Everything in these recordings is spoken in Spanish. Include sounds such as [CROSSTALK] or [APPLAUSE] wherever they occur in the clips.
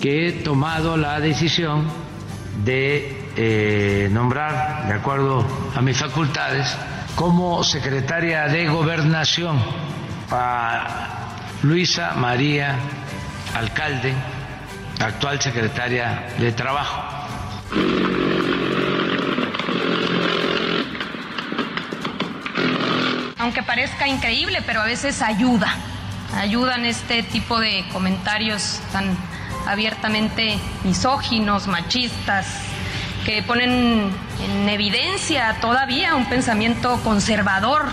Que he tomado la decisión de eh, nombrar, de acuerdo a mis facultades, como secretaria de gobernación a Luisa María Alcalde, actual secretaria de Trabajo. Aunque parezca increíble, pero a veces ayuda. Ayudan este tipo de comentarios tan abiertamente misóginos, machistas, que ponen en evidencia todavía un pensamiento conservador.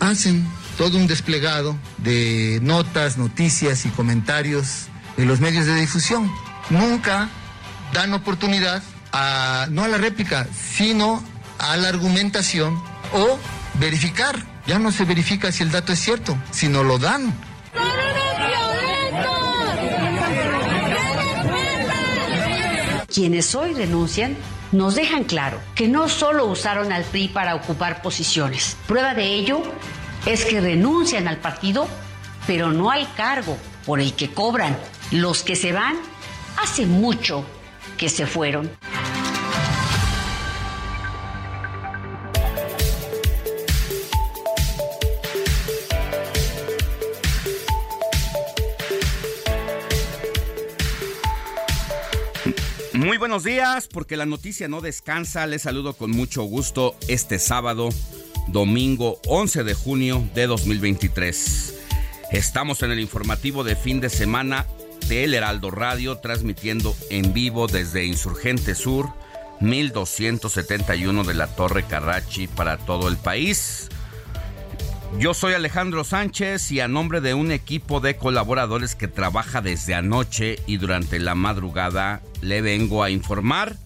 Hacen todo un desplegado de notas, noticias y comentarios de los medios de difusión. Nunca dan oportunidad a, no a la réplica, sino a la argumentación o verificar. Ya no se verifica si el dato es cierto, sino lo dan. Quienes hoy renuncian nos dejan claro que no solo usaron al PRI para ocupar posiciones. Prueba de ello es que renuncian al partido, pero no al cargo por el que cobran. Los que se van hace mucho que se fueron. Buenos días, porque la noticia no descansa. Les saludo con mucho gusto este sábado, domingo 11 de junio de 2023. Estamos en el informativo de fin de semana del Heraldo Radio, transmitiendo en vivo desde Insurgente Sur, 1271 de la Torre Carrachi para todo el país. Yo soy Alejandro Sánchez y a nombre de un equipo de colaboradores que trabaja desde anoche y durante la madrugada le vengo a informar.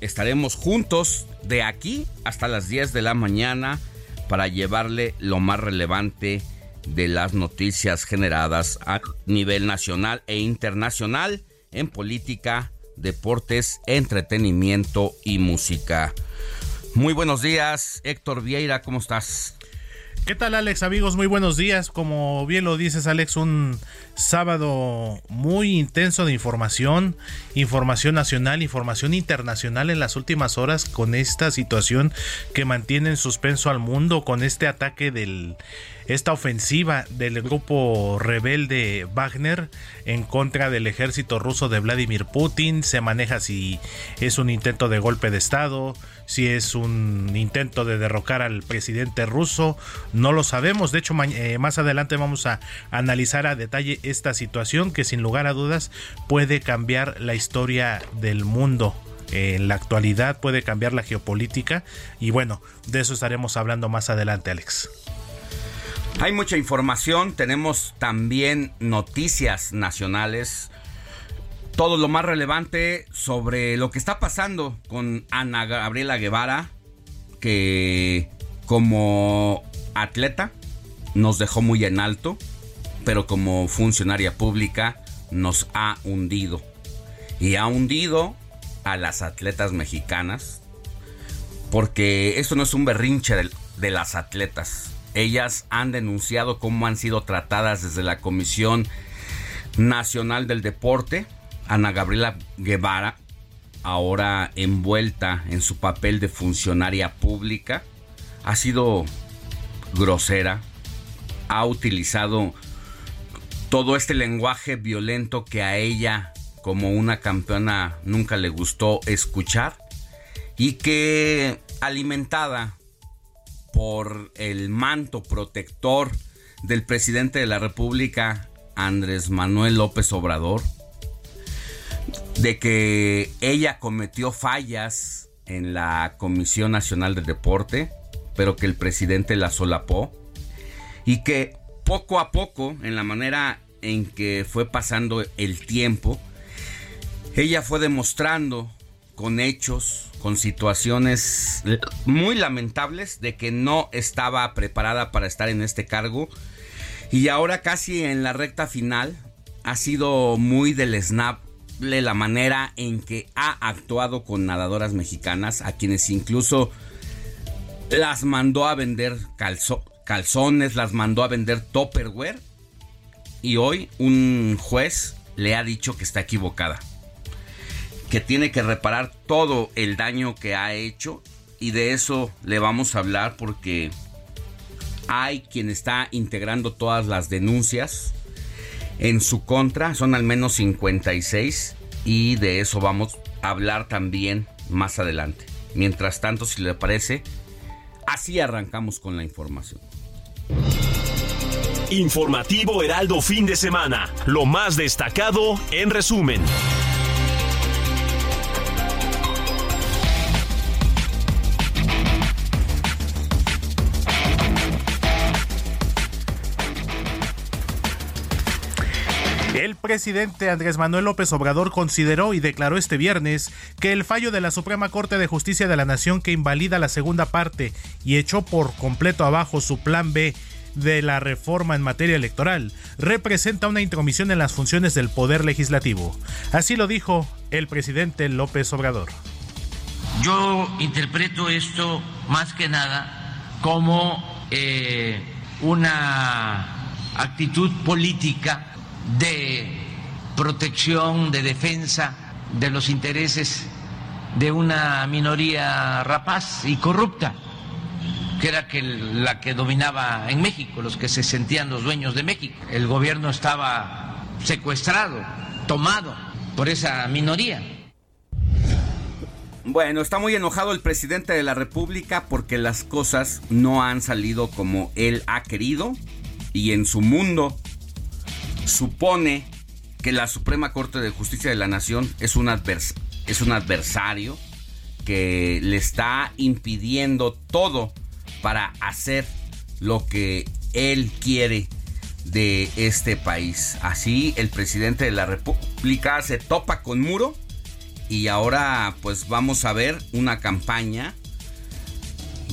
Estaremos juntos de aquí hasta las 10 de la mañana para llevarle lo más relevante de las noticias generadas a nivel nacional e internacional en política, deportes, entretenimiento y música. Muy buenos días, Héctor Vieira, ¿cómo estás? ¿Qué tal Alex amigos? Muy buenos días. Como bien lo dices Alex, un sábado muy intenso de información, información nacional, información internacional en las últimas horas con esta situación que mantiene en suspenso al mundo, con este ataque del esta ofensiva del grupo rebelde Wagner en contra del ejército ruso de Vladimir Putin. Se maneja si es un intento de golpe de Estado, si es un intento de derrocar al presidente ruso. No lo sabemos. De hecho, eh, más adelante vamos a analizar a detalle esta situación que sin lugar a dudas puede cambiar la historia del mundo en la actualidad puede cambiar la geopolítica y bueno, de eso estaremos hablando más adelante, Alex. Hay mucha información, tenemos también noticias nacionales, todo lo más relevante sobre lo que está pasando con Ana Gabriela Guevara, que como atleta nos dejó muy en alto, pero como funcionaria pública nos ha hundido. Y ha hundido a las atletas mexicanas porque esto no es un berrinche de, de las atletas. Ellas han denunciado cómo han sido tratadas desde la Comisión Nacional del Deporte. Ana Gabriela Guevara, ahora envuelta en su papel de funcionaria pública, ha sido grosera, ha utilizado todo este lenguaje violento que a ella como una campeona nunca le gustó escuchar y que alimentada por el manto protector del presidente de la República, Andrés Manuel López Obrador, de que ella cometió fallas en la Comisión Nacional de Deporte, pero que el presidente la solapó, y que poco a poco, en la manera en que fue pasando el tiempo, ella fue demostrando con hechos, con situaciones muy lamentables de que no estaba preparada para estar en este cargo y ahora casi en la recta final ha sido muy del snap la manera en que ha actuado con nadadoras mexicanas, a quienes incluso las mandó a vender calzones, las mandó a vender topperware y hoy un juez le ha dicho que está equivocada, que tiene que reparar todo el daño que ha hecho y de eso le vamos a hablar porque hay quien está integrando todas las denuncias en su contra, son al menos 56 y de eso vamos a hablar también más adelante. Mientras tanto, si le parece, así arrancamos con la información. Informativo Heraldo fin de semana, lo más destacado en resumen. El presidente Andrés Manuel López Obrador consideró y declaró este viernes que el fallo de la Suprema Corte de Justicia de la Nación que invalida la segunda parte y echó por completo abajo su plan B de la reforma en materia electoral representa una intromisión en las funciones del Poder Legislativo. Así lo dijo el presidente López Obrador. Yo interpreto esto más que nada como eh, una actitud política de protección, de defensa de los intereses de una minoría rapaz y corrupta, que era que la que dominaba en México, los que se sentían los dueños de México. El gobierno estaba secuestrado, tomado por esa minoría. Bueno, está muy enojado el presidente de la República porque las cosas no han salido como él ha querido y en su mundo supone que la Suprema Corte de Justicia de la Nación es un, es un adversario que le está impidiendo todo para hacer lo que él quiere de este país. Así el presidente de la República se topa con muro y ahora pues vamos a ver una campaña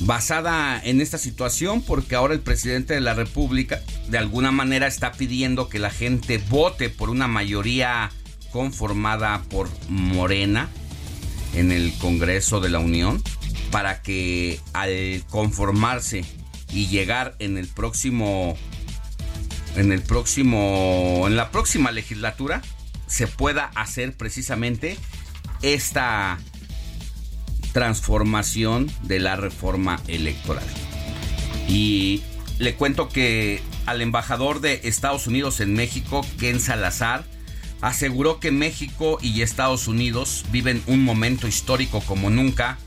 basada en esta situación porque ahora el presidente de la República de alguna manera está pidiendo que la gente vote por una mayoría conformada por Morena en el Congreso de la Unión para que al conformarse y llegar en el próximo en el próximo en la próxima legislatura se pueda hacer precisamente esta transformación de la reforma electoral. Y le cuento que al embajador de Estados Unidos en México, Ken Salazar, aseguró que México y Estados Unidos viven un momento histórico como nunca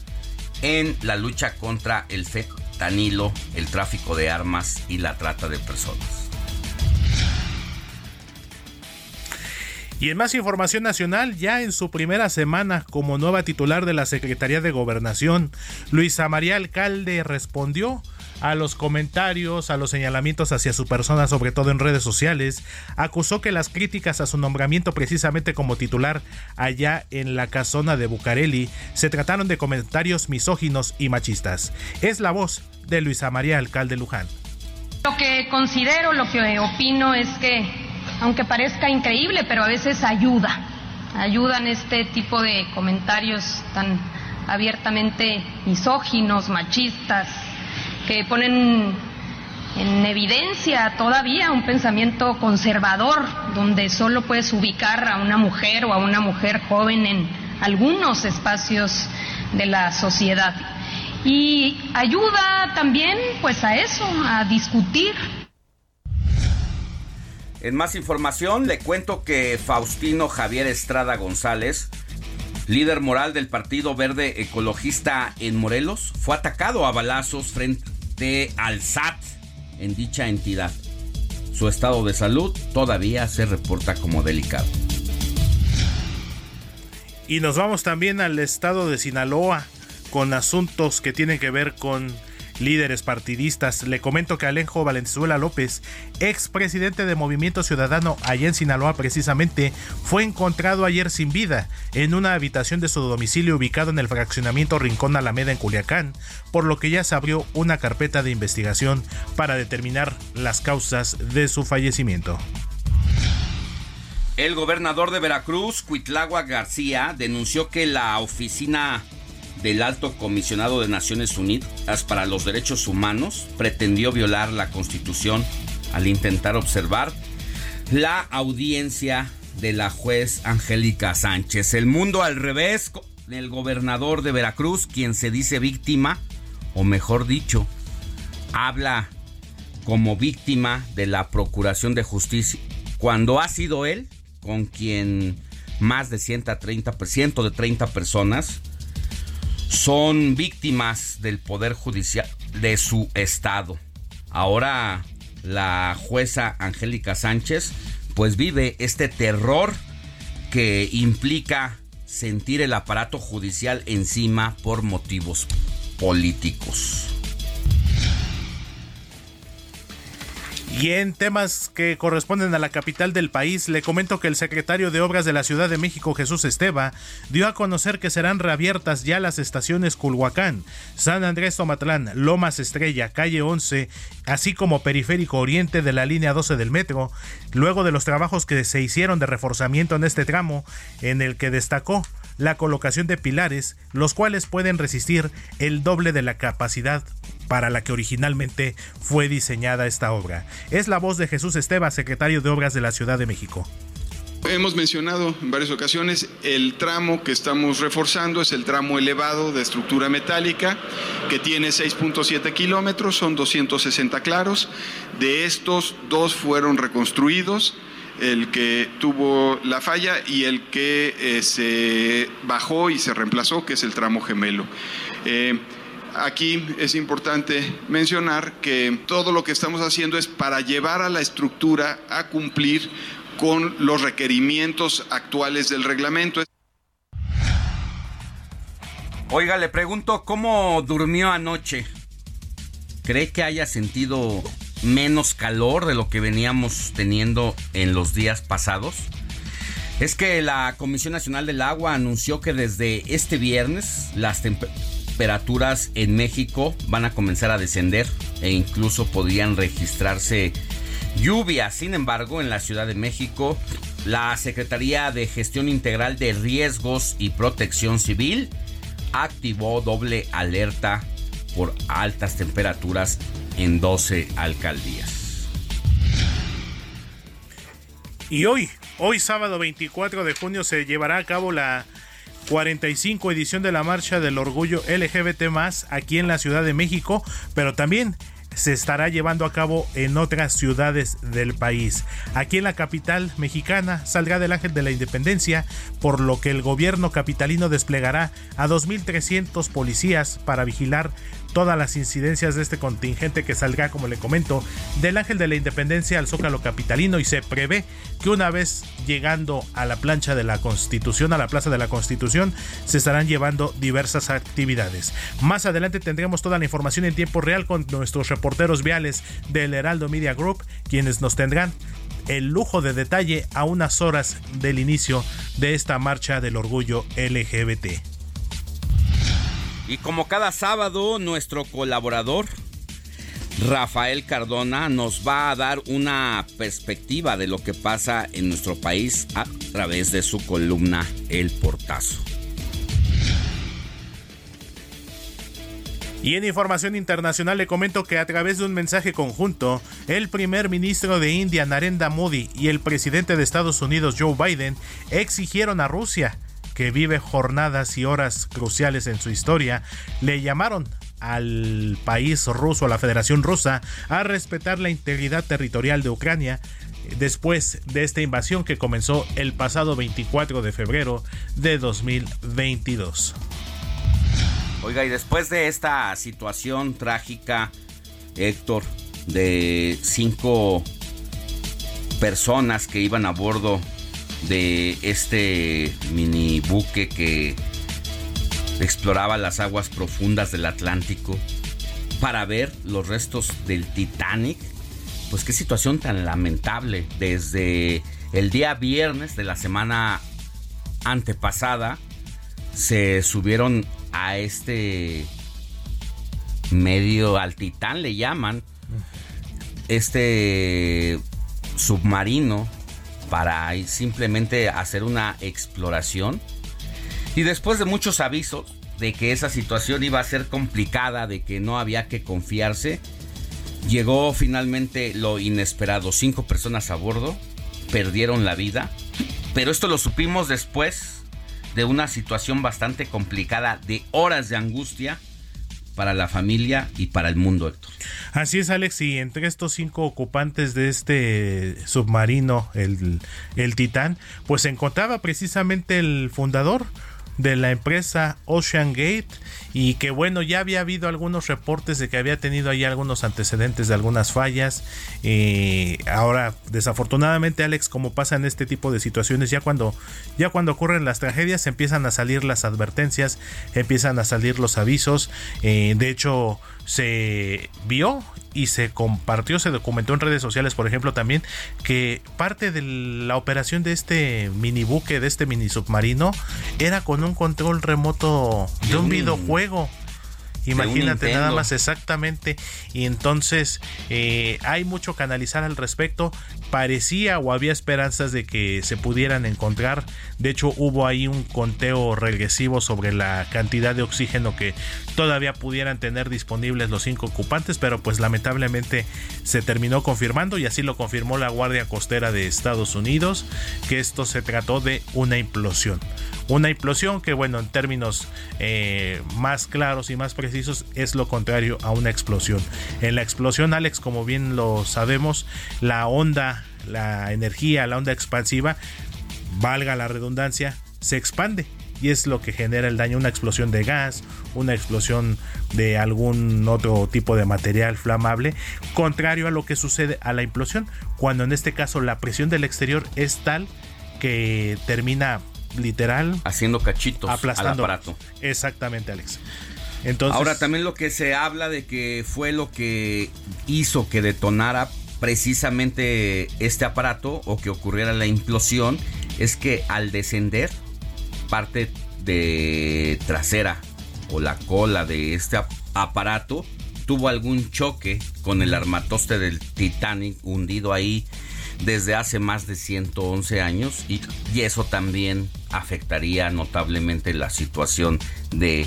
en la lucha contra el fentanilo, el tráfico de armas y la trata de personas. Y en más información nacional, ya en su primera semana como nueva titular de la Secretaría de Gobernación, Luisa María Alcalde respondió a los comentarios, a los señalamientos hacia su persona, sobre todo en redes sociales, acusó que las críticas a su nombramiento precisamente como titular allá en la casona de Bucareli se trataron de comentarios misóginos y machistas. Es la voz de Luisa María Alcalde Luján. Lo que considero, lo que opino es que aunque parezca increíble, pero a veces ayuda. Ayudan este tipo de comentarios tan abiertamente misóginos, machistas, que ponen en evidencia todavía un pensamiento conservador, donde solo puedes ubicar a una mujer o a una mujer joven en algunos espacios de la sociedad. Y ayuda también pues a eso, a discutir. En más información le cuento que Faustino Javier Estrada González, líder moral del Partido Verde Ecologista en Morelos, fue atacado a balazos frente al SAT en dicha entidad. Su estado de salud todavía se reporta como delicado. Y nos vamos también al estado de Sinaloa con asuntos que tienen que ver con líderes partidistas. Le comento que Alejo Valenzuela López, expresidente de Movimiento Ciudadano allá en Sinaloa precisamente, fue encontrado ayer sin vida en una habitación de su domicilio ubicado en el fraccionamiento Rincón Alameda en Culiacán, por lo que ya se abrió una carpeta de investigación para determinar las causas de su fallecimiento. El gobernador de Veracruz, Cuitlagua García, denunció que la oficina del Alto Comisionado de Naciones Unidas para los Derechos Humanos pretendió violar la Constitución al intentar observar la audiencia de la juez Angélica Sánchez. El mundo al revés, el gobernador de Veracruz, quien se dice víctima, o mejor dicho, habla como víctima de la Procuración de Justicia, cuando ha sido él con quien más de 130, de 30 personas son víctimas del Poder Judicial de su estado. Ahora la jueza Angélica Sánchez pues vive este terror que implica sentir el aparato judicial encima por motivos políticos. Y en temas que corresponden a la capital del país, le comento que el secretario de Obras de la Ciudad de México, Jesús Esteva, dio a conocer que serán reabiertas ya las estaciones Culhuacán, San Andrés Tomatlán, Lomas Estrella, Calle 11, así como Periférico Oriente de la línea 12 del metro, luego de los trabajos que se hicieron de reforzamiento en este tramo, en el que destacó la colocación de pilares, los cuales pueden resistir el doble de la capacidad para la que originalmente fue diseñada esta obra. Es la voz de Jesús Esteba, secretario de Obras de la Ciudad de México. Hemos mencionado en varias ocasiones el tramo que estamos reforzando es el tramo elevado de estructura metálica que tiene 6.7 kilómetros, son 260 claros. De estos, dos fueron reconstruidos, el que tuvo la falla y el que eh, se bajó y se reemplazó, que es el tramo gemelo. Eh, Aquí es importante mencionar que todo lo que estamos haciendo es para llevar a la estructura a cumplir con los requerimientos actuales del reglamento. Oiga, le pregunto cómo durmió anoche. ¿Cree que haya sentido menos calor de lo que veníamos teniendo en los días pasados? Es que la Comisión Nacional del Agua anunció que desde este viernes las temperaturas temperaturas en México van a comenzar a descender e incluso podrían registrarse lluvias. Sin embargo, en la Ciudad de México, la Secretaría de Gestión Integral de Riesgos y Protección Civil activó doble alerta por altas temperaturas en 12 alcaldías. Y hoy, hoy sábado 24 de junio se llevará a cabo la 45 edición de la Marcha del Orgullo LGBT aquí en la Ciudad de México, pero también se estará llevando a cabo en otras ciudades del país. Aquí en la capital mexicana saldrá del Ángel de la Independencia, por lo que el gobierno capitalino desplegará a 2.300 policías para vigilar todas las incidencias de este contingente que saldrá, como le comento, del Ángel de la Independencia al Zócalo Capitalino y se prevé que una vez llegando a la plancha de la Constitución, a la Plaza de la Constitución, se estarán llevando diversas actividades. Más adelante tendremos toda la información en tiempo real con nuestros reporteros viales del Heraldo Media Group, quienes nos tendrán el lujo de detalle a unas horas del inicio de esta marcha del orgullo LGBT. Y como cada sábado, nuestro colaborador, Rafael Cardona, nos va a dar una perspectiva de lo que pasa en nuestro país a través de su columna El Portazo. Y en información internacional le comento que a través de un mensaje conjunto, el primer ministro de India, Narendra Modi, y el presidente de Estados Unidos, Joe Biden, exigieron a Rusia, que vive jornadas y horas cruciales en su historia, le llamaron al país ruso, a la Federación Rusa, a respetar la integridad territorial de Ucrania después de esta invasión que comenzó el pasado 24 de febrero de 2022. Oiga, y después de esta situación trágica, Héctor, de cinco personas que iban a bordo de este mini buque que exploraba las aguas profundas del Atlántico para ver los restos del Titanic, pues qué situación tan lamentable. Desde el día viernes de la semana antepasada se subieron a este medio al Titán le llaman este submarino para simplemente hacer una exploración y después de muchos avisos de que esa situación iba a ser complicada, de que no había que confiarse, llegó finalmente lo inesperado. Cinco personas a bordo perdieron la vida, pero esto lo supimos después de una situación bastante complicada, de horas de angustia para la familia y para el mundo, Héctor. Así es, Alex, y entre estos cinco ocupantes de este submarino, el, el Titán, pues se encontraba precisamente el fundador, de la empresa Ocean Gate y que bueno ya había habido algunos reportes de que había tenido ahí algunos antecedentes de algunas fallas. Eh, ahora desafortunadamente Alex como pasa en este tipo de situaciones ya cuando ya cuando ocurren las tragedias empiezan a salir las advertencias empiezan a salir los avisos. Eh, de hecho se vio y se compartió, se documentó en redes sociales, por ejemplo, también que parte de la operación de este mini buque, de este mini submarino, era con un control remoto de un videojuego juego. Imagínate nada más exactamente. Y entonces eh, hay mucho que analizar al respecto. Parecía o había esperanzas de que se pudieran encontrar. De hecho, hubo ahí un conteo regresivo sobre la cantidad de oxígeno que todavía pudieran tener disponibles los cinco ocupantes, pero pues lamentablemente se terminó confirmando y así lo confirmó la Guardia Costera de Estados Unidos, que esto se trató de una implosión. Una implosión que bueno, en términos eh, más claros y más precisos es lo contrario a una explosión. En la explosión, Alex, como bien lo sabemos, la onda, la energía, la onda expansiva, valga la redundancia, se expande y es lo que genera el daño, una explosión de gas, una explosión de algún otro tipo de material flamable, contrario a lo que sucede a la implosión, cuando en este caso la presión del exterior es tal que termina literal haciendo cachitos aplastando al aparato. Exactamente, Alex. Ahora también lo que se habla de que fue lo que hizo que detonara precisamente este aparato o que ocurriera la implosión es que al descender parte de trasera o la cola de este aparato tuvo algún choque con el armatoste del Titanic hundido ahí desde hace más de 111 años y, eso también afectaría notablemente la situación de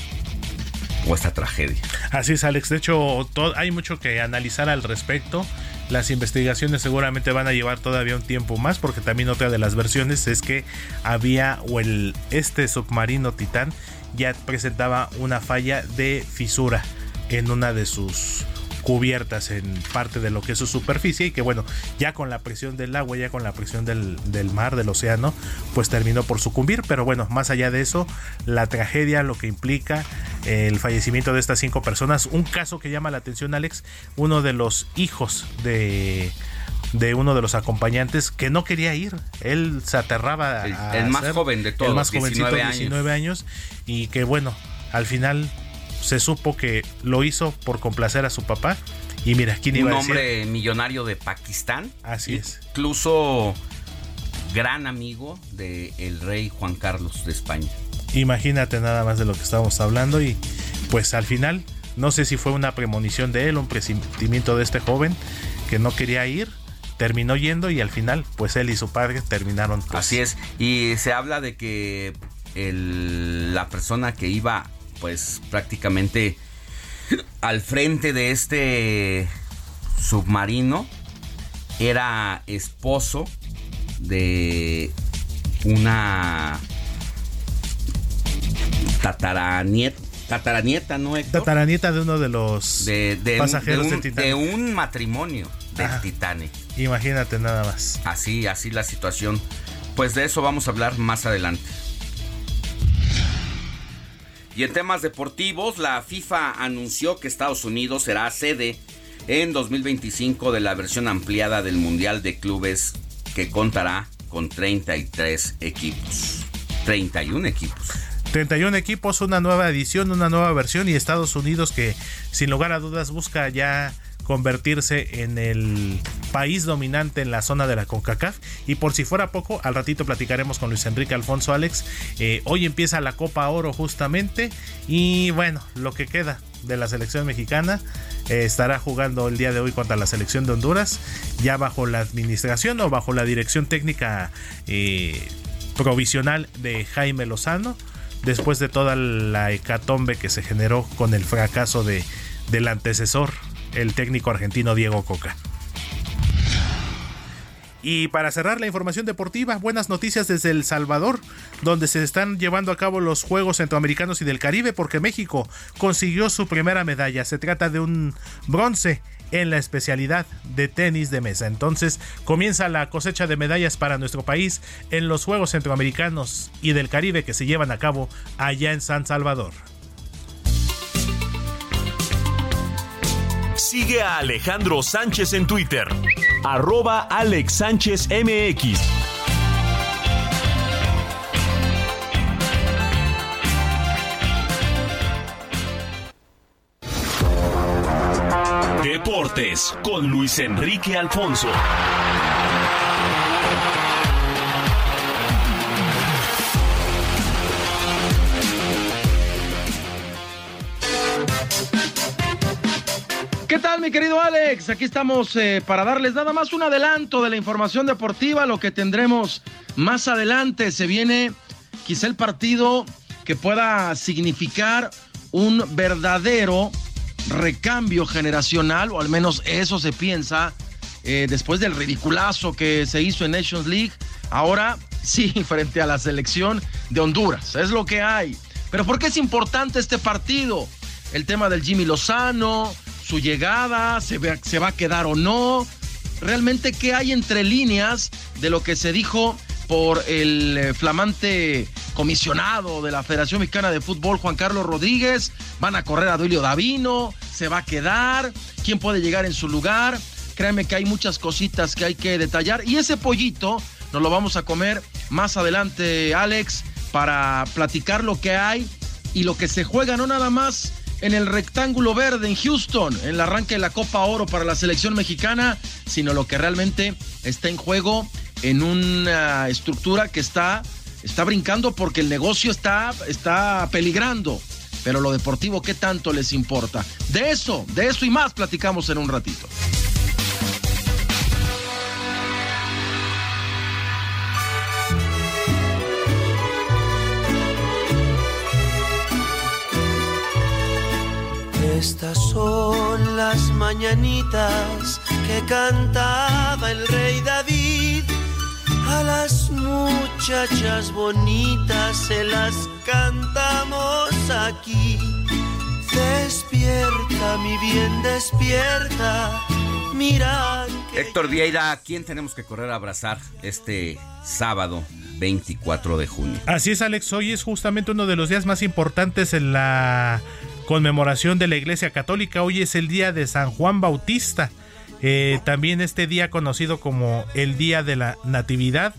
esta tragedia. Así es, Alex. De hecho, hay mucho que analizar al respecto. Las investigaciones seguramente van a llevar todavía un tiempo más porque también otra de las versiones es que había o el este submarino Titán ya presentaba una falla de fisura en una de sus cubiertas en parte de lo que es su superficie y que bueno, ya con la presión del agua, ya con la presión del, mar, del océano, pues terminó por sucumbir, pero bueno, más allá de eso, la tragedia, lo que implica el fallecimiento de estas cinco personas, un caso que llama la atención Alex, uno de los hijos de de uno de los acompañantes que no quería ir. Él se aterraba. El, más joven de todos, el más 19 años. 19 años. Y que bueno, al final se supo que lo hizo por complacer a su papá. Y mira, ¿quién iba Un a decir? hombre millonario de Pakistán. Así es. Incluso gran amigo del el rey Juan Carlos de España. Imagínate nada más de lo que estábamos hablando y pues al final no sé si fue una premonición de él, un presentimiento de este joven que no quería ir, terminó yendo y al final pues él y su padre terminaron. Pues, Así es, y se habla de que el, la persona que iba pues prácticamente al frente de este submarino era esposo de una tataranieta, tataranieta, ¿no? Tataranieta de uno de los pasajeros de, un, Titanic. De un matrimonio del Titanic. Imagínate nada más. Así, así la situación. Pues de eso vamos a hablar más adelante. Y en temas deportivos, la FIFA anunció que Estados Unidos será sede en 2025 de la versión ampliada del Mundial de Clubes que contará con 33 equipos. 31 equipos. 31 equipos, una nueva edición, una nueva versión y Estados Unidos que sin lugar a dudas busca ya convertirse en el país dominante en la zona de la CONCACAF. Y por si fuera poco, al ratito platicaremos con Luis Enrique Alfonso Alex. Eh, hoy empieza la Copa Oro justamente. Y bueno, lo que queda de la selección mexicana eh, estará jugando el día de hoy contra la selección de Honduras, ya bajo la administración o bajo la dirección técnica eh, provisional de Jaime Lozano. Después de toda la hecatombe que se generó con el fracaso de, del antecesor el técnico argentino Diego Coca. Y para cerrar la información deportiva, buenas noticias desde El Salvador, donde se están llevando a cabo los Juegos Centroamericanos y del Caribe, porque México consiguió su primera medalla. Se trata de un bronce en la especialidad de tenis de mesa. Entonces comienza la cosecha de medallas para nuestro país en los Juegos Centroamericanos y del Caribe que se llevan a cabo allá en San Salvador. Sigue a Alejandro Sánchez en Twitter, arroba Alex Sánchez MX. Deportes con Luis Enrique Alfonso. ¿Qué tal, mi querido Alex? Aquí estamos eh, para darles nada más un adelanto de la información deportiva, lo que tendremos más adelante. Se viene quizá el partido que pueda significar un verdadero recambio generacional, o al menos eso se piensa, eh, después del ridiculazo que se hizo en Nations League. Ahora [LAUGHS] sí, frente a la selección de Honduras. Es lo que hay. Pero ¿por qué es importante este partido? El tema del Jimmy Lozano, su llegada, se, se va a quedar o no. Realmente, ¿qué hay entre líneas de lo que se dijo por el eh, flamante comisionado de la Federación Mexicana de Fútbol, Juan Carlos Rodríguez? ¿Van a correr a Duilio Davino? ¿Se va a quedar? ¿Quién puede llegar en su lugar? Créeme que hay muchas cositas que hay que detallar. Y ese pollito nos lo vamos a comer más adelante, Alex, para platicar lo que hay y lo que se juega, no nada más en el rectángulo verde en Houston, en el arranque de la Copa Oro para la selección mexicana, sino lo que realmente está en juego en una estructura que está, está brincando porque el negocio está, está peligrando. Pero lo deportivo, ¿qué tanto les importa? De eso, de eso y más platicamos en un ratito. Estas son las mañanitas que cantaba el rey David. A las muchachas bonitas se las cantamos aquí. Despierta, mi bien, despierta. Mira. Héctor Vieira, ¿a quién tenemos que correr a abrazar este sábado 24 de junio? Así es, Alex. Hoy es justamente uno de los días más importantes en la conmemoración de la Iglesia Católica. Hoy es el día de San Juan Bautista. Eh, también este día conocido como el Día de la Natividad.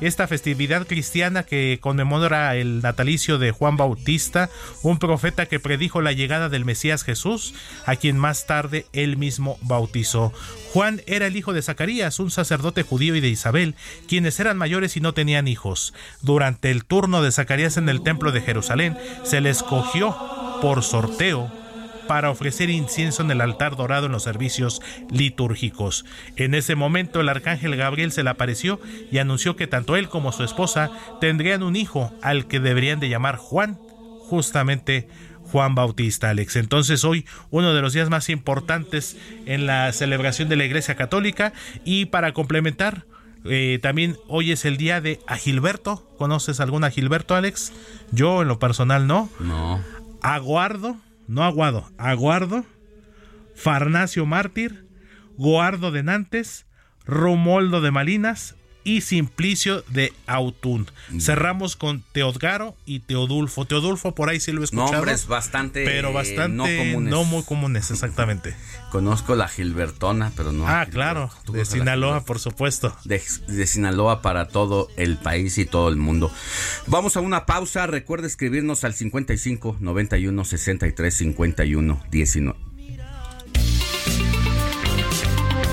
Esta festividad cristiana que conmemora el natalicio de Juan Bautista, un profeta que predijo la llegada del Mesías Jesús, a quien más tarde él mismo bautizó. Juan era el hijo de Zacarías, un sacerdote judío y de Isabel, quienes eran mayores y no tenían hijos. Durante el turno de Zacarías en el templo de Jerusalén, se le escogió por sorteo para ofrecer incienso en el altar dorado en los servicios litúrgicos. En ese momento el arcángel Gabriel se le apareció y anunció que tanto él como su esposa tendrían un hijo al que deberían de llamar Juan, justamente Juan Bautista, Alex. Entonces hoy uno de los días más importantes en la celebración de la Iglesia Católica y para complementar, eh, también hoy es el día de Agilberto. ¿Conoces algún Agilberto, Alex? Yo en lo personal no. No. Aguardo, no aguado, aguardo. Farnacio Mártir, Guardo de Nantes, Romoldo de Malinas y Simplicio de Autún. Mm. Cerramos con Teodgaro y Teodulfo. Teodulfo por ahí sí lo he escuchado. Nombres bastante pero bastante no comunes. no muy comunes, exactamente. Conozco la Gilbertona, pero no. Ah, claro, ¿Tú de Sinaloa, por supuesto. de, de Sinaloa para todo el país y todo el mundo. Vamos a una pausa. Recuerda escribirnos al 55 91 63 51 19.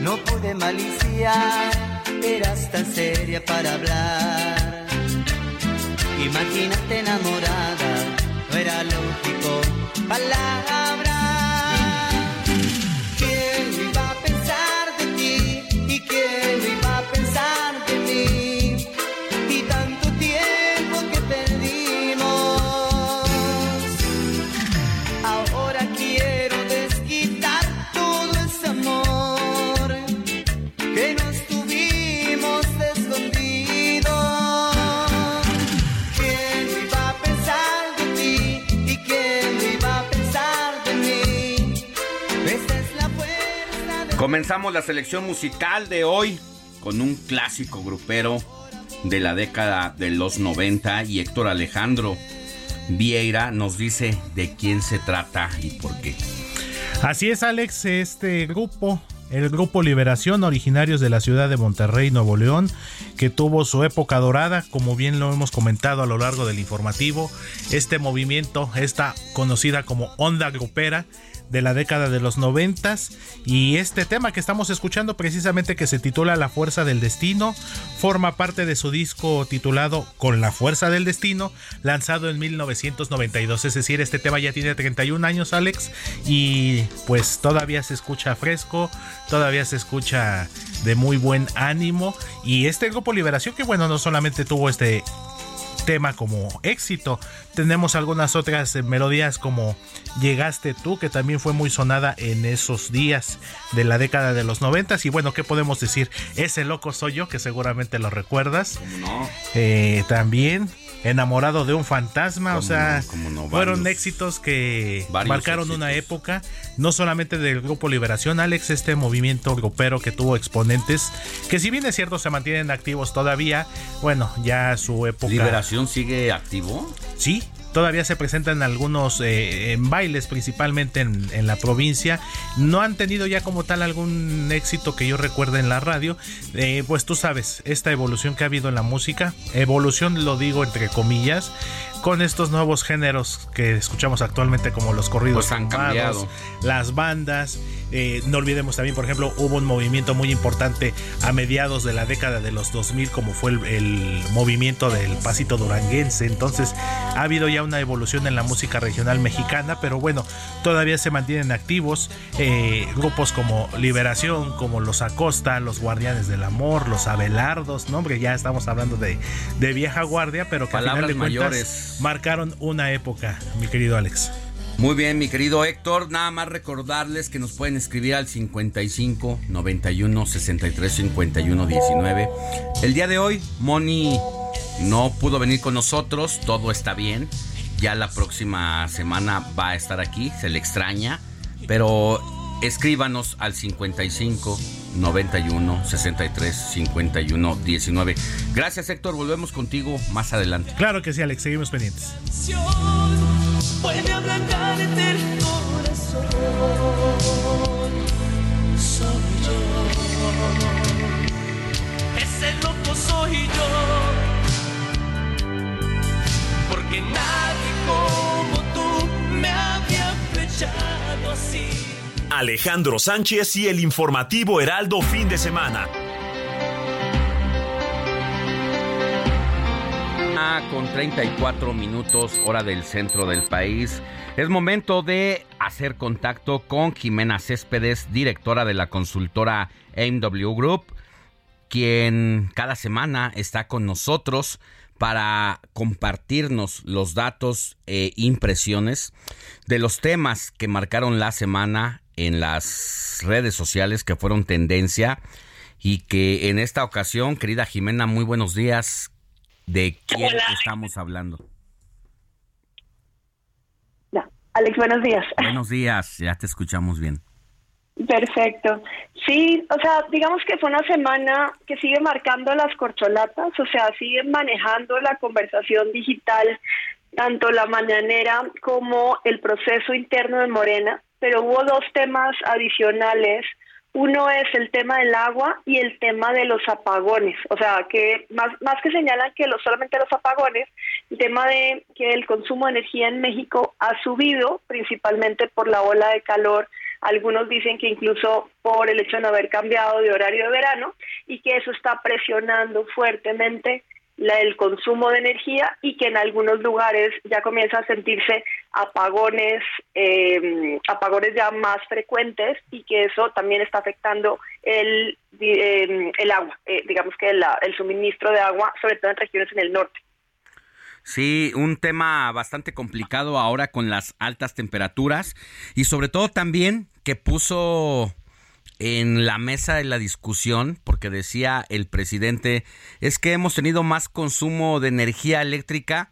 No pude maliciar, eras tan seria para hablar. Imagínate enamorada, no era lógico. Palabra. Comenzamos la selección musical de hoy con un clásico grupero de la década de los 90 y Héctor Alejandro Vieira nos dice de quién se trata y por qué. Así es, Alex, este grupo, el grupo Liberación, originarios de la ciudad de Monterrey, Nuevo León, que tuvo su época dorada, como bien lo hemos comentado a lo largo del informativo, este movimiento, esta conocida como onda grupera, de la década de los noventas. Y este tema que estamos escuchando precisamente que se titula La Fuerza del Destino forma parte de su disco titulado Con la Fuerza del Destino lanzado en 1992 es decir este tema ya tiene 31 años Alex y pues todavía se escucha fresco todavía se escucha de muy buen ánimo. Y este grupo Liberación que bueno no solamente tuvo este tema como éxito. Tenemos algunas otras melodías como Llegaste tú, que también fue muy sonada en esos días de la década de los noventas. Y bueno, ¿qué podemos decir? Ese loco soy yo, que seguramente lo recuerdas. no? Eh, también enamorado de un fantasma, o ¿Cómo sea, no? Fueron éxitos que varios marcaron éxitos. una época, no solamente del grupo Liberación, Alex, este movimiento grupero que tuvo exponentes, que si bien es cierto se mantienen activos todavía, bueno, ya su época... ¿Liberación sigue activo? Sí, todavía se presentan algunos eh, bailes, principalmente en, en la provincia. No han tenido ya como tal algún éxito que yo recuerde en la radio. Eh, pues tú sabes, esta evolución que ha habido en la música, evolución lo digo entre comillas, con estos nuevos géneros que escuchamos actualmente como los corridos Pues han cambiado. las bandas. Eh, no olvidemos también, por ejemplo, hubo un movimiento muy importante a mediados de la década de los 2000, como fue el, el movimiento del pasito duranguense. Entonces, ha habido ya una evolución en la música regional mexicana, pero bueno, todavía se mantienen activos. Eh, grupos como Liberación, como Los Acosta, Los Guardianes del Amor, Los Abelardos, no, hombre, ya estamos hablando de, de vieja guardia, pero que al Palabras final de cuentas mayores. Marcaron una época, mi querido Alex. Muy bien, mi querido Héctor, nada más recordarles que nos pueden escribir al 55 91 63 51 19. El día de hoy, Moni no pudo venir con nosotros, todo está bien. Ya la próxima semana va a estar aquí, se le extraña, pero escríbanos al 55 91 63 51 19. Gracias, Héctor, volvemos contigo más adelante. Claro que sí, Alex, seguimos pendientes puede ablandarte el corazón. Soy yo. Ese loco soy yo. Porque nadie como tú me había flechado así. Alejandro Sánchez y el informativo Heraldo fin de semana. con 34 minutos hora del centro del país. Es momento de hacer contacto con Jimena Céspedes, directora de la consultora MW Group, quien cada semana está con nosotros para compartirnos los datos e impresiones de los temas que marcaron la semana en las redes sociales que fueron tendencia y que en esta ocasión, querida Jimena, muy buenos días. ¿De quién estamos hablando? Alex, buenos días. [LAUGHS] Buenos días, ya te escuchamos bien. Perfecto. Sí, o sea, digamos que fue una semana que sigue marcando las corcholatas, o sea, sigue manejando la conversación digital, tanto la mañanera como el proceso interno de Morena, pero hubo dos temas adicionales uno es el tema del agua y el tema de los apagones. O sea, que más, más que señalan que los, solamente los apagones, el tema de que el consumo de energía en México ha subido, principalmente por la ola de calor. Algunos dicen que incluso por el hecho de no haber cambiado de horario de verano y que eso está presionando fuertemente el consumo de energía y que en algunos lugares ya comienza a sentirse apagones, eh, apagones ya más frecuentes y que eso también está afectando el, eh, el agua, eh, digamos que el suministro de agua, sobre todo en regiones en el norte. Sí, un tema bastante complicado ahora con las altas temperaturas y sobre todo también que puso en la mesa de la discusión, porque decía el presidente, es que hemos tenido más consumo de energía eléctrica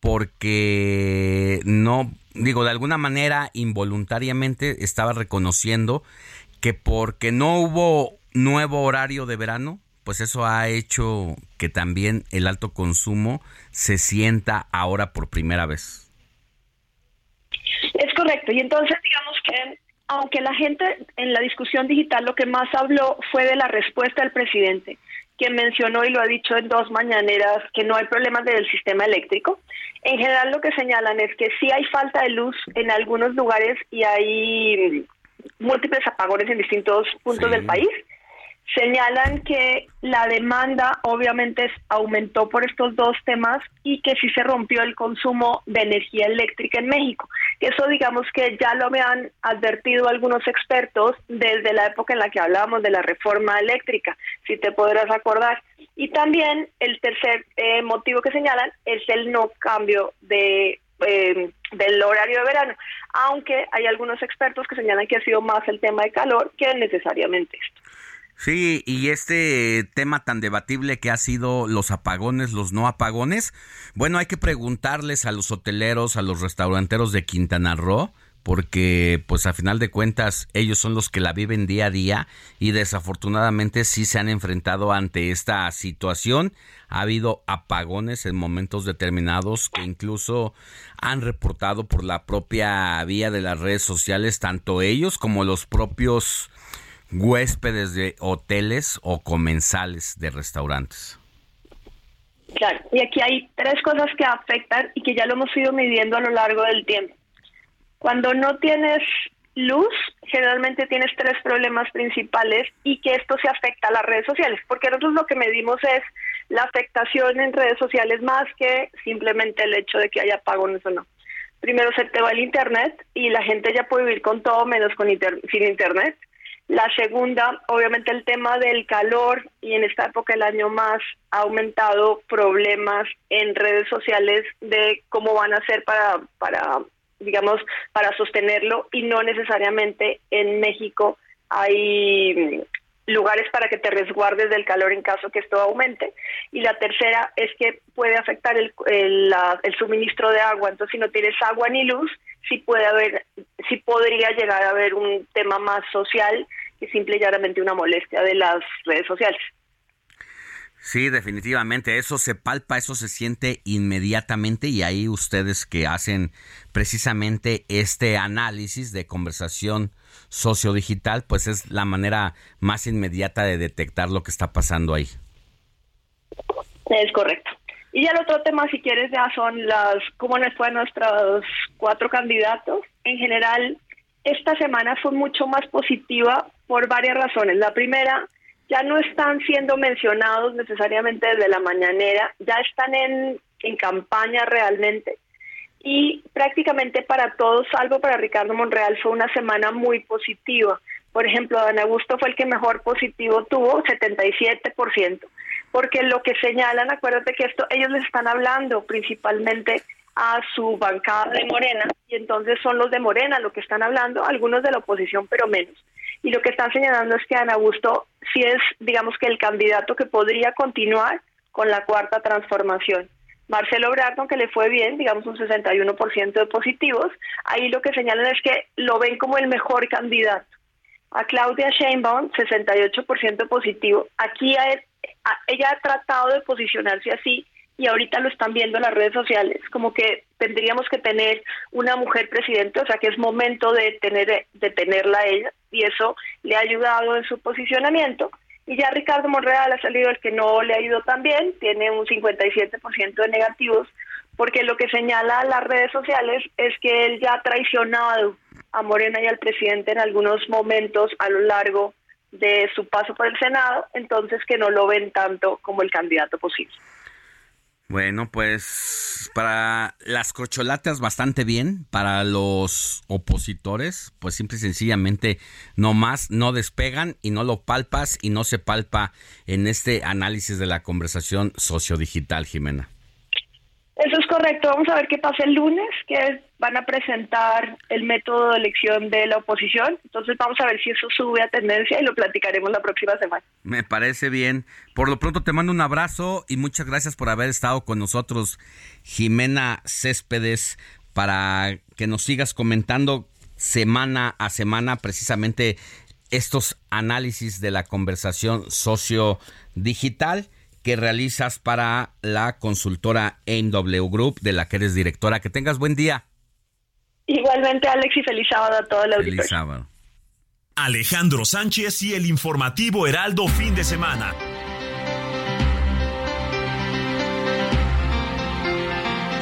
porque no, digo, de alguna manera involuntariamente estaba reconociendo que porque no hubo nuevo horario de verano, pues eso ha hecho que también el alto consumo se sienta ahora por primera vez. Es correcto, y entonces digamos que aunque la gente en la discusión digital lo que más habló fue de la respuesta del presidente, que mencionó y lo ha dicho en dos mañaneras que no hay problemas del sistema eléctrico. En general lo que señalan es que sí hay falta de luz en algunos lugares y hay múltiples apagones en distintos puntos del país señalan que la demanda obviamente aumentó por estos dos temas y que sí se rompió el consumo de energía eléctrica en México. Eso digamos que ya lo habían advertido algunos expertos desde la época en la que hablábamos de la reforma eléctrica, si te podrás acordar. Y también el tercer eh, motivo que señalan es el no cambio de eh, del horario de verano, aunque hay algunos expertos que señalan que ha sido más el tema de calor que necesariamente esto. Sí, y este tema tan debatible que ha sido los apagones, los no apagones, bueno, hay que preguntarles a los hoteleros, a los restauranteros de Quintana Roo, porque pues a final de cuentas ellos son los que la viven día a día y desafortunadamente sí se han enfrentado ante esta situación. Ha habido apagones en momentos determinados que incluso han reportado por la propia vía de las redes sociales tanto ellos como los propios huéspedes de hoteles o comensales de restaurantes? Claro, y aquí hay tres cosas que afectan y que ya lo hemos ido midiendo a lo largo del tiempo. Cuando no tienes luz, generalmente tienes tres problemas principales y que esto se afecta a las redes sociales, porque nosotros lo que medimos es la afectación en redes sociales más que simplemente el hecho de que haya apagones o no. Primero se te va el internet y la gente ya puede vivir con todo menos con sin internet. La segunda, obviamente el tema del calor y en esta época del año más ha aumentado problemas en redes sociales de cómo van a hacer para, para digamos, para sostenerlo y no necesariamente en México hay mm, lugares para que te resguardes del calor en caso que esto aumente. Y la tercera es que puede afectar el, el, el, suministro de agua. Entonces, si no tienes agua ni luz, sí puede haber, sí podría llegar a haber un tema más social que simple y llanamente una molestia de las redes sociales. Sí, definitivamente, eso se palpa, eso se siente inmediatamente y ahí ustedes que hacen precisamente este análisis de conversación sociodigital, pues es la manera más inmediata de detectar lo que está pasando ahí. Es correcto. Y el otro tema, si quieres, ya son las, cómo les fue a nuestros cuatro candidatos. En general, esta semana fue mucho más positiva por varias razones. La primera, ya no están siendo mencionados necesariamente desde la mañanera, ya están en, en campaña realmente. Y prácticamente para todos, salvo para Ricardo Monreal, fue una semana muy positiva. Por ejemplo, Dan Augusto fue el que mejor positivo tuvo, 77%, porque lo que señalan, acuérdate que esto ellos les están hablando principalmente a su bancada de Morena, y entonces son los de Morena los que están hablando, algunos de la oposición, pero menos y lo que están señalando es que Ana Augusto sí es, digamos que el candidato que podría continuar con la cuarta transformación. Marcelo Obrador, aunque le fue bien, digamos un 61% de positivos, ahí lo que señalan es que lo ven como el mejor candidato. A Claudia Sheinbaum, 68% positivo. Aquí ella ha tratado de posicionarse así y ahorita lo están viendo en las redes sociales, como que tendríamos que tener una mujer presidente, o sea que es momento de tener de tenerla ella y eso le ha ayudado en su posicionamiento. Y ya Ricardo Monreal ha salido el que no le ha ido tan bien, tiene un 57% de negativos, porque lo que señala las redes sociales es que él ya ha traicionado a Morena y al presidente en algunos momentos a lo largo de su paso por el Senado, entonces que no lo ven tanto como el candidato posible. Bueno, pues para las corcholatas bastante bien, para los opositores, pues simple y sencillamente no más, no despegan y no lo palpas y no se palpa en este análisis de la conversación sociodigital, Jimena. Eso es correcto. Vamos a ver qué pasa el lunes, que van a presentar el método de elección de la oposición. Entonces vamos a ver si eso sube a tendencia y lo platicaremos la próxima semana. Me parece bien. Por lo pronto te mando un abrazo y muchas gracias por haber estado con nosotros, Jimena Céspedes, para que nos sigas comentando semana a semana precisamente estos análisis de la conversación socio-digital que realizas para la consultora AIMW Group, de la que eres directora. Que tengas buen día. Igualmente, Alex, y feliz sábado a todo el auditorio. Feliz sábado. Alejandro Sánchez y el informativo Heraldo fin de semana.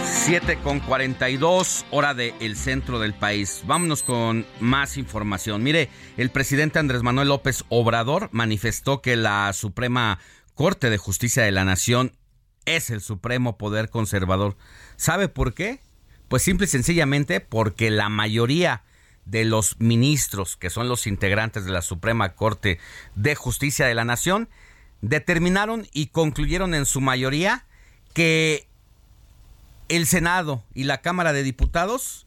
Siete con 42, hora del el centro del país. Vámonos con más información. Mire, el presidente Andrés Manuel López Obrador manifestó que la Suprema Corte de Justicia de la Nación es el supremo poder conservador. ¿Sabe por qué? Pues simple y sencillamente porque la mayoría de los ministros, que son los integrantes de la Suprema Corte de Justicia de la Nación, determinaron y concluyeron en su mayoría que el Senado y la Cámara de Diputados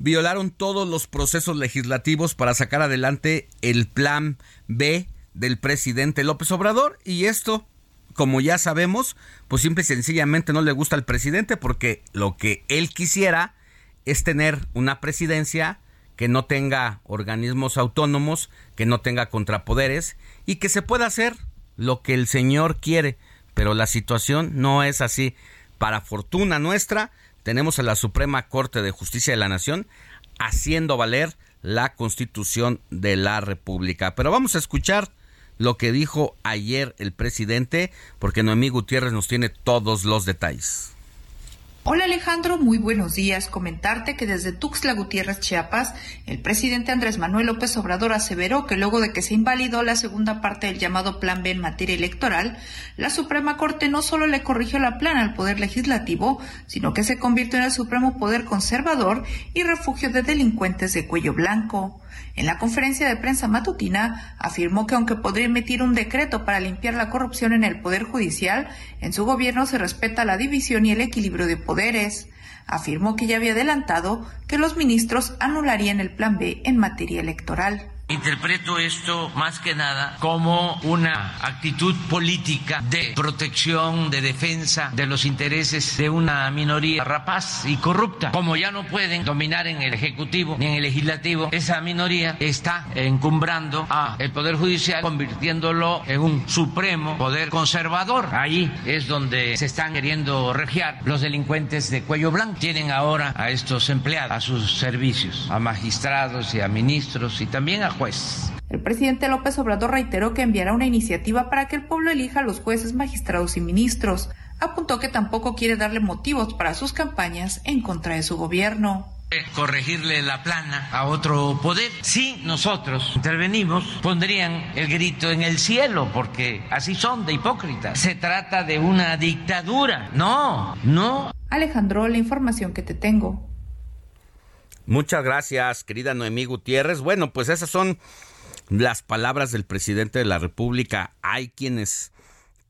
violaron todos los procesos legislativos para sacar adelante el plan B del presidente López Obrador y esto, como ya sabemos, pues simple y sencillamente no le gusta al presidente porque lo que él quisiera es tener una presidencia que no tenga organismos autónomos, que no tenga contrapoderes y que se pueda hacer lo que el señor quiere, pero la situación no es así. Para fortuna nuestra, tenemos a la Suprema Corte de Justicia de la Nación haciendo valer la Constitución de la República. Pero vamos a escuchar lo que dijo ayer el presidente, porque Noemí Gutiérrez nos tiene todos los detalles. Hola Alejandro, muy buenos días. Comentarte que desde Tuxtla Gutiérrez, Chiapas, el presidente Andrés Manuel López Obrador aseveró que luego de que se invalidó la segunda parte del llamado Plan B en materia electoral, la Suprema Corte no solo le corrigió la plana al Poder Legislativo, sino que se convirtió en el Supremo Poder Conservador y refugio de delincuentes de cuello blanco. En la conferencia de prensa matutina afirmó que aunque podría emitir un decreto para limpiar la corrupción en el Poder Judicial, en su gobierno se respeta la división y el equilibrio de poderes. afirmó que ya había adelantado que los ministros anularían el plan B en materia electoral. Interpreto esto más que nada como una actitud política de protección, de defensa de los intereses de una minoría rapaz y corrupta. Como ya no pueden dominar en el Ejecutivo ni en el Legislativo, esa minoría está encumbrando a el Poder Judicial, convirtiéndolo en un supremo poder conservador. Ahí es donde se están queriendo regiar los delincuentes de cuello blanco. Tienen ahora a estos empleados a sus servicios, a magistrados y a ministros y también a el presidente López Obrador reiteró que enviará una iniciativa para que el pueblo elija a los jueces, magistrados y ministros. Apuntó que tampoco quiere darle motivos para sus campañas en contra de su gobierno corregirle la plana a otro poder. Si nosotros intervenimos, pondrían el grito en el cielo, porque así son de hipócritas. Se trata de una dictadura. No, no. Alejandro, la información que te tengo. Muchas gracias, querida Noemí Gutiérrez. Bueno, pues esas son las palabras del presidente de la República. Hay quienes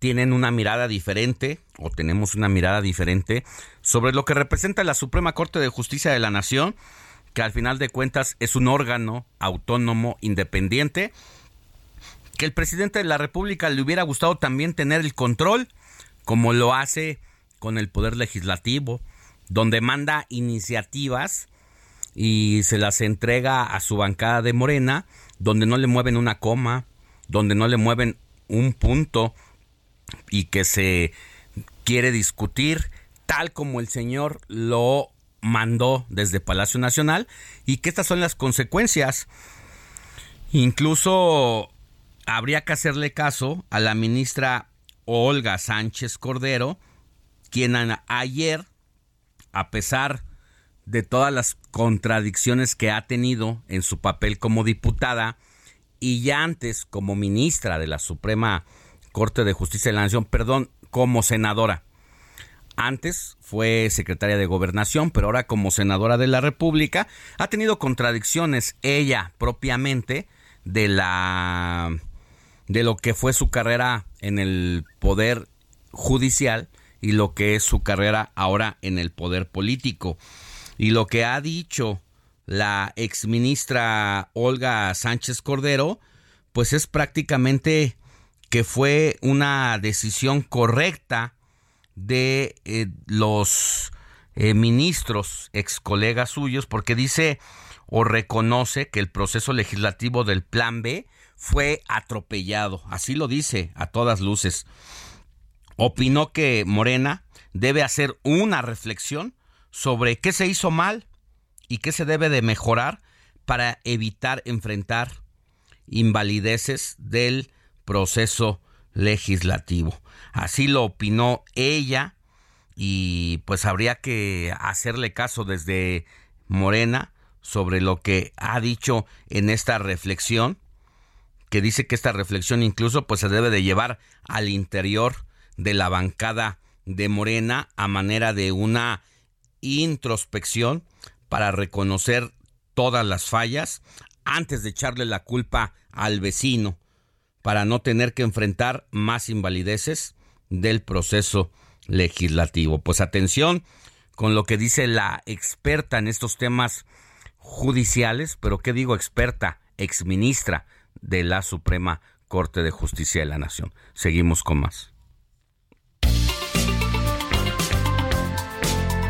tienen una mirada diferente o tenemos una mirada diferente sobre lo que representa la Suprema Corte de Justicia de la Nación, que al final de cuentas es un órgano autónomo independiente, que el presidente de la República le hubiera gustado también tener el control, como lo hace con el Poder Legislativo, donde manda iniciativas y se las entrega a su bancada de Morena, donde no le mueven una coma, donde no le mueven un punto y que se quiere discutir tal como el señor lo mandó desde Palacio Nacional y que estas son las consecuencias. Incluso habría que hacerle caso a la ministra Olga Sánchez Cordero, quien ayer, a pesar de todas las contradicciones que ha tenido en su papel como diputada y ya antes como ministra de la Suprema Corte de Justicia de la Nación, perdón, como senadora. Antes fue secretaria de Gobernación, pero ahora como senadora de la República ha tenido contradicciones ella propiamente de la de lo que fue su carrera en el poder judicial y lo que es su carrera ahora en el poder político. Y lo que ha dicho la exministra Olga Sánchez Cordero, pues es prácticamente que fue una decisión correcta de eh, los eh, ministros, ex colegas suyos, porque dice o reconoce que el proceso legislativo del Plan B fue atropellado. Así lo dice a todas luces. Opinó que Morena debe hacer una reflexión sobre qué se hizo mal y qué se debe de mejorar para evitar enfrentar invalideces del proceso legislativo. Así lo opinó ella y pues habría que hacerle caso desde Morena sobre lo que ha dicho en esta reflexión, que dice que esta reflexión incluso pues se debe de llevar al interior de la bancada de Morena a manera de una introspección para reconocer todas las fallas antes de echarle la culpa al vecino, para no tener que enfrentar más invalideces del proceso legislativo. Pues atención con lo que dice la experta en estos temas judiciales, pero ¿qué digo experta? Exministra de la Suprema Corte de Justicia de la Nación. Seguimos con más.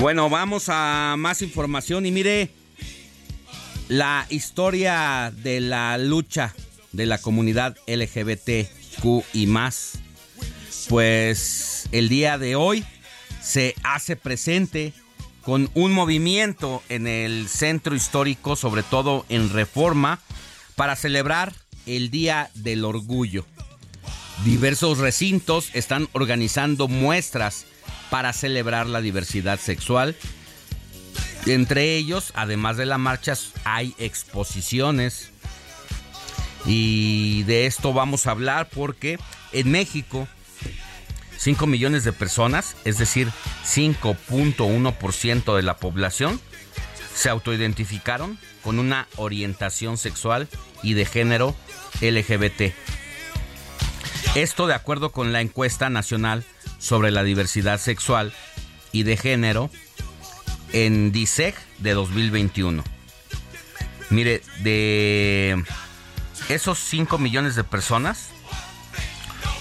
Bueno, vamos a más información y mire la historia de la lucha de la comunidad LGBTQ y más. Pues el día de hoy se hace presente con un movimiento en el centro histórico, sobre todo en Reforma, para celebrar el Día del Orgullo. Diversos recintos están organizando muestras para celebrar la diversidad sexual. Entre ellos, además de la marcha, hay exposiciones. Y de esto vamos a hablar porque en México 5 millones de personas, es decir, 5.1% de la población, se autoidentificaron con una orientación sexual y de género LGBT. Esto de acuerdo con la encuesta nacional sobre la diversidad sexual y de género en DISEG de 2021. Mire, de esos 5 millones de personas,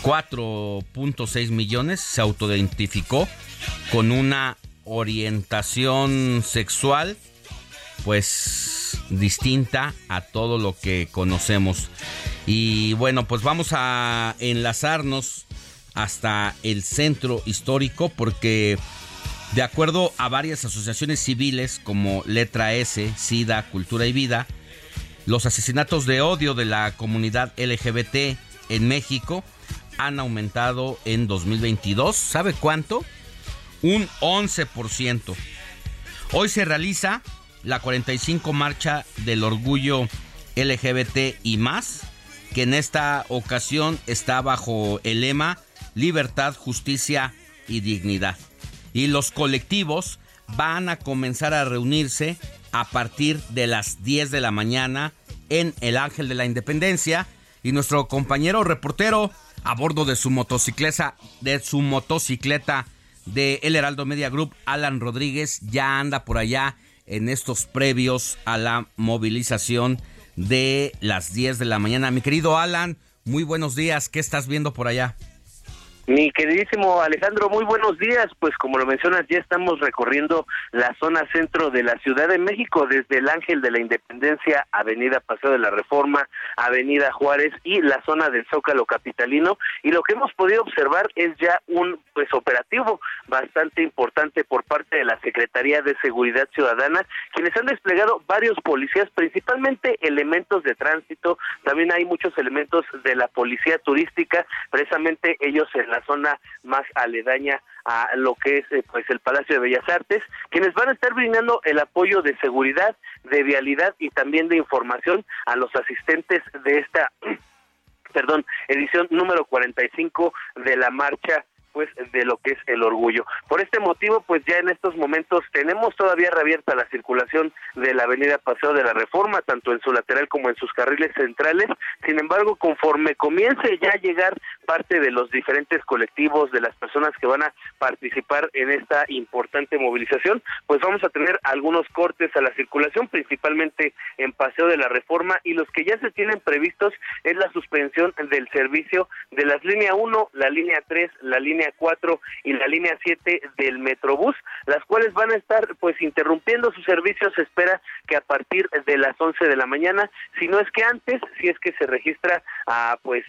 4.6 millones se autoidentificó con una orientación sexual pues distinta a todo lo que conocemos y bueno, pues vamos a enlazarnos hasta el centro histórico porque de acuerdo a varias asociaciones civiles como Letra S, SIDA, Cultura y Vida, los asesinatos de odio de la comunidad LGBT en México han aumentado en 2022. ¿Sabe cuánto? Un 11%. Hoy se realiza la 45 Marcha del Orgullo LGBT y más que en esta ocasión está bajo el lema Libertad, Justicia y Dignidad. Y los colectivos van a comenzar a reunirse a partir de las 10 de la mañana en el Ángel de la Independencia y nuestro compañero reportero a bordo de su motocicleta de su motocicleta de El Heraldo Media Group, Alan Rodríguez ya anda por allá en estos previos a la movilización de las 10 de la mañana. Mi querido Alan, muy buenos días. ¿Qué estás viendo por allá? Mi queridísimo Alejandro, muy buenos días. Pues como lo mencionas, ya estamos recorriendo la zona centro de la Ciudad de México, desde el Ángel de la Independencia, Avenida Paseo de la Reforma, Avenida Juárez y la zona del Zócalo Capitalino. Y lo que hemos podido observar es ya un pues operativo bastante importante por parte de la Secretaría de Seguridad Ciudadana, quienes han desplegado varios policías, principalmente elementos de tránsito. También hay muchos elementos de la policía turística, precisamente ellos en la zona más aledaña a lo que es eh, pues el Palacio de Bellas Artes, quienes van a estar brindando el apoyo de seguridad, de vialidad y también de información a los asistentes de esta [CLEARS THROAT] perdón, edición número 45 de la marcha pues de lo que es el orgullo. Por este motivo, pues ya en estos momentos tenemos todavía reabierta la circulación de la avenida Paseo de la Reforma, tanto en su lateral como en sus carriles centrales. Sin embargo, conforme comience ya a llegar parte de los diferentes colectivos, de las personas que van a participar en esta importante movilización, pues vamos a tener algunos cortes a la circulación, principalmente en Paseo de la Reforma, y los que ya se tienen previstos es la suspensión del servicio de las línea 1, la línea 3, la línea 4 y la línea 7 del Metrobús, las cuales van a estar pues interrumpiendo su servicio. Se espera que a partir de las 11 de la mañana, si no es que antes, si es que se registra a pues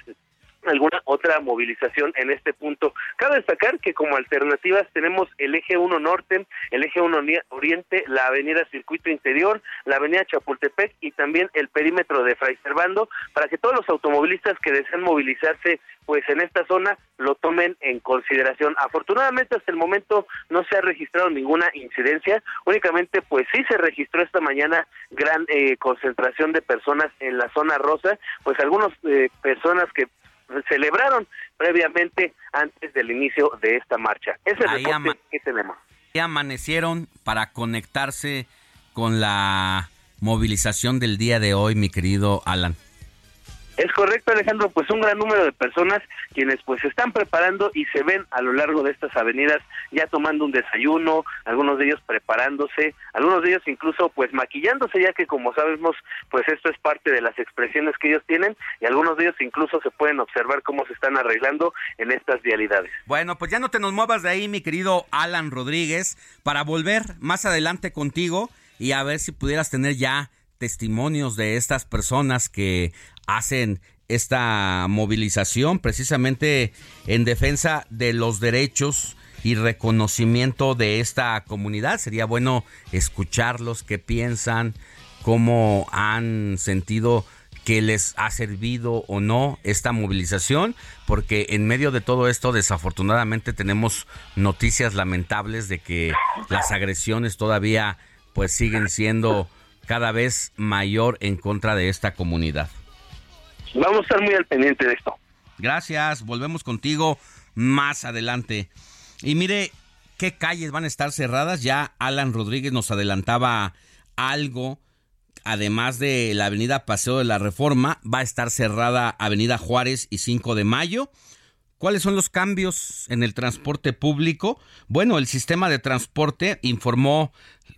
alguna otra movilización en este punto. Cabe destacar que como alternativas tenemos el eje 1 norte, el eje 1 oriente, la avenida Circuito Interior, la avenida Chapultepec y también el perímetro de Fray Servando para que todos los automovilistas que deseen movilizarse pues en esta zona lo tomen en consideración. Afortunadamente hasta el momento no se ha registrado ninguna incidencia, únicamente pues sí se registró esta mañana gran eh, concentración de personas en la zona rosa, pues algunas eh, personas que celebraron previamente antes del inicio de esta marcha. Ese es el que tenemos. Amanecieron para conectarse con la movilización del día de hoy, mi querido Alan. Es correcto, Alejandro, pues un gran número de personas quienes pues se están preparando y se ven a lo largo de estas avenidas ya tomando un desayuno, algunos de ellos preparándose, algunos de ellos incluso pues maquillándose, ya que como sabemos, pues esto es parte de las expresiones que ellos tienen y algunos de ellos incluso se pueden observar cómo se están arreglando en estas vialidades. Bueno, pues ya no te nos muevas de ahí, mi querido Alan Rodríguez, para volver más adelante contigo y a ver si pudieras tener ya testimonios de estas personas que hacen esta movilización precisamente en defensa de los derechos y reconocimiento de esta comunidad. Sería bueno escucharlos, qué piensan, cómo han sentido que les ha servido o no esta movilización, porque en medio de todo esto desafortunadamente tenemos noticias lamentables de que las agresiones todavía pues siguen siendo cada vez mayor en contra de esta comunidad. Vamos a estar muy al pendiente de esto. Gracias, volvemos contigo más adelante. Y mire, ¿qué calles van a estar cerradas? Ya Alan Rodríguez nos adelantaba algo. Además de la avenida Paseo de la Reforma, va a estar cerrada Avenida Juárez y 5 de Mayo. ¿Cuáles son los cambios en el transporte público? Bueno, el sistema de transporte informó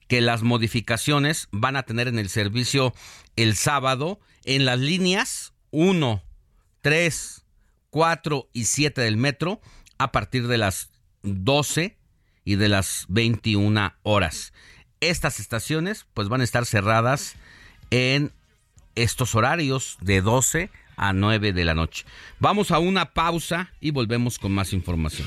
que las modificaciones van a tener en el servicio el sábado en las líneas 1, 3, 4 y 7 del metro a partir de las 12 y de las 21 horas. Estas estaciones pues van a estar cerradas en estos horarios de 12 a 9 de la noche. Vamos a una pausa y volvemos con más información.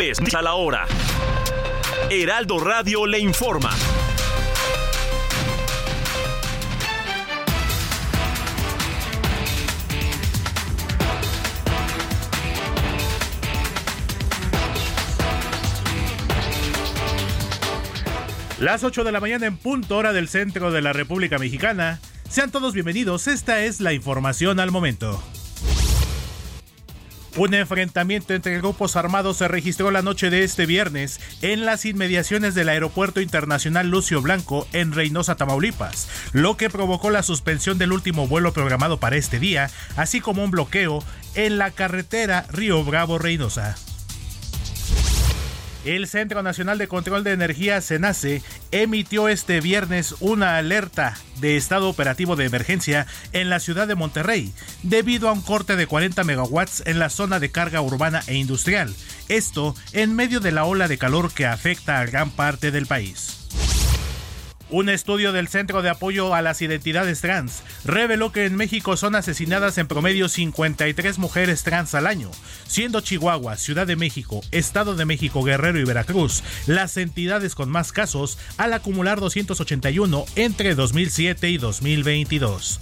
Es a la hora. Heraldo Radio le informa. Las 8 de la mañana en punto hora del centro de la República Mexicana. Sean todos bienvenidos, esta es la información al momento. Un enfrentamiento entre grupos armados se registró la noche de este viernes en las inmediaciones del Aeropuerto Internacional Lucio Blanco en Reynosa, Tamaulipas, lo que provocó la suspensión del último vuelo programado para este día, así como un bloqueo en la carretera Río Bravo-Reynosa. El Centro Nacional de Control de Energía, CENACE, emitió este viernes una alerta de estado operativo de emergencia en la ciudad de Monterrey, debido a un corte de 40 megawatts en la zona de carga urbana e industrial. Esto en medio de la ola de calor que afecta a gran parte del país. Un estudio del Centro de Apoyo a las Identidades Trans reveló que en México son asesinadas en promedio 53 mujeres trans al año, siendo Chihuahua, Ciudad de México, Estado de México, Guerrero y Veracruz las entidades con más casos al acumular 281 entre 2007 y 2022.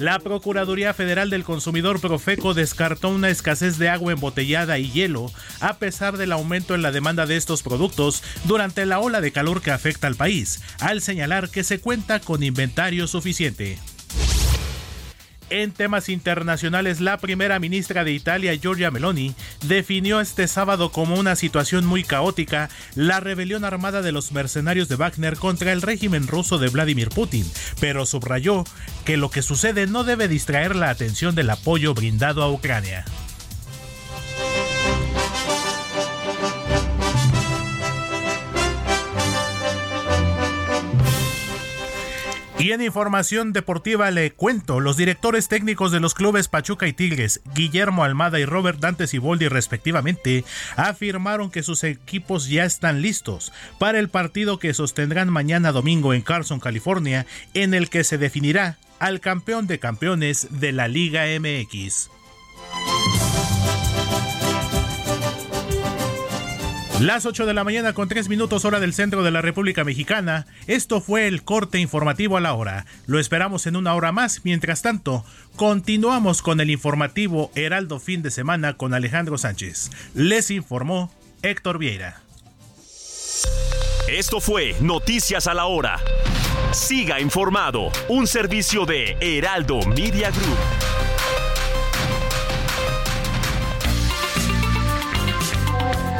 La Procuraduría Federal del Consumidor Profeco descartó una escasez de agua embotellada y hielo a pesar del aumento en la demanda de estos productos durante la ola de calor que afecta al país, al señalar que se cuenta con inventario suficiente. En temas internacionales, la primera ministra de Italia, Giorgia Meloni, definió este sábado como una situación muy caótica la rebelión armada de los mercenarios de Wagner contra el régimen ruso de Vladimir Putin, pero subrayó que lo que sucede no debe distraer la atención del apoyo brindado a Ucrania. Y en información deportiva le cuento, los directores técnicos de los clubes Pachuca y Tigres, Guillermo Almada y Robert Dantes y Boldi respectivamente, afirmaron que sus equipos ya están listos para el partido que sostendrán mañana domingo en Carson, California, en el que se definirá al campeón de campeones de la Liga MX. Las 8 de la mañana con 3 minutos hora del centro de la República Mexicana. Esto fue el corte informativo a la hora. Lo esperamos en una hora más. Mientras tanto, continuamos con el informativo Heraldo Fin de Semana con Alejandro Sánchez. Les informó Héctor Vieira. Esto fue Noticias a la hora. Siga informado, un servicio de Heraldo Media Group.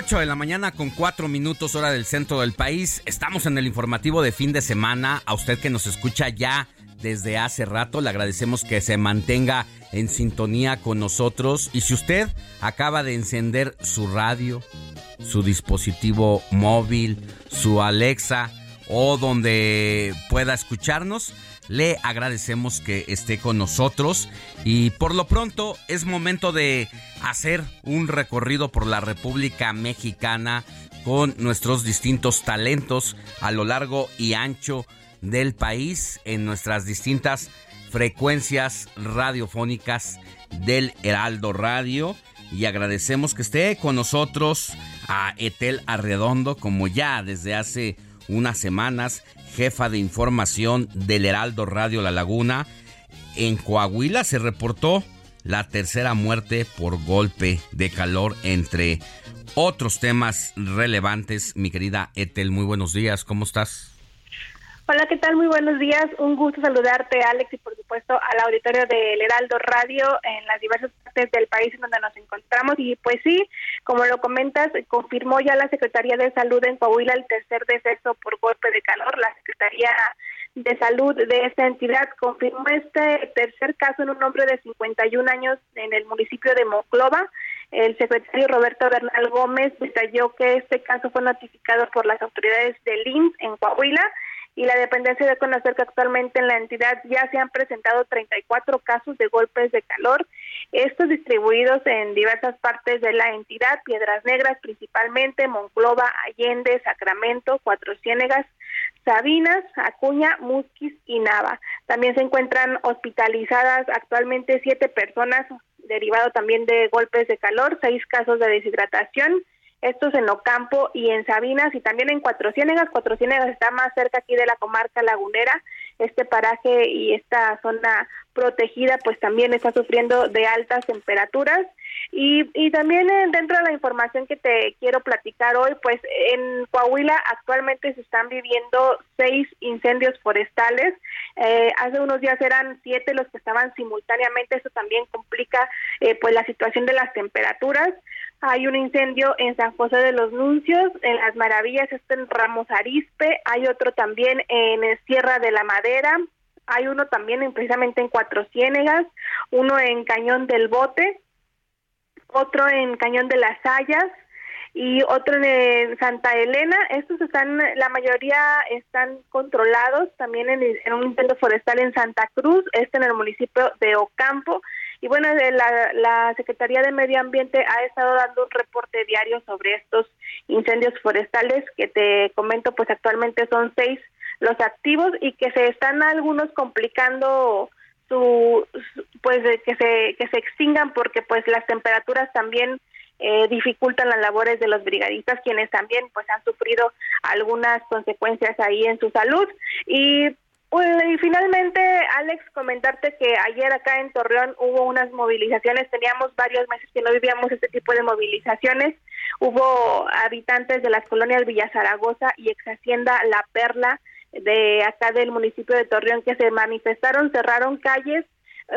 8 de la mañana con 4 minutos hora del centro del país. Estamos en el informativo de fin de semana. A usted que nos escucha ya desde hace rato, le agradecemos que se mantenga en sintonía con nosotros. Y si usted acaba de encender su radio, su dispositivo móvil, su Alexa o donde pueda escucharnos, le agradecemos que esté con nosotros y por lo pronto es momento de hacer un recorrido por la República Mexicana con nuestros distintos talentos a lo largo y ancho del país en nuestras distintas frecuencias radiofónicas del Heraldo Radio. Y agradecemos que esté con nosotros a Etel Arredondo como ya desde hace unas semanas jefa de información del Heraldo Radio La Laguna. En Coahuila se reportó la tercera muerte por golpe de calor entre otros temas relevantes. Mi querida Etel, muy buenos días, ¿cómo estás? Hola, ¿qué tal? Muy buenos días. Un gusto saludarte, Alex, y por supuesto al auditorio del Heraldo Radio en las diversas partes del país en donde nos encontramos. Y pues sí, como lo comentas, confirmó ya la Secretaría de Salud en Coahuila el tercer deceso por golpe de calor. La Secretaría de Salud de esta entidad confirmó este tercer caso en un hombre de 51 años en el municipio de Moclova. El secretario Roberto Bernal Gómez detalló que este caso fue notificado por las autoridades del IMSS en Coahuila y la dependencia de conocer que actualmente en la entidad ya se han presentado 34 casos de golpes de calor, estos distribuidos en diversas partes de la entidad, Piedras Negras principalmente, Monclova, Allende, Sacramento, Cuatro Ciénegas, Sabinas, Acuña, Musquis y Nava. También se encuentran hospitalizadas actualmente siete personas derivado también de golpes de calor, seis casos de deshidratación, estos en Ocampo y en Sabinas y también en Cuatro Ciénegas. Cuatro Ciénegas está más cerca aquí de la comarca lagunera. Este paraje y esta zona protegida pues también está sufriendo de altas temperaturas y, y también eh, dentro de la información que te quiero platicar hoy pues en Coahuila actualmente se están viviendo seis incendios forestales eh, hace unos días eran siete los que estaban simultáneamente eso también complica eh, pues la situación de las temperaturas hay un incendio en San José de los Nuncios, en Las Maravillas, este en Ramos Arispe, hay otro también en Sierra de la Madera, hay uno también en, precisamente en Cuatro Ciénegas, uno en Cañón del Bote, otro en Cañón de las Hayas y otro en Santa Elena. Estos están, la mayoría están controlados también en, en un incendio forestal en Santa Cruz, este en el municipio de Ocampo y bueno, la, la Secretaría de Medio Ambiente ha estado dando un reporte diario sobre estos incendios forestales que te comento, pues actualmente son seis los activos y que se están algunos complicando su, pues que se que se extingan porque pues las temperaturas también eh, dificultan las labores de los brigadistas quienes también pues han sufrido algunas consecuencias ahí en su salud. Y y finalmente, Alex, comentarte que ayer acá en Torreón hubo unas movilizaciones, teníamos varios meses que no vivíamos este tipo de movilizaciones, hubo habitantes de las colonias Villa Zaragoza y ex Hacienda La Perla de acá del municipio de Torreón que se manifestaron, cerraron calles,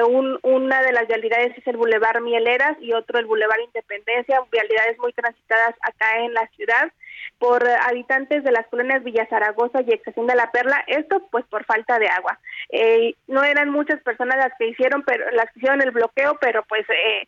un, una de las vialidades es el Boulevard Mieleras y otro el Boulevard Independencia, vialidades muy transitadas acá en la ciudad por habitantes de las colonias Villa Zaragoza y Excepción de la Perla, esto pues por falta de agua. Eh, no eran muchas personas las que hicieron, pero las que hicieron el bloqueo, pero pues eh,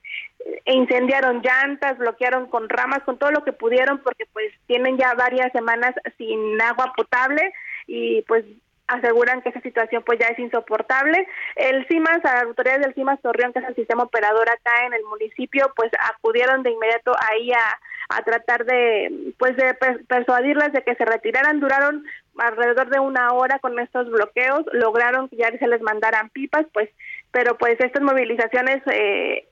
incendiaron llantas, bloquearon con ramas, con todo lo que pudieron, porque pues tienen ya varias semanas sin agua potable y pues aseguran que esa situación pues ya es insoportable. El CIMAS, las autoridades del CIMAS Torreón, que es el sistema operador acá en el municipio, pues acudieron de inmediato ahí a, a tratar de pues de persuadirlas de que se retiraran. Duraron alrededor de una hora con estos bloqueos, lograron que ya se les mandaran pipas, pues, pero pues estas movilizaciones eh,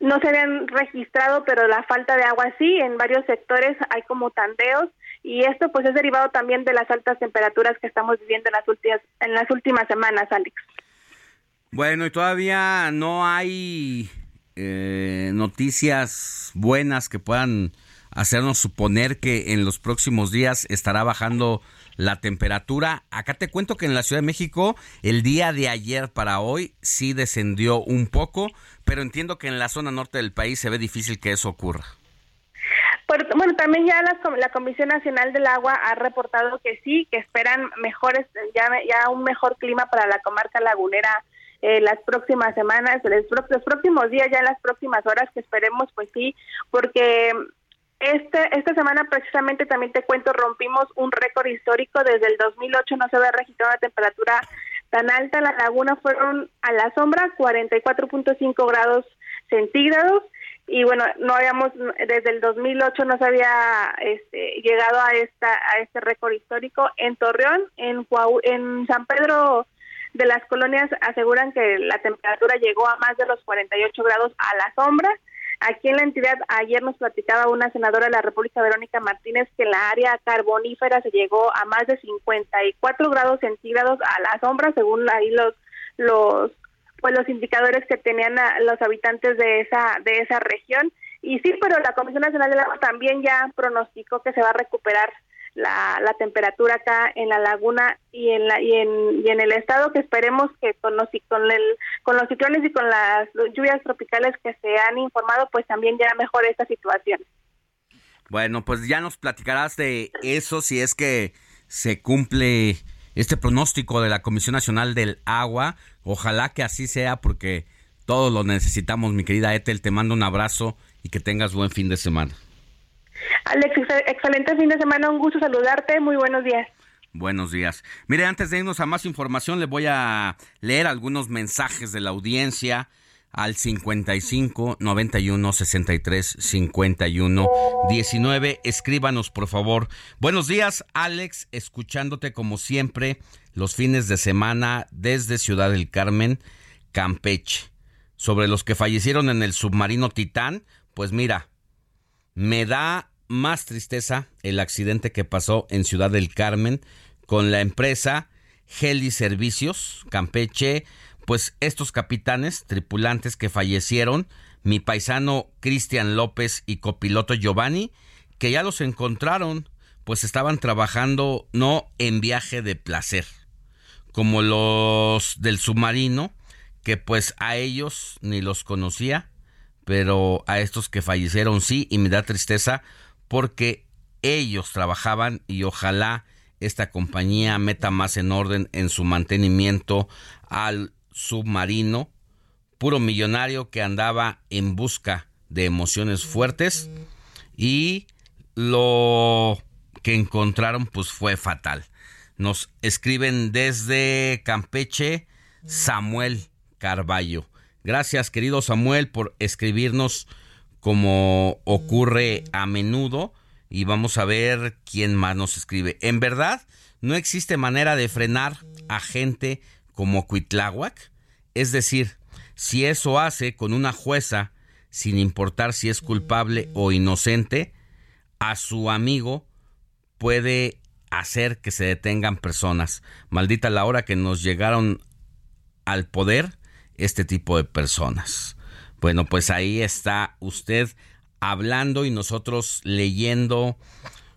no se habían registrado, pero la falta de agua sí, en varios sectores hay como tandeos y esto pues es derivado también de las altas temperaturas que estamos viviendo en las últimas en las últimas semanas, Alex. Bueno, y todavía no hay eh, noticias buenas que puedan hacernos suponer que en los próximos días estará bajando la temperatura. Acá te cuento que en la Ciudad de México el día de ayer para hoy sí descendió un poco, pero entiendo que en la zona norte del país se ve difícil que eso ocurra. Bueno, también ya la, Comisión Nacional del Agua ha reportado que sí, que esperan mejores, ya, ya un mejor clima para la comarca lagunera eh, las próximas semanas, los, próximos días, ya las próximas horas, que esperemos, pues sí, porque este, esta semana precisamente también te cuento, rompimos un récord histórico. Desde el 2008 no se había registrado una temperatura tan alta. La laguna fueron a la sombra 44.5 grados centígrados. Y bueno, no habíamos, desde el 2008 no se había este, llegado a, esta, a este récord histórico. En Torreón, en, en San Pedro de las colonias aseguran que la temperatura llegó a más de los 48 grados a la sombra Aquí en la entidad, ayer nos platicaba una senadora de la República, Verónica Martínez, que en la área carbonífera se llegó a más de 54 grados centígrados a la sombra, según ahí los los pues los indicadores que tenían los habitantes de esa de esa región. Y sí, pero la Comisión Nacional del Agua también ya pronosticó que se va a recuperar la, la temperatura acá en la laguna y en la y en, y en el estado que esperemos que con los con el con los ciclones y con las lluvias tropicales que se han informado pues también ya mejore esta situación. Bueno, pues ya nos platicarás de eso si es que se cumple este pronóstico de la Comisión Nacional del Agua. Ojalá que así sea porque todos lo necesitamos, mi querida Ethel. Te mando un abrazo y que tengas buen fin de semana. Alex, excelente fin de semana, un gusto saludarte, muy buenos días. Buenos días. Mire, antes de irnos a más información, le voy a leer algunos mensajes de la audiencia al 55 91 63 51 19. Escríbanos, por favor. Buenos días, Alex, escuchándote como siempre los fines de semana desde Ciudad del Carmen, Campeche. Sobre los que fallecieron en el submarino Titán, pues mira, me da más tristeza el accidente que pasó en Ciudad del Carmen con la empresa Heli Servicios Campeche, pues estos capitanes, tripulantes que fallecieron, mi paisano Cristian López y copiloto Giovanni, que ya los encontraron, pues estaban trabajando no en viaje de placer, como los del submarino, que pues a ellos ni los conocía, pero a estos que fallecieron sí, y me da tristeza porque ellos trabajaban y ojalá esta compañía meta más en orden en su mantenimiento al submarino, puro millonario que andaba en busca de emociones fuertes y lo que encontraron pues fue fatal. Nos escriben desde Campeche Samuel Carballo. Gracias, querido Samuel, por escribirnos como ocurre a menudo y vamos a ver quién más nos escribe. En verdad, no existe manera de frenar a gente como Cuitláhuac. Es decir, si eso hace con una jueza, sin importar si es culpable o inocente, a su amigo puede hacer que se detengan personas. Maldita la hora que nos llegaron al poder este tipo de personas. Bueno, pues ahí está usted hablando y nosotros leyendo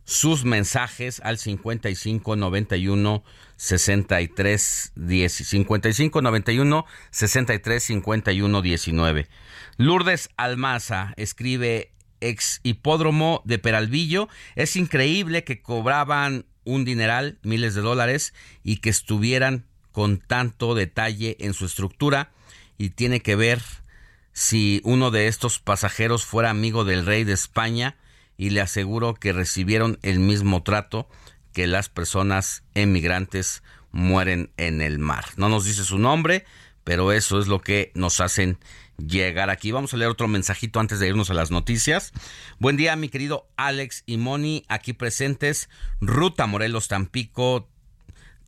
sus mensajes al 55 91 63 10 55 91 63 51 19. Lourdes Almaza escribe ex hipódromo de Peralvillo. Es increíble que cobraban un dineral, miles de dólares, y que estuvieran con tanto detalle en su estructura y tiene que ver si uno de estos pasajeros fuera amigo del rey de España y le aseguro que recibieron el mismo trato que las personas emigrantes mueren en el mar. No nos dice su nombre, pero eso es lo que nos hacen llegar aquí. Vamos a leer otro mensajito antes de irnos a las noticias. Buen día, mi querido Alex y Moni, aquí presentes. Ruta Morelos Tampico,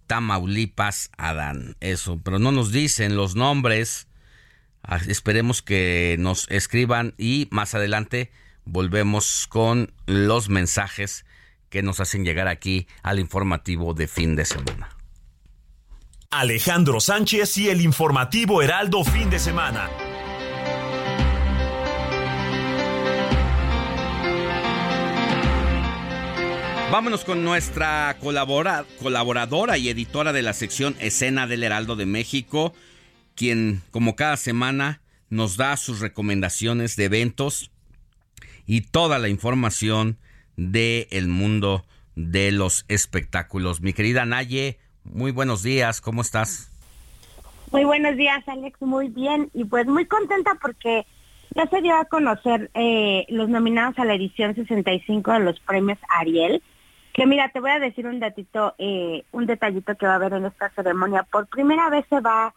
Tamaulipas, Adán. Eso, pero no nos dicen los nombres Ah, esperemos que nos escriban y más adelante volvemos con los mensajes que nos hacen llegar aquí al informativo de fin de semana. Alejandro Sánchez y el informativo Heraldo fin de semana. Vámonos con nuestra colaboradora y editora de la sección Escena del Heraldo de México, quien como cada semana nos da sus recomendaciones de eventos y toda la información del el mundo de los espectáculos. Mi querida Naye, muy buenos días, ¿cómo estás? Muy buenos días, Alex, muy bien y pues muy contenta porque ya se dio a conocer eh, los nominados a la edición 65 de los premios Ariel. Que mira, te voy a decir un datito, eh, un detallito que va a haber en esta ceremonia. Por primera vez se va,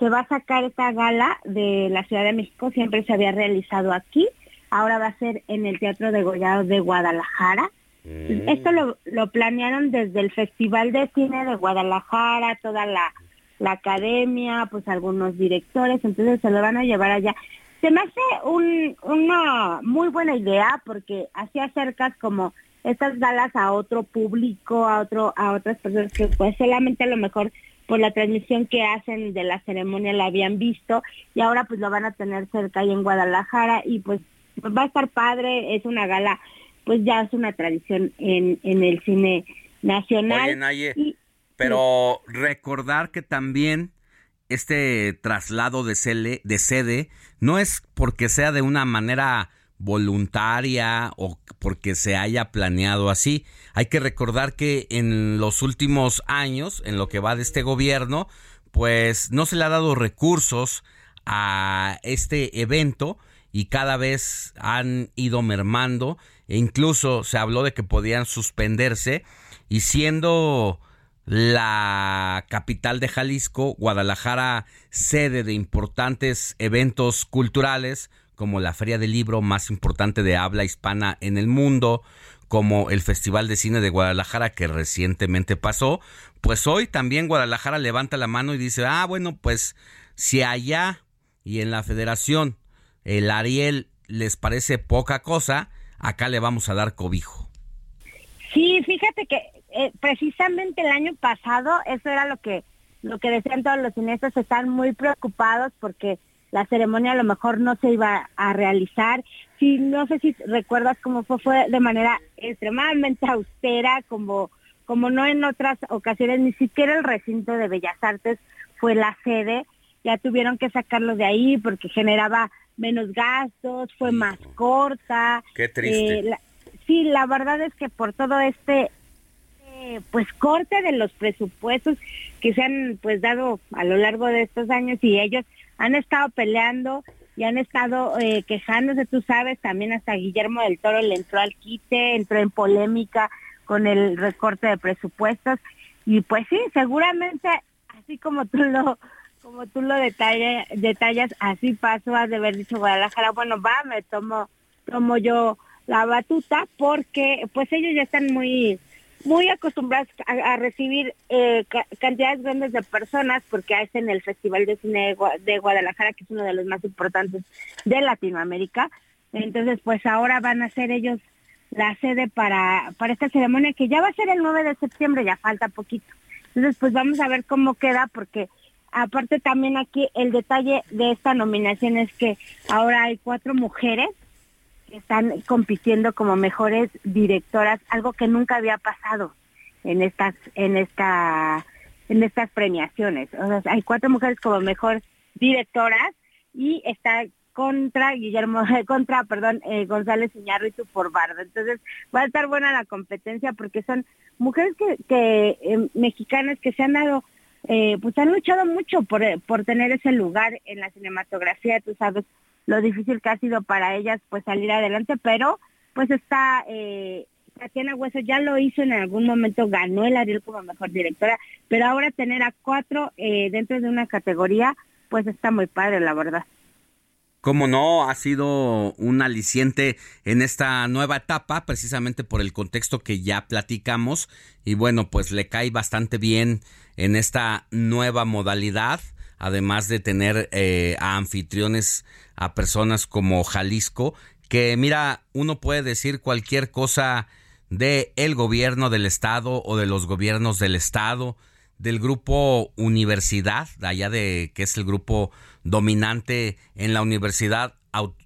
se va a sacar esta gala de la Ciudad de México, siempre se había realizado aquí, ahora va a ser en el Teatro de Gollado de Guadalajara. Mm. Esto lo, lo planearon desde el Festival de Cine de Guadalajara, toda la, la academia, pues algunos directores, entonces se lo van a llevar allá. Se me hace un, una muy buena idea porque así acercas como estas galas a otro público, a otro, a otras personas que pues solamente a lo mejor por la transmisión que hacen de la ceremonia la habían visto y ahora pues lo van a tener cerca ahí en Guadalajara y pues va a estar padre, es una gala, pues ya es una tradición en, en el cine nacional. Oye, Naye, pero recordar que también este traslado de, cele- de sede no es porque sea de una manera voluntaria o porque se haya planeado así. Hay que recordar que en los últimos años, en lo que va de este gobierno, pues no se le ha dado recursos a este evento y cada vez han ido mermando. E incluso se habló de que podían suspenderse. Y siendo la capital de Jalisco, Guadalajara, sede de importantes eventos culturales como la Feria del Libro más importante de habla hispana en el mundo, como el Festival de Cine de Guadalajara que recientemente pasó, pues hoy también Guadalajara levanta la mano y dice, ah, bueno, pues si allá y en la federación el Ariel les parece poca cosa, acá le vamos a dar cobijo. Sí, fíjate que eh, precisamente el año pasado eso era lo que lo que decían todos los cineastas, están muy preocupados porque la ceremonia a lo mejor no se iba a realizar. Sí, no sé si recuerdas cómo fue, fue de manera extremadamente austera, como, como no en otras ocasiones, ni siquiera el recinto de Bellas Artes fue la sede, ya tuvieron que sacarlo de ahí porque generaba menos gastos, fue más corta. Qué triste. Eh, la- sí, la verdad es que por todo este eh, pues corte de los presupuestos que se han pues dado a lo largo de estos años y ellos han estado peleando y han estado eh, quejándose, tú sabes, también hasta Guillermo del Toro le entró al quite, entró en polémica con el recorte de presupuestos y pues sí, seguramente así como tú lo como tú lo detalla- detallas, así pasó, has de haber dicho Guadalajara, bueno, va, me tomo, tomo yo la batuta, porque pues ellos ya están muy, muy acostumbrados a, a recibir eh, ca- cantidades grandes de personas, porque hacen el Festival de Cine de Guadalajara, que es uno de los más importantes de Latinoamérica. Entonces, pues ahora van a ser ellos la sede para, para esta ceremonia, que ya va a ser el 9 de septiembre, ya falta poquito. Entonces, pues vamos a ver cómo queda, porque aparte también aquí el detalle de esta nominación es que ahora hay cuatro mujeres que están compitiendo como mejores directoras, algo que nunca había pasado en estas, en esta, en estas premiaciones. O sea, hay cuatro mujeres como mejor directoras y está contra Guillermo, [LAUGHS] contra, perdón, eh, González Iñárritu por Bardo. Entonces va a estar buena la competencia porque son mujeres que, que eh, mexicanas que se han dado, eh, pues han luchado mucho por, eh, por tener ese lugar en la cinematografía, tú sabes lo difícil que ha sido para ellas pues salir adelante, pero pues está eh, Tatiana Hueso ya lo hizo en algún momento, ganó el Ariel como mejor directora, pero ahora tener a cuatro eh, dentro de una categoría, pues está muy padre, la verdad. Como no, ha sido un aliciente en esta nueva etapa, precisamente por el contexto que ya platicamos. Y bueno, pues le cae bastante bien en esta nueva modalidad además de tener eh, a anfitriones, a personas como Jalisco, que mira, uno puede decir cualquier cosa de el gobierno del estado o de los gobiernos del estado, del grupo Universidad, allá de que es el grupo dominante en la Universidad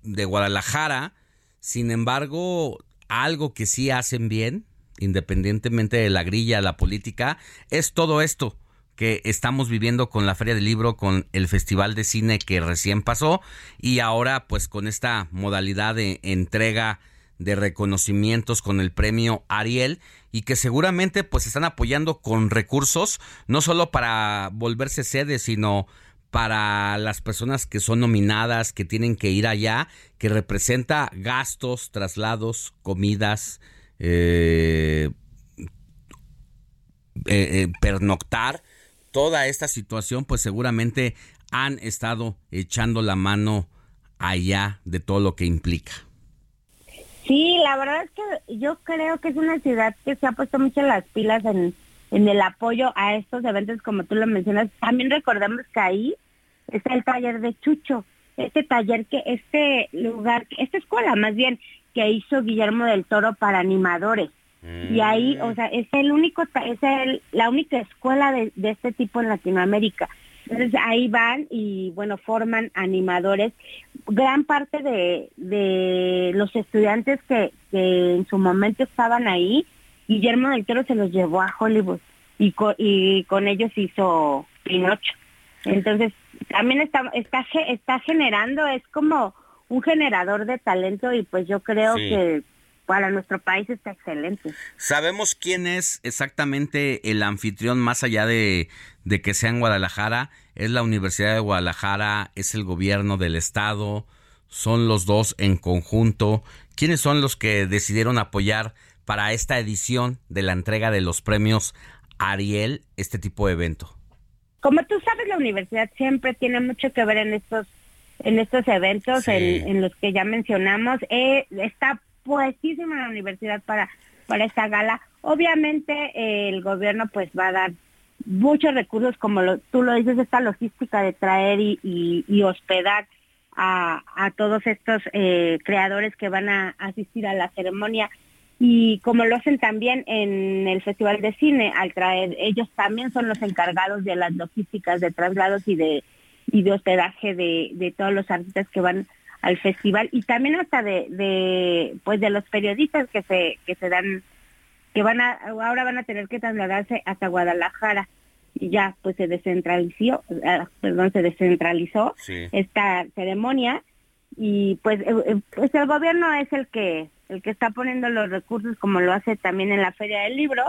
de Guadalajara. Sin embargo, algo que sí hacen bien, independientemente de la grilla, la política, es todo esto que estamos viviendo con la Feria del Libro, con el Festival de Cine que recién pasó y ahora pues con esta modalidad de entrega de reconocimientos con el premio Ariel y que seguramente pues están apoyando con recursos no solo para volverse sede sino para las personas que son nominadas, que tienen que ir allá, que representa gastos, traslados, comidas, eh, eh, eh, pernoctar, toda esta situación, pues seguramente han estado echando la mano allá de todo lo que implica. Sí, la verdad es que yo creo que es una ciudad que se ha puesto mucho las pilas en, en el apoyo a estos eventos, como tú lo mencionas. También recordemos que ahí está el taller de Chucho, este taller que, este lugar, esta escuela más bien, que hizo Guillermo del Toro para animadores. Y ahí, Mm. o sea, es el único, es el, la única escuela de, de este tipo en Latinoamérica. Entonces ahí van y bueno, forman animadores. Gran parte de, de los estudiantes que, que en su momento estaban ahí, Guillermo del Toro se los llevó a Hollywood y, co- y con ellos hizo Pinocho. Entonces también está, está, está generando, es como un generador de talento y pues yo creo Sí. que para nuestro país está excelente. ¿Sabemos quién es exactamente el anfitrión más allá de, de que sea en Guadalajara? ¿Es la Universidad de Guadalajara? ¿Es el gobierno del estado? ¿Son los dos en conjunto? ¿Quiénes son los que decidieron apoyar para esta edición de la entrega de los premios Ariel este tipo de evento? Como tú sabes, la universidad siempre tiene mucho que ver en estos en estos eventos Sí. en, en los que ya mencionamos. Eh, está puestísima la universidad para para esta gala. Obviamente eh, el gobierno pues va a dar muchos recursos, como lo, tú lo dices, esta logística de traer y, y- y hospedar a, a todos estos eh, creadores que van a asistir a la ceremonia y como lo hacen también en el Festival de Cine, al traer, ellos también son los encargados de las logísticas de traslados y de, y de hospedaje de, de todos los artistas que van al festival y también hasta de, de pues de los periodistas que se que se dan que van a ahora van a tener que trasladarse hasta Guadalajara. Y ya pues se descentralizó ah, perdón se descentralizó Sí. esta ceremonia. Y pues eh, eh, pues el gobierno es el que el que está poniendo los recursos como lo hace también en la feria del libro.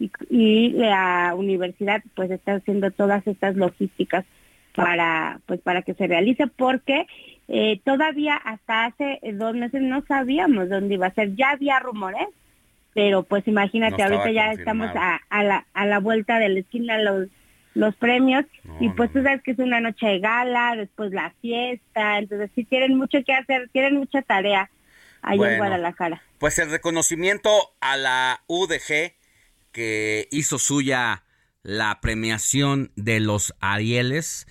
Y, y la universidad pues está haciendo todas estas logísticas para pues para que se realice porque eh, todavía hasta hace dos meses no sabíamos dónde iba a ser. Ya había rumores pero pues imagínate No ahorita ya estamos a, a la a la vuelta de la esquina los los premios. Y pues tú sabes que es una noche de gala después la fiesta. Entonces sí tienen mucho que hacer tienen mucha tarea allá en. Guadalajara. Pues el reconocimiento a la UDG que hizo suya la premiación de los Arieles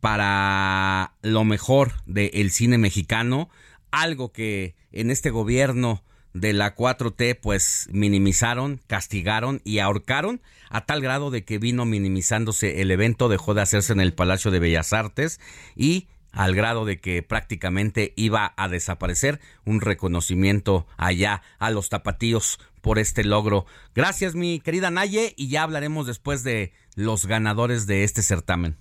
para lo mejor del cine mexicano, algo que en este gobierno de la 4T pues minimizaron, castigaron y ahorcaron a tal grado de que vino minimizándose el evento, dejó de hacerse en el Palacio de Bellas Artes y al grado de que prácticamente iba a desaparecer un reconocimiento allá a los tapatíos por este logro. Gracias mi querida Naye y ya hablaremos después de los ganadores de este certamen.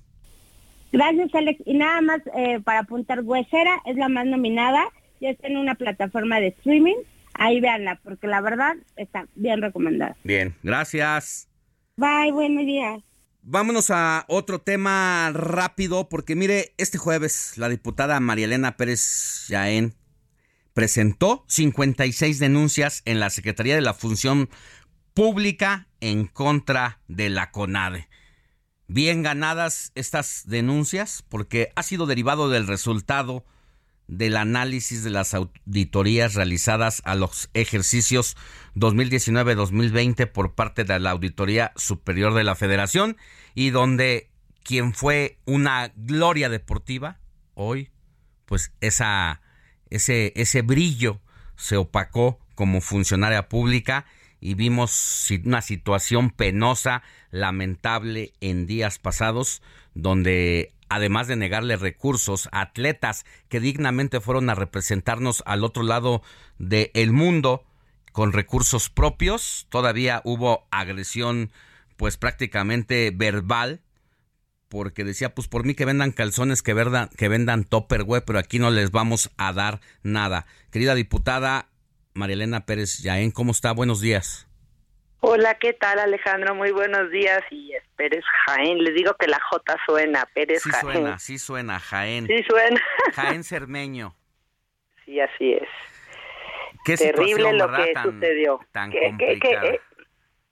Gracias, Alex. Y nada más eh, para apuntar, Huesera es la más nominada, ya está en una plataforma de streaming, ahí véanla, porque la verdad está bien recomendada. Bien, gracias. Bye, buenos días. Vámonos a otro tema rápido, porque mire, este jueves la diputada María Elena Pérez Yaén presentó 56 denuncias en la Secretaría de la Función Pública en contra de la CONADE. Bien ganadas estas denuncias porque ha sido derivado del resultado del análisis de las auditorías realizadas a los ejercicios 2019-2020 por parte de la Auditoría Superior de la Federación y donde quien fue una gloria deportiva, hoy, pues esa, ese, ese brillo se opacó como funcionaria pública y vimos una situación penosa, lamentable en días pasados, donde además de negarle recursos atletas que dignamente fueron a representarnos al otro lado del mundo con recursos propios, todavía hubo agresión pues prácticamente verbal porque decía, pues por mí que vendan calzones, que, vendan, que vendan Topperware, pero aquí no les vamos a dar nada. Querida diputada Marielena Pérez Yaén, ¿cómo está? Buenos días. Hola, ¿qué tal Alejandro? Muy buenos días y es Pérez Jaén. Les digo que la J suena, Pérez sí Jaén. suena, sí suena, Jaén. Sí suena. [LAUGHS] Jaén Cermeño. Sí, así es. Qué Terrible lo que tan, sucedió. Tan complicada. eh,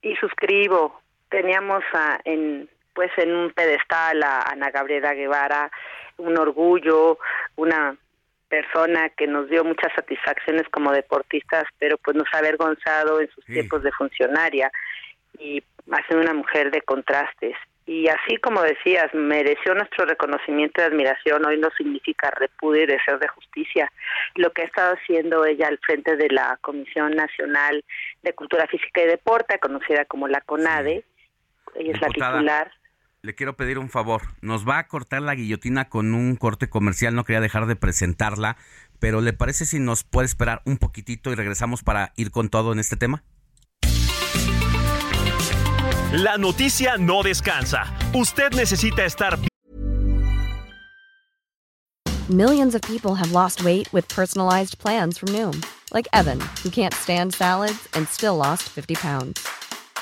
y suscribo. Teníamos a- en pues en un pedestal a Ana Gabriela Guevara, un orgullo, una persona que nos dio muchas satisfacciones como deportistas, pero pues nos ha avergonzado en sus Sí. tiempos de funcionaria y ha sido una mujer de contrastes. Y así como decías, mereció nuestro reconocimiento y admiración, hoy no significa repudio y deseo de justicia. Lo que ha estado haciendo ella al frente de la Comisión Nacional de Cultura Física y Deporte, conocida como la CONADE, ella es la titular. Le quiero pedir un favor. Nos va a cortar la guillotina con un corte comercial. No quería dejar de presentarla, pero ¿le parece si nos puede esperar un poquitito y regresamos para ir con todo en este tema? La noticia no descansa. Usted necesita estar Millions of people have lost weight with personalized plans from Noom, like Evan, who can't stand salads and still lost 50 pounds.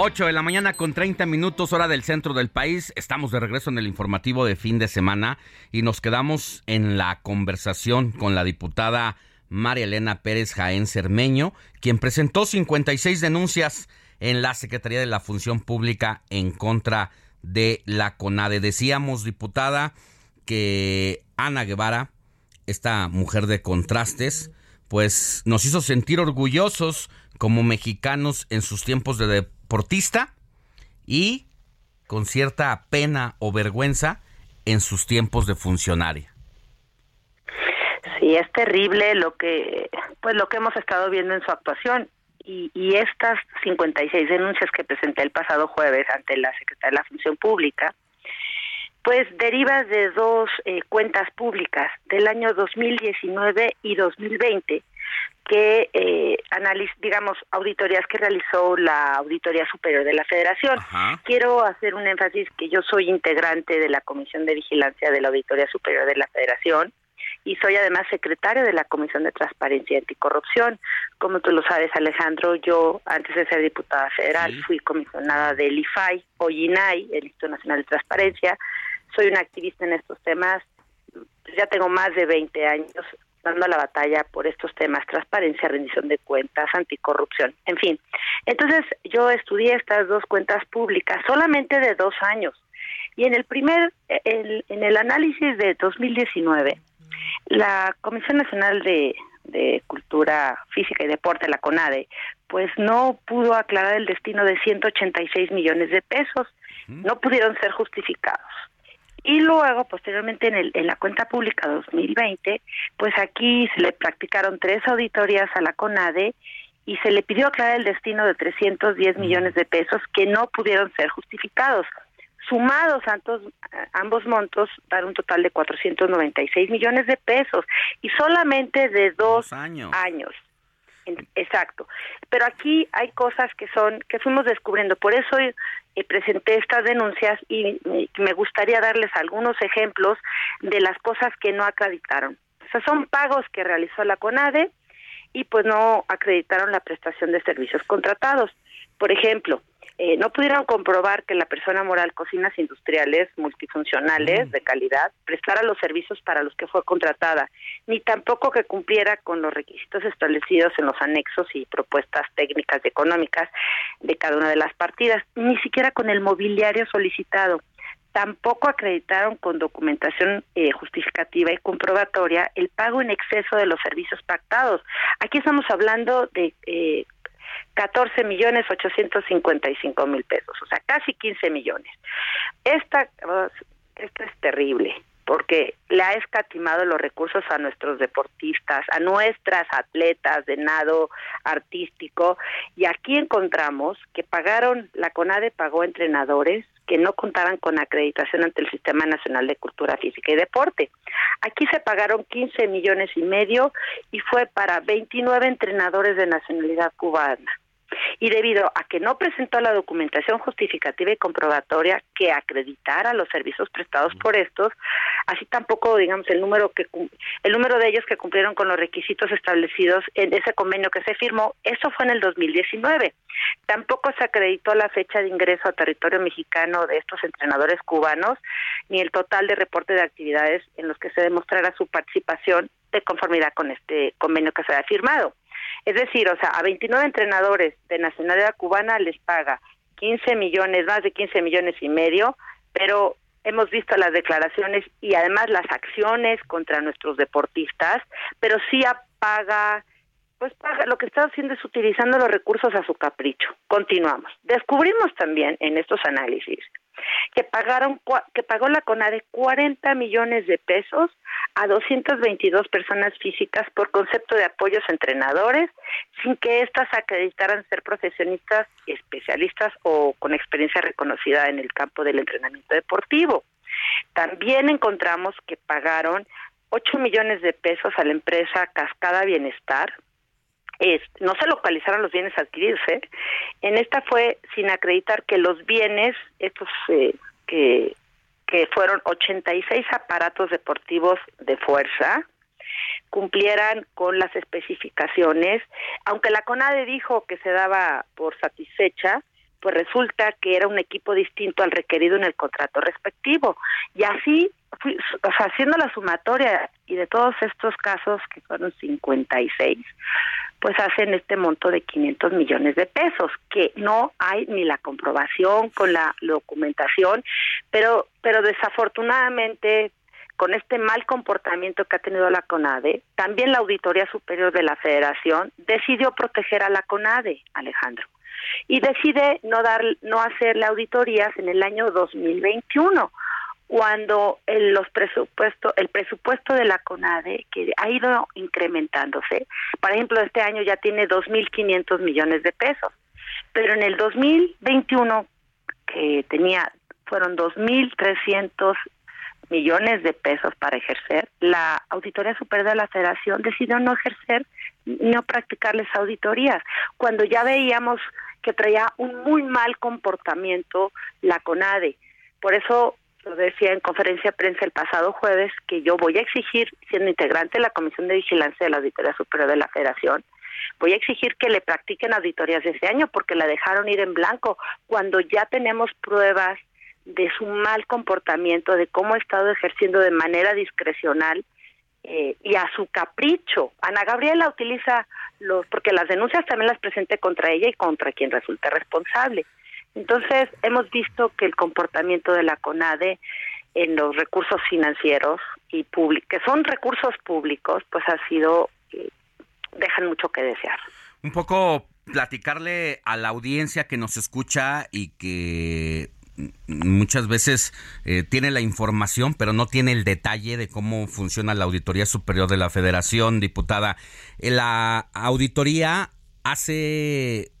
Ocho de la mañana con 30 minutos hora del centro del país. Estamos de regreso en el informativo de fin de semana y nos quedamos en la conversación con la diputada María Elena Pérez Jaén Cermeño, quien presentó 56 denuncias en la Secretaría de la Función Pública en contra de la CONADE. Decíamos, diputada, que Ana Guevara, esta mujer de contrastes, pues nos hizo sentir orgullosos como mexicanos en sus tiempos de deportista y con cierta pena o vergüenza en sus tiempos de funcionaria. Sí, es terrible lo que, pues lo que hemos estado viendo en su actuación y, y estas 56 denuncias que presenté el pasado jueves ante la Secretaría de la Función Pública, pues deriva de dos eh, cuentas públicas del año 2019 y 2020 que eh, analiz, digamos auditorías que realizó la Auditoría Superior de la Federación. Quiero hacer un énfasis que yo soy integrante de la Comisión de Vigilancia de la Auditoría Superior de la Federación y soy además secretario de la Comisión de Transparencia y Anticorrupción. Como tú lo sabes, Alejandro, yo antes de ser diputada federal fui comisionada del IFAI o INAI, el Instituto Nacional de Transparencia. Soy una activista en estos temas. Ya tengo más de 20 años dando la batalla por estos temas, transparencia, rendición de cuentas, anticorrupción, en fin. Entonces yo estudié estas dos cuentas públicas solamente de dos años y en el primer, en, en el análisis de 2019, la Comisión Nacional de, de Cultura Física y Deporte, la CONADE, pues no pudo aclarar el destino de 186 millones de pesos, no pudieron ser justificados. Y luego, posteriormente, en, el, en la cuenta pública 2020, pues aquí se le practicaron tres auditorías a la CONADE y se le pidió aclarar el destino de 310 millones de pesos que no pudieron ser justificados. Sumados ambos, ambos montos dan un total de 496 millones de pesos y solamente de dos, años. Exacto. Pero aquí hay cosas que son que fuimos descubriendo. Por eso eh, presenté estas denuncias y me gustaría darles algunos ejemplos de las cosas que no acreditaron. O sea, son pagos que realizó la CONADE y pues no acreditaron la prestación de servicios contratados. Por ejemplo, eh, no pudieron comprobar que la persona moral cocinas industriales multifuncionales de calidad prestara los servicios para los que fue contratada, ni tampoco que cumpliera con los requisitos establecidos en los anexos y propuestas técnicas y económicas de cada una de las partidas, ni siquiera con el mobiliario solicitado. Tampoco acreditaron con documentación eh, justificativa y comprobatoria el pago en exceso de los servicios pactados. Aquí estamos hablando de eh, 14 millones 855 mil pesos, o sea, casi 15 millones. Esta, esta es terrible porque le ha escatimado los recursos a nuestros deportistas, a nuestras atletas de nado artístico, y aquí encontramos que pagaron, la CONADE pagó entrenadores que no contaran con acreditación ante el Sistema Nacional de Cultura Física y Deporte. Aquí se pagaron 15 millones y medio y fue para 29 entrenadores de nacionalidad cubana y debido a que no presentó la documentación justificativa y comprobatoria que acreditara los servicios prestados por estos, así tampoco digamos el número que el número de ellos que cumplieron con los requisitos establecidos en ese convenio que se firmó, eso fue en el 2019. Tampoco se acreditó la fecha de ingreso a territorio mexicano de estos entrenadores cubanos ni el total de reporte de actividades en los que se demostrara su participación de conformidad con este convenio que se ha firmado. Es decir, o sea, a 29 entrenadores de nacionalidad cubana les paga 15 millones, más de 15 millones y medio, pero hemos visto las declaraciones y además las acciones contra nuestros deportistas, pero sí paga, pues paga, lo que está haciendo es utilizando los recursos a su capricho. Continuamos. Descubrimos también en estos análisis que pagaron que pagó la CONADE 40 millones de pesos a 222 personas físicas por concepto de apoyos entrenadores sin que éstas acreditaran ser profesionistas especialistas o con experiencia reconocida en el campo del entrenamiento deportivo. También encontramos que pagaron 8 millones de pesos a la empresa Cascada Bienestar no se localizaron los bienes adquiridos. ¿eh? En esta fue sin acreditar que los bienes, estos eh, que, fueron 86 aparatos deportivos de fuerza, cumplieran con las especificaciones, aunque la CONADE dijo que se daba por satisfecha, pues resulta que era un equipo distinto al requerido en el contrato respectivo. Y así, haciendo la sumatoria y de todos estos casos, que fueron 56, pues hacen este monto de 500 millones de pesos, que no hay ni la comprobación con la documentación, pero, pero desafortunadamente con este mal comportamiento que ha tenido la CONADE, también la Auditoría Superior de la Federación decidió proteger a la CONADE, Alejandro, y decide no dar no hacerle auditorías en el año 2021 cuando el, los presupuestos, el presupuesto de la CONADE, que ha ido incrementándose, por ejemplo, este año ya tiene 2.500 millones de pesos, pero en el 2021, que tenía, fueron 2.300 millones de pesos para ejercer, la Auditoría Superior de la Federación decidió no ejercer, no practicarles auditorías, cuando ya veíamos que traía un muy mal comportamiento la CONADE. Por eso lo decía en conferencia de prensa el pasado jueves, que yo voy a exigir, siendo integrante de la Comisión de Vigilancia de la Auditoría Superior de la Federación, voy a exigir que le practiquen auditorías ese año porque la dejaron ir en blanco cuando ya tenemos pruebas de su mal comportamiento, de cómo ha estado ejerciendo de manera discrecional eh, y a su capricho. Ana Gabriela utiliza los, porque las denuncias también las presente contra ella y contra quien resulte responsable. Entonces, hemos visto que el comportamiento de la CONADE en los recursos financieros y que son recursos públicos, pues ha sido, eh, dejan mucho que desear. Un poco platicarle a la audiencia que nos escucha y que muchas veces eh, tiene la información, pero no tiene el detalle de cómo funciona la Auditoría Superior de la Federación, diputada. La auditoría hace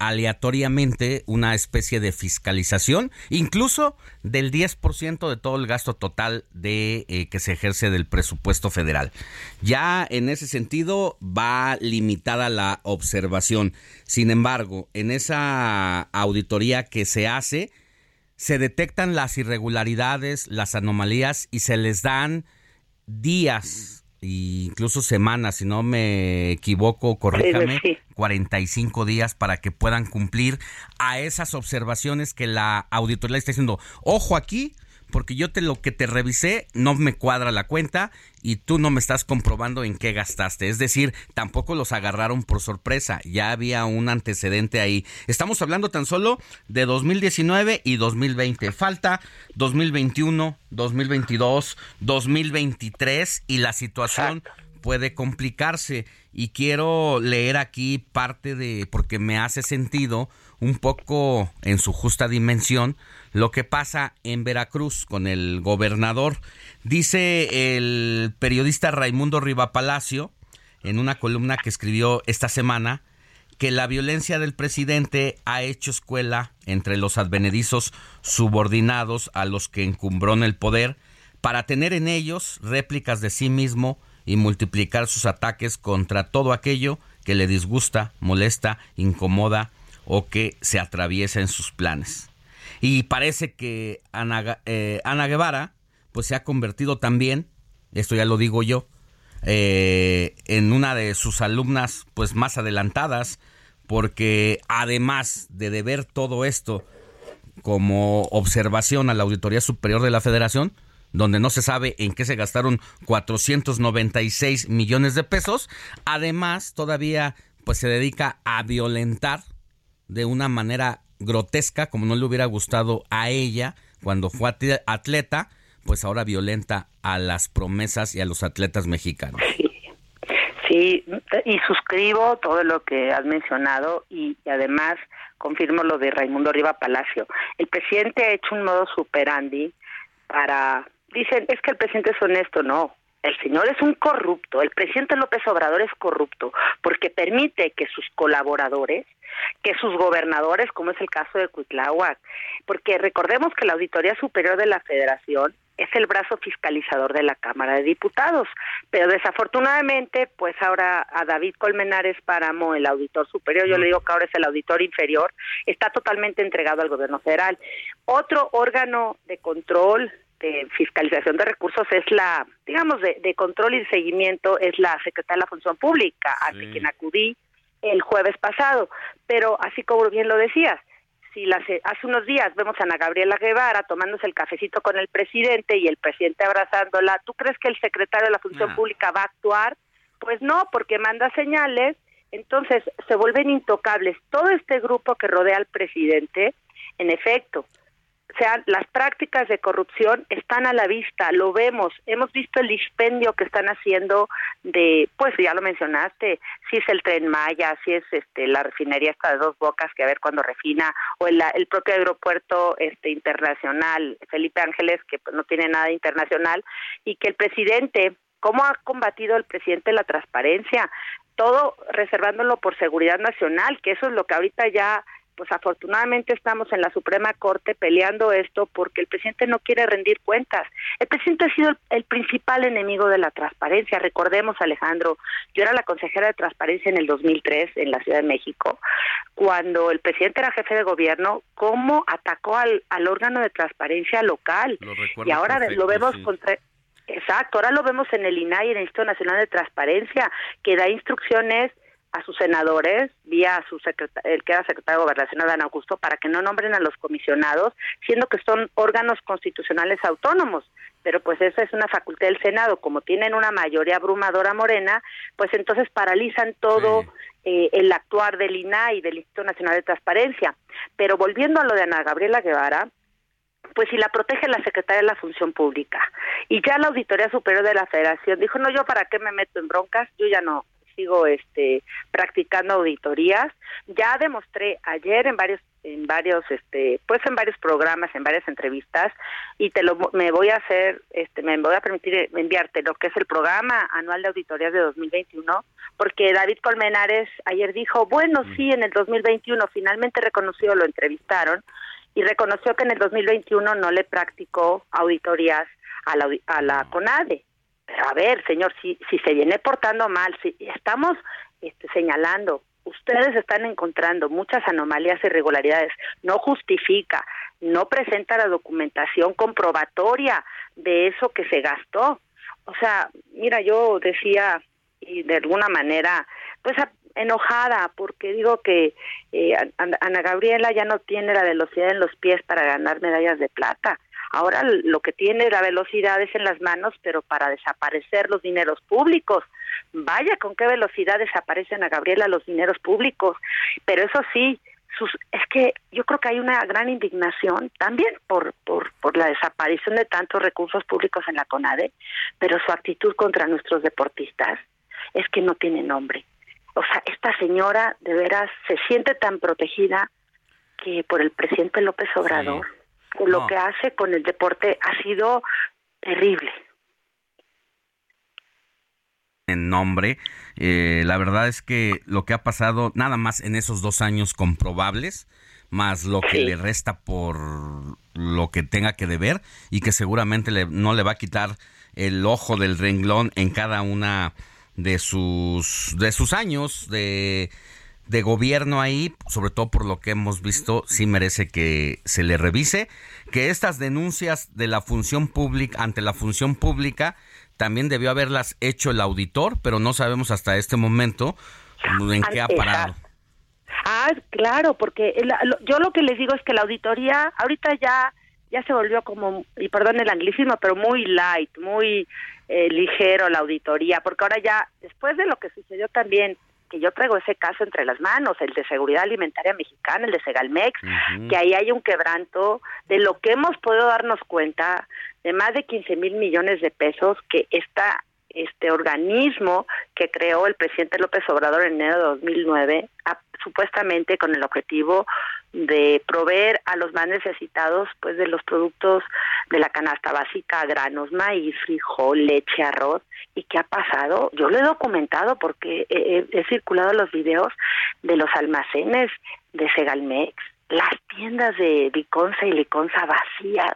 aleatoriamente una especie de fiscalización, incluso del 10% de todo el gasto total de eh, que se ejerce del presupuesto federal. Ya en ese sentido va limitada la observación. Sin embargo, en esa auditoría que se hace, se detectan las irregularidades, las anomalías y se les dan días incluso semanas, si no me equivoco, corríjame, 45 días para que puedan cumplir a esas observaciones que la auditoría está diciendo, ojo aquí, porque yo te lo que te revisé no me cuadra la cuenta y tú no me estás comprobando en qué gastaste. Es decir, tampoco los agarraron por sorpresa, ya había un antecedente ahí. Estamos hablando tan solo de 2019 y 2020. Falta 2021, 2022, 2023 y la situación puede complicarse y quiero leer aquí parte de porque me hace sentido un poco en su justa dimensión lo que pasa en Veracruz con el gobernador. Dice el periodista Raimundo Palacio en una columna que escribió esta semana que la violencia del presidente ha hecho escuela entre los advenedizos subordinados a los que encumbró en el poder para tener en ellos réplicas de sí mismo y multiplicar sus ataques contra todo aquello que le disgusta, molesta, incomoda o que se atraviesa en sus planes. Y parece que Ana, eh, Guevara pues se ha convertido también, esto ya lo digo yo, eh, en una de sus alumnas pues más adelantadas, porque además de deber todo esto como observación a la Auditoría Superior de la Federación, donde no se sabe en qué se gastaron 496 millones de pesos, además todavía pues se dedica a violentar de una manera grotesca, como no le hubiera gustado a ella cuando fue atleta, pues ahora violenta a las promesas y a los atletas mexicanos. Sí, y suscribo todo lo que has mencionado y, además confirmo lo de Raimundo Riva Palacio. El presidente ha hecho un modo superandi para... Dicen, es que el presidente es honesto, no. El señor es un corrupto, el presidente López Obrador es corrupto porque permite que sus colaboradores que sus gobernadores, como es el caso de Cuitláhuac, porque recordemos que la Auditoría Superior de la Federación es el brazo fiscalizador de la Cámara de Diputados, pero desafortunadamente, pues ahora a David Colmenares Páramo, el auditor superior, yo le digo que ahora es el auditor inferior, está totalmente entregado al gobierno federal. Otro órgano de control de fiscalización de recursos es la, digamos, de, control y seguimiento es la Secretaría de la Función Pública, a quien acudí el jueves pasado. Pero así como bien lo decías, si hace unos días vemos a Ana Gabriela Guevara tomándose el cafecito con el presidente y el presidente abrazándola, ¿tú crees que el secretario de la Función Pública va a actuar? Pues no, porque manda señales, entonces se vuelven intocables. Todo este grupo que rodea al presidente, en efecto, sea, las prácticas de corrupción están a la vista, lo vemos, hemos visto el dispendio que están haciendo de, pues ya lo mencionaste, si es el tren Maya, si es este la refinería esta de dos bocas que a ver cuándo refina, o el, el propio aeropuerto este internacional Felipe Ángeles que pues, no tiene nada internacional y que el presidente cómo ha combatido el presidente la transparencia, todo reservándolo por seguridad nacional, que eso es lo que ahorita ya pues afortunadamente estamos en la Suprema Corte peleando esto porque el presidente no quiere rendir cuentas. El presidente ha sido el, principal enemigo de la transparencia. Recordemos, Alejandro, yo era la consejera de transparencia en el 2003 en la Ciudad de México, cuando el presidente era jefe de gobierno, cómo atacó al, al órgano de transparencia local. y ahora lo vemos contra Exacto, ahora lo vemos en el INAI, el Instituto Nacional de Transparencia, que da instrucciones a sus senadores, vía a su el que era secretario de Gobernación, Adán Augusto, para que no nombren a los comisionados, siendo que son órganos constitucionales autónomos. Pero pues esa es una facultad del Senado. Como tienen una mayoría abrumadora morena, pues entonces paralizan todo eh, el actuar del INAI, del Instituto Nacional de Transparencia. Pero volviendo a lo de Ana Gabriela Guevara, pues si la protege la Secretaría de la Función Pública. Y ya la Auditoría Superior de la Federación dijo, no, yo para qué me meto en broncas, yo ya no, sigo este practicando auditorías. Ya demostré ayer en varios en varios este pues en varios programas, en varias entrevistas y te lo me voy a hacer este me voy a permitir enviarte lo que es el programa anual de auditorías de 2021 porque David Colmenares ayer dijo, "Bueno, sí, en el 2021 finalmente reconoció, lo entrevistaron y reconoció que en el 2021 no le practicó auditorías a la, a la CONADE. A ver, señor, si, si se viene portando mal, si estamos este, señalando, ustedes están encontrando muchas anomalías irregularidades, no justifica, no presenta la documentación comprobatoria de eso que se gastó. O sea, mira, yo decía, y de alguna manera, pues enojada porque digo que eh, Ana Gabriela ya no tiene la velocidad en los pies para ganar medallas de plata. Ahora lo que tiene la velocidad es en las manos, pero para desaparecer los dineros públicos. Vaya con qué velocidad desaparecen a Gabriela los dineros públicos. Pero eso sí, sus, es que yo creo que hay una gran indignación también por, por, por la desaparición de tantos recursos públicos en la CONADE, pero su actitud contra nuestros deportistas es que no tiene nombre. O sea, esta señora de veras se siente tan protegida que por el presidente López Obrador lo que hace con el deporte ha sido terrible. En nombre, eh, la verdad es que lo que ha pasado nada más en esos dos años comprobables, más lo que le resta por lo que tenga que deber y que seguramente le, no le va a quitar el ojo del renglón en cada una de sus de sus años de de gobierno ahí, sobre todo por lo que hemos visto, sí merece que se le revise, que estas denuncias de la función pública ante la función pública también debió haberlas hecho el auditor, pero no sabemos hasta este momento en qué ha parado. Ah, claro, porque yo lo que les digo es que la auditoría ahorita ya ya se volvió como, y perdón el anglicismo, pero muy light, muy eh, ligero la auditoría, porque ahora ya, después de lo que sucedió también que yo traigo ese caso entre las manos, el de Seguridad Alimentaria Mexicana, el de Segalmex, que ahí hay un quebranto de lo que hemos podido darnos cuenta de más de 15 mil millones de pesos que esta este organismo que creó el presidente López Obrador en enero de 2009, supuestamente con el objetivo de proveer a los más necesitados pues de los productos de la canasta básica, granos, maíz, frijol, leche, arroz. ¿Y qué ha pasado? Yo lo he documentado porque he, circulado los videos de los almacenes de Segalmex, las tiendas de Liconza y Liconza vacías,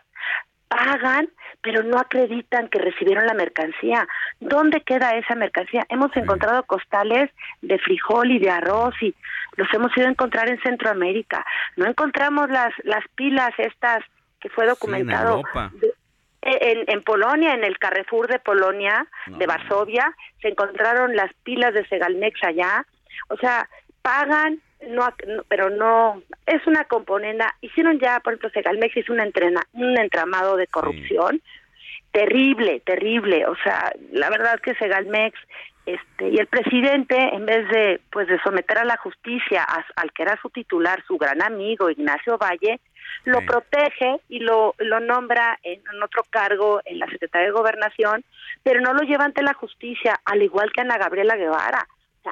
pagan pero no acreditan que recibieron la mercancía. ¿Dónde queda esa mercancía? Hemos encontrado costales de frijol y de arroz y los hemos ido a encontrar en Centroamérica. No encontramos las las pilas estas que fue documentado. en, en, Polonia, en el Carrefour de Polonia, de Varsovia, se encontraron las pilas de Segalmex allá. O sea, pagan no, pero no es una componente hicieron ya por ejemplo Segalmex hizo una entrena, un entramado de corrupción terrible terrible o sea la verdad que Segalmex este y el presidente en vez de pues de someter a la justicia al que era su titular su gran amigo Ignacio Valle lo protege y lo lo nombra en, en otro cargo en la Secretaría de Gobernación pero no lo lleva ante la justicia al igual que Ana Gabriela Guevara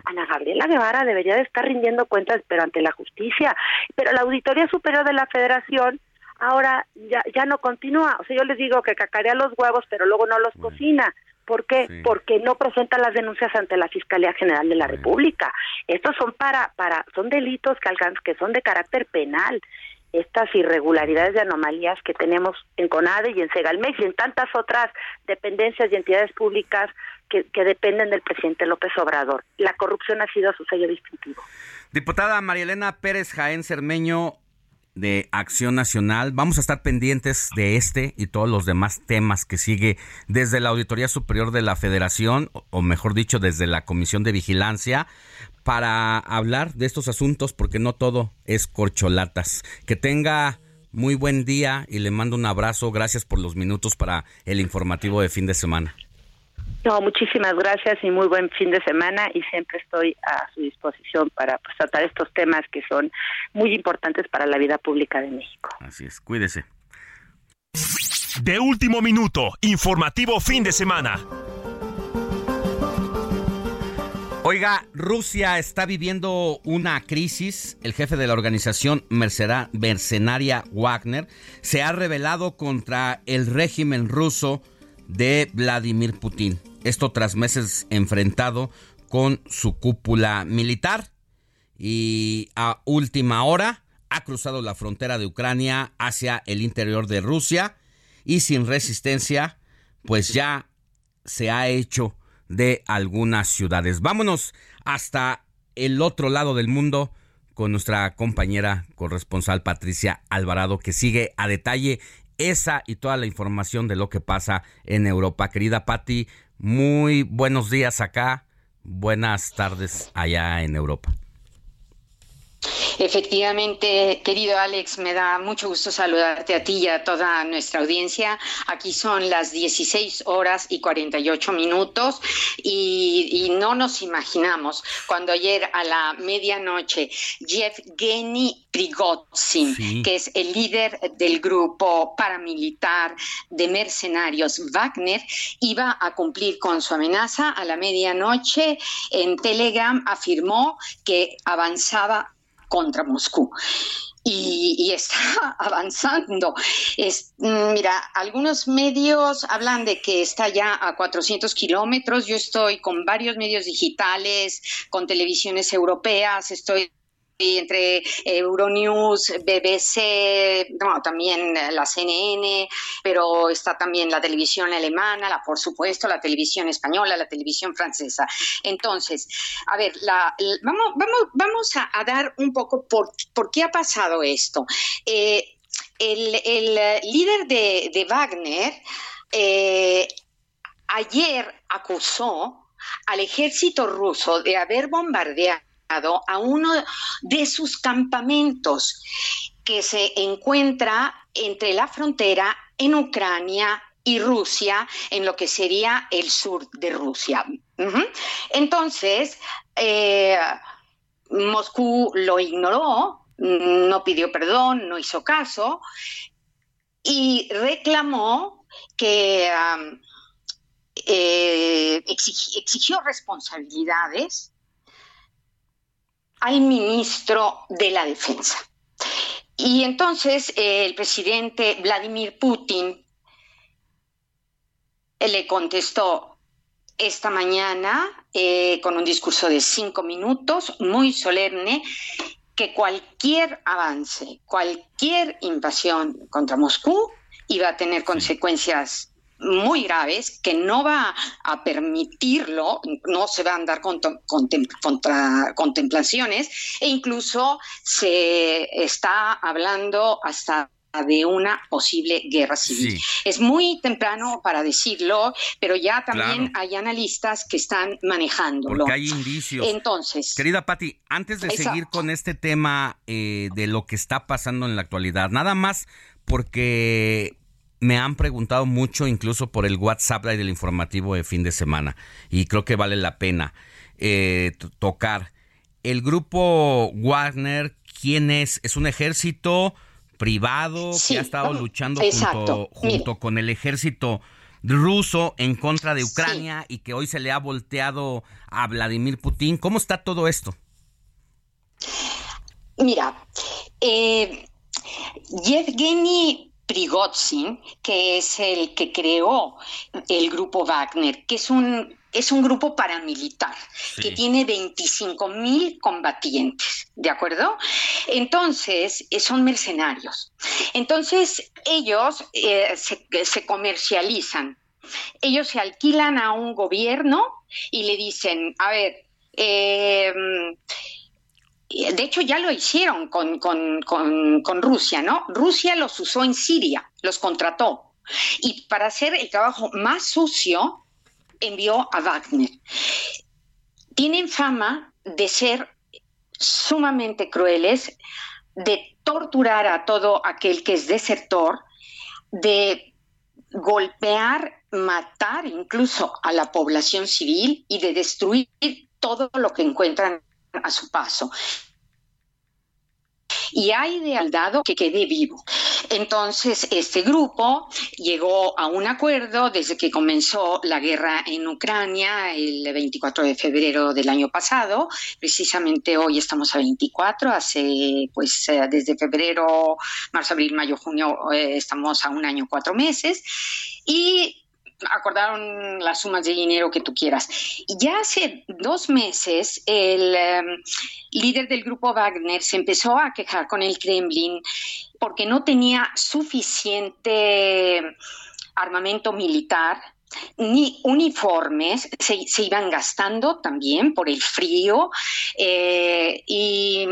Ana Gabriela Guevara debería de estar rindiendo cuentas, pero ante la justicia. Pero la Auditoría Superior de la Federación ahora ya, ya no continúa. O sea, yo les digo que cacarea los huevos, pero luego no los cocina. ¿Por qué? Porque no presenta las denuncias ante la Fiscalía General de la República. Estos son para, para, son delitos que alcanzan, que son de carácter penal. Estas irregularidades y anomalías que tenemos en CONADE y en Segalmex y en tantas otras dependencias y entidades públicas que, dependen del presidente López Obrador. La corrupción ha sido su sello distintivo. Diputada María Elena Pérez Jaén Cermeño de Acción Nacional. Vamos a estar pendientes de este y todos los demás temas que sigue desde la Auditoría Superior de la Federación, o mejor dicho, desde la Comisión de Vigilancia, para hablar de estos asuntos, porque no todo es corcholatas. Que tenga muy buen día y le mando un abrazo. Gracias por los minutos para el informativo de fin de semana. No, muchísimas gracias y muy buen fin de semana y siempre estoy a su disposición para pues, tratar estos temas que son muy importantes para la vida pública de México. Así es, cuídese. De último minuto, informativo fin de semana. Oiga, Rusia está viviendo una crisis. El jefe de la organización mercenaria Wagner se ha rebelado contra el régimen ruso de Vladimir Putin. Esto tras meses enfrentado con su cúpula militar. Y a última hora ha cruzado la frontera de Ucrania hacia el interior de Rusia y sin resistencia, pues ya se ha hecho de algunas ciudades. Vámonos hasta el otro lado del mundo con nuestra compañera corresponsal Patricia Alvarado que sigue a detalle esa y toda la información de lo que pasa en Europa. Querida Patti, muy buenos días acá, buenas tardes allá en Europa. Efectivamente, querido Alex, me da mucho gusto saludarte a ti y a toda nuestra audiencia. Aquí son las 16 horas y 48 minutos y, no nos imaginamos cuando ayer a la medianoche Yevgeny Prigozhin, que es el líder del grupo paramilitar de mercenarios Wagner, iba a cumplir con su amenaza a la medianoche. En Telegram afirmó que avanzaba contra Moscú. Y, está [LAUGHS] avanzando. Es, mira, algunos medios hablan de que está ya a 400 kilómetros. Yo estoy con varios medios digitales, con televisiones europeas, estoy entre Euronews, BBC, también la CNN, pero está también la televisión alemana, la, por supuesto, la televisión española, la televisión francesa. Entonces, a ver, vamos, vamos, vamos a, dar un poco por, por qué ha pasado esto. Eh, el, líder de, Wagner eh, ayer acusó al ejército ruso de haber bombardeado a uno de sus campamentos que se encuentra entre la frontera en Ucrania y Rusia, en lo que sería el sur de Rusia. Entonces, eh, Moscú lo ignoró, no pidió perdón, no hizo caso y reclamó que um, eh, exigió responsabilidades al ministro de la Defensa. Y entonces eh, el presidente Vladimir Putin eh, le contestó esta mañana eh, con un discurso de cinco minutos, muy solemne, que cualquier avance, cualquier invasión contra Moscú iba a tener consecuencias muy graves que no va a permitirlo, no se va a andar contra, contemplaciones e incluso se está hablando hasta de una posible guerra civil. Es muy temprano para decirlo, pero ya también hay analistas que están manejándolo. Porque hay indicios. Entonces, querida Patti, antes de seguir con este tema eh, de lo que está pasando en la actualidad, nada más porque me han preguntado mucho incluso por el WhatsApp del informativo de fin de semana y creo que vale la pena eh, tocar. El grupo Wagner, ¿quién es? ¿Es un ejército privado que ha estado luchando junto, con el ejército ruso en contra de Ucrania y que hoy se le ha volteado a Vladimir Putin? ¿Cómo está todo esto? Mira, eh, Yevgeny Prigozhin, que es el que creó el grupo Wagner, que es un es un grupo paramilitar que tiene 25 mil combatientes, ¿de acuerdo? Entonces, eh, son mercenarios. Entonces, ellos eh, se, comercializan. Ellos se alquilan a un gobierno y le dicen, a ver, eh, de hecho, ya lo hicieron con, con, Rusia, ¿no? Rusia los usó en Siria, los contrató. Y para hacer el trabajo más sucio, envió a Wagner. Tienen fama de ser sumamente crueles, de torturar a todo aquel que es desertor, de golpear, matar incluso a la población civil y de destruir todo lo que encuentran a su paso. Y hay de al dado que quede vivo. entonces, este grupo llegó a un acuerdo desde que comenzó la guerra en Ucrania el 24 de febrero del año pasado. Precisamente hoy estamos a 24, hace pues eh, desde febrero, marzo, abril, mayo, junio, eh, estamos a un año, cuatro meses. Y acordaron las sumas de dinero que tú quieras. Y ya hace dos meses el em, líder del grupo Wagner se empezó a quejar con el Kremlin porque no tenía suficiente armamento militar ni uniformes, se, iban gastando también por el frío eh, y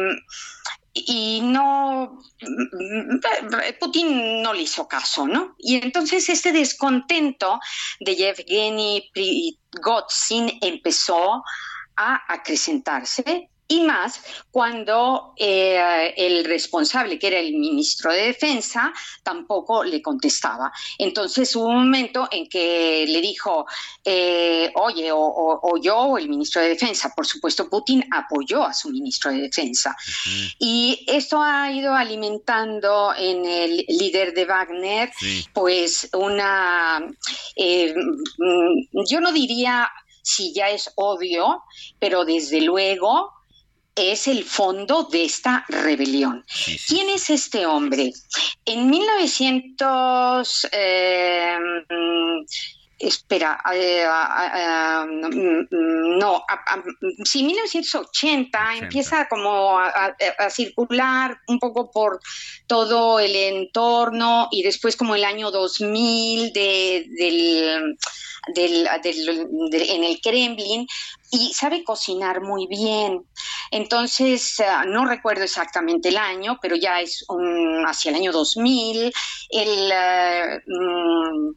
y no, Putin no le hizo caso, ¿no? Y entonces este descontento de Yevgeny Prigozhin empezó a acrecentarse y más cuando eh, el responsable, que era el ministro de Defensa, tampoco le contestaba. Entonces hubo un momento en que le dijo, eh, oye, o, yo o el ministro de Defensa, por supuesto Putin apoyó a su ministro de Defensa. Y esto ha ido alimentando en el líder de Wagner, pues una, eh, mm, yo no diría si ya es obvio, pero desde luego es el fondo de esta rebelión. ¿Quién es este hombre? En 1900... Eh, espera, eh, no, sí, 1980 empieza como a, circular un poco por todo el entorno y después como el año 2000 de, del del, en el Kremlin y sabe cocinar muy bien. Entonces, eh, no recuerdo exactamente el año, pero ya es hacia el año 2000. El, eh, mm,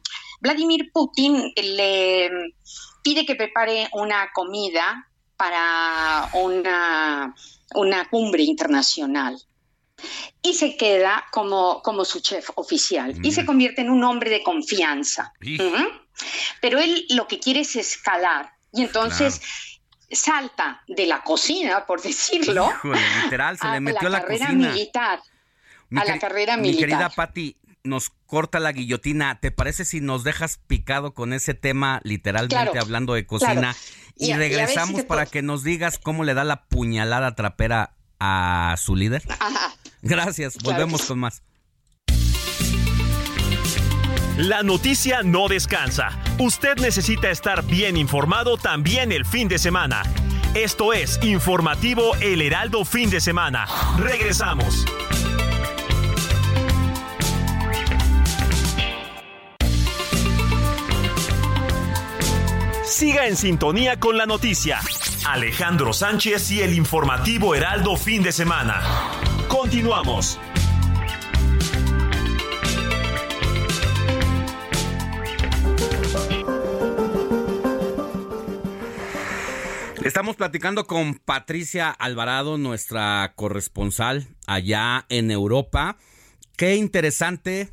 Vladimir Putin le pide que prepare una comida para una, una cumbre internacional. Y se queda como, como su chef oficial. Y se convierte en un hombre de confianza. Pero él lo que quiere es escalar. Y entonces salta de la cocina, por decirlo, literal, se le metió a la, carrera militar. a la carrera militar. Mi querida Patti, nos corta la guillotina. ¿Te parece si nos dejas picado con ese tema, literalmente hablando de cocina? Y, regresamos para que nos digas cómo le da la puñalada trapera a su líder. [LAUGHS] Gracias, volvemos con más. La noticia no descansa. Usted necesita estar bien informado también el fin de semana. Esto es Informativo El Heraldo Fin de Semana. Regresamos. Siga en sintonía con la noticia. Alejandro Sánchez y el informativo Heraldo Fin de Semana. Continuamos. Estamos platicando con Patricia Alvarado, nuestra corresponsal allá en Europa. Qué interesante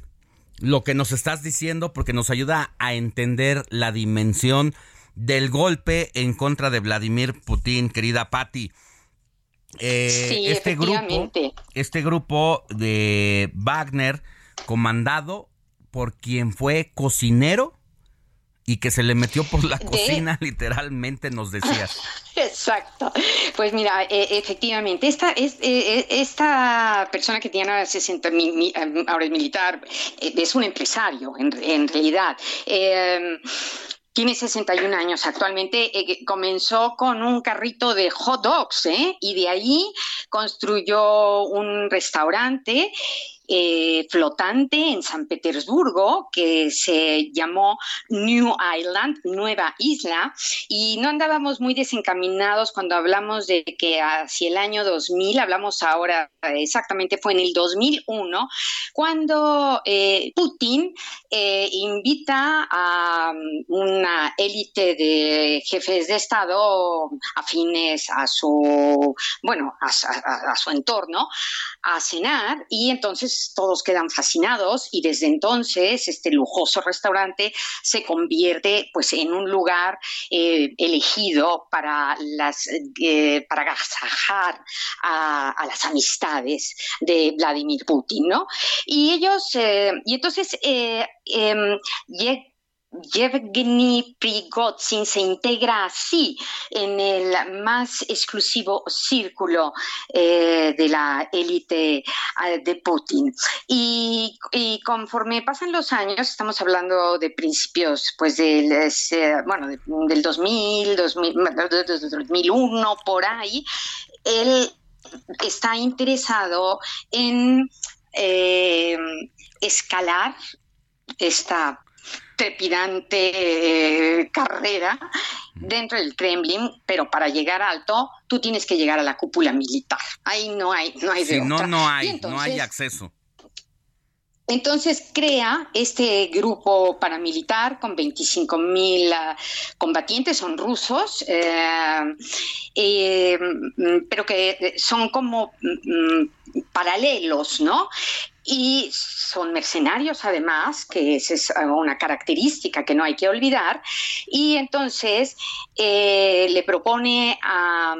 lo que nos estás diciendo porque nos ayuda a entender la dimensión del golpe en contra de Vladimir Putin, querida Patti. Eh, sí, este grupo, este grupo de Wagner, comandado por quien fue cocinero y que se le metió por la cocina, [LAUGHS] literalmente nos decías. [LAUGHS] Exacto. Pues mira, e, efectivamente, esta, es, e, e, esta persona que tiene 60 mil, ahora es militar, es un empresario en, en realidad. Eh, tiene 61 años actualmente. Eh, comenzó con un carrito de hot dogs ¿eh? y de ahí construyó un restaurante eh, flotante en San Petersburgo que se llamó New Island, Nueva Isla, y no andábamos muy desencaminados cuando hablamos de que hacia el año 2000, hablamos ahora exactamente fue en el 2001, cuando eh, Putin eh, invita a um, una élite de jefes de Estado afines a su, bueno, a su entorno, a cenar y entonces pues todos quedan fascinados y desde entonces este lujoso restaurante se convierte pues en un lugar eh, elegido para las eh, para agasajar a, las amistades de Vladimir Putin, ¿no? Y ellos eh, y entonces eh, eh, Yevgeny Prigozhin se integra así en el más exclusivo círculo eh, de la élite eh, de Putin. Y, conforme pasan los años, estamos hablando de principios pues del, bueno, del 2000, 2000, 2001, por ahí, él está interesado en eh, escalar esta trepidante eh, carrera dentro del Kremlin, pero para llegar alto tú tienes que llegar a la cúpula militar. Ahí no hay, no hay de Si otra. no, no hay, no hay acceso. Entonces crea este grupo paramilitar con 25 mil uh, combatientes, son rusos, eh, eh, pero que son como mm, paralelos, ¿no? Y son mercenarios además, que esa es una característica que no hay que olvidar. Y entonces eh, le propone a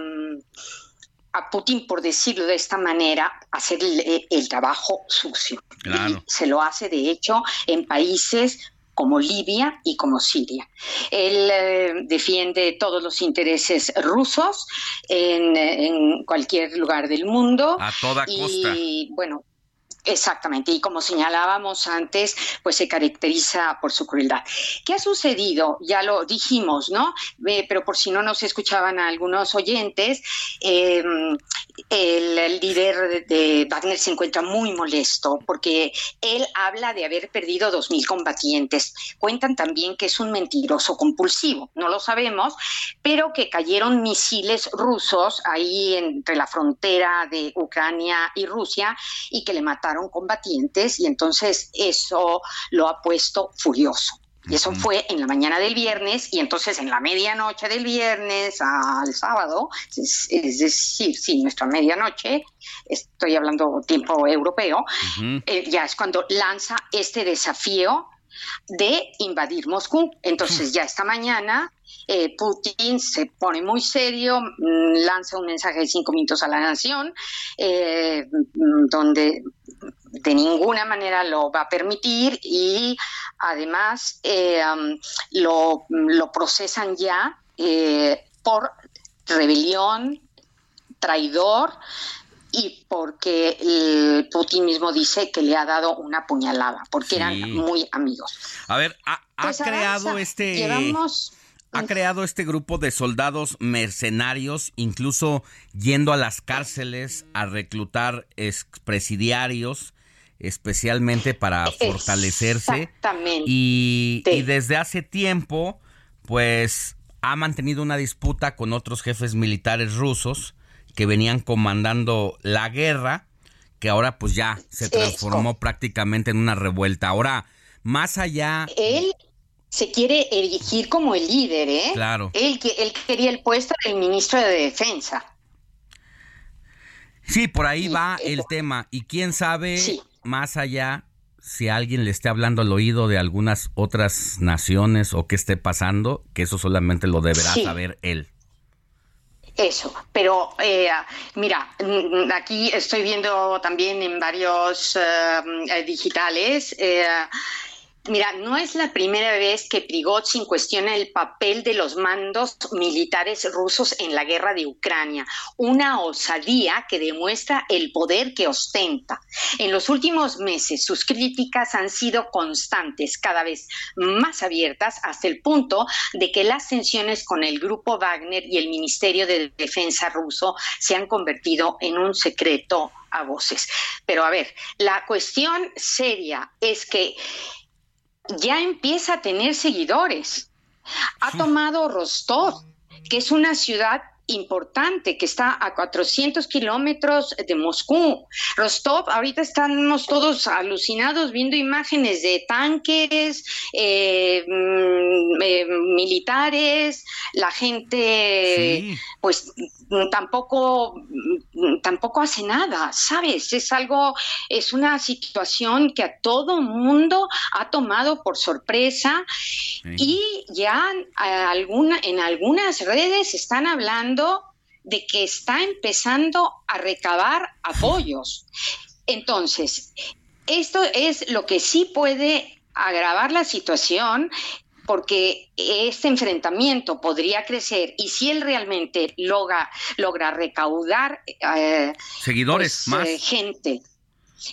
a Putin, por decirlo de esta manera, hacer el, el trabajo sucio. Claro. Y se lo hace, de hecho, en países como Libia y como Siria. Él eh, defiende todos los intereses rusos en, en, cualquier lugar del mundo. A toda costa. Y bueno, Exactamente, y como señalábamos antes, pues se caracteriza por su crueldad. ¿Qué ha sucedido? Ya lo dijimos, ¿no? Eh, pero por si no nos escuchaban a algunos oyentes, eh, el, líder de Wagner se encuentra muy molesto porque él habla de haber perdido 2.000 combatientes. Cuentan también que es un mentiroso compulsivo, no lo sabemos, pero que cayeron misiles rusos ahí entre la frontera de Ucrania y Rusia y que le mataron combatientes y entonces eso lo ha puesto furioso. Y eso fue en la mañana del viernes y entonces en la medianoche del viernes al sábado, es, es decir, sí, nuestra medianoche, estoy hablando tiempo europeo, uh -huh. eh, ya es cuando lanza este desafío de invadir Moscú. Entonces ya esta mañana eh, Putin se pone muy serio, mmm, lanza un mensaje de cinco minutos a la nación, eh, donde de ninguna manera lo va a permitir y además eh, um, lo, lo, procesan ya eh, por rebelión, traidor y porque el Putin mismo dice que le ha dado una puñalada, porque sí. eran muy amigos. A ver, ha, ha pues creado este... Llevamos ha creado este grupo de soldados mercenarios, incluso yendo a las cárceles a reclutar expresidiarios, especialmente para fortalecerse. Exactamente. Y, y desde hace tiempo, pues ha mantenido una disputa con otros jefes militares rusos que venían comandando la guerra, que ahora pues ya se transformó prácticamente en una revuelta. Ahora, más allá... Él se quiere erigir como el líder, ¿eh? Claro. Él, él quería el puesto del ministro de Defensa. Sí, por ahí va el tema. Y quién sabe, sí. más allá, si alguien le esté hablando al oído de algunas otras naciones o qué esté pasando, que eso solamente lo deberá sí. saber él. Eso, pero eh, mira, aquí estoy viendo también en varios uh, digitales. Mira, no es la primera vez que Prigozhin cuestiona el papel de los mandos militares rusos en la guerra de Ucrania, una osadía que demuestra el poder que ostenta. En los últimos meses sus críticas han sido constantes, cada vez más abiertas, hasta el punto de que las tensiones con el grupo Wagner y el Ministerio de Defensa ruso se han convertido en un secreto a voces. Pero a ver, la cuestión seria es que ya empieza a tener seguidores. Ha tomado Rostov, que es una ciudad importante que está a 400 kilómetros de Moscú. Rostov, ahorita estamos todos alucinados viendo imágenes de tanques, eh, mm, eh, militares, la gente, pues tampoco, tampoco hace nada, ¿sabes? Es algo, es una situación que a todo mundo ha tomado por sorpresa y ya alguna, en algunas redes están hablando de que está empezando a recabar apoyos. Entonces, esto es lo que sí puede agravar la situación porque este enfrentamiento podría crecer y si él realmente logra, logra recaudar eh, seguidores pues, más eh, gente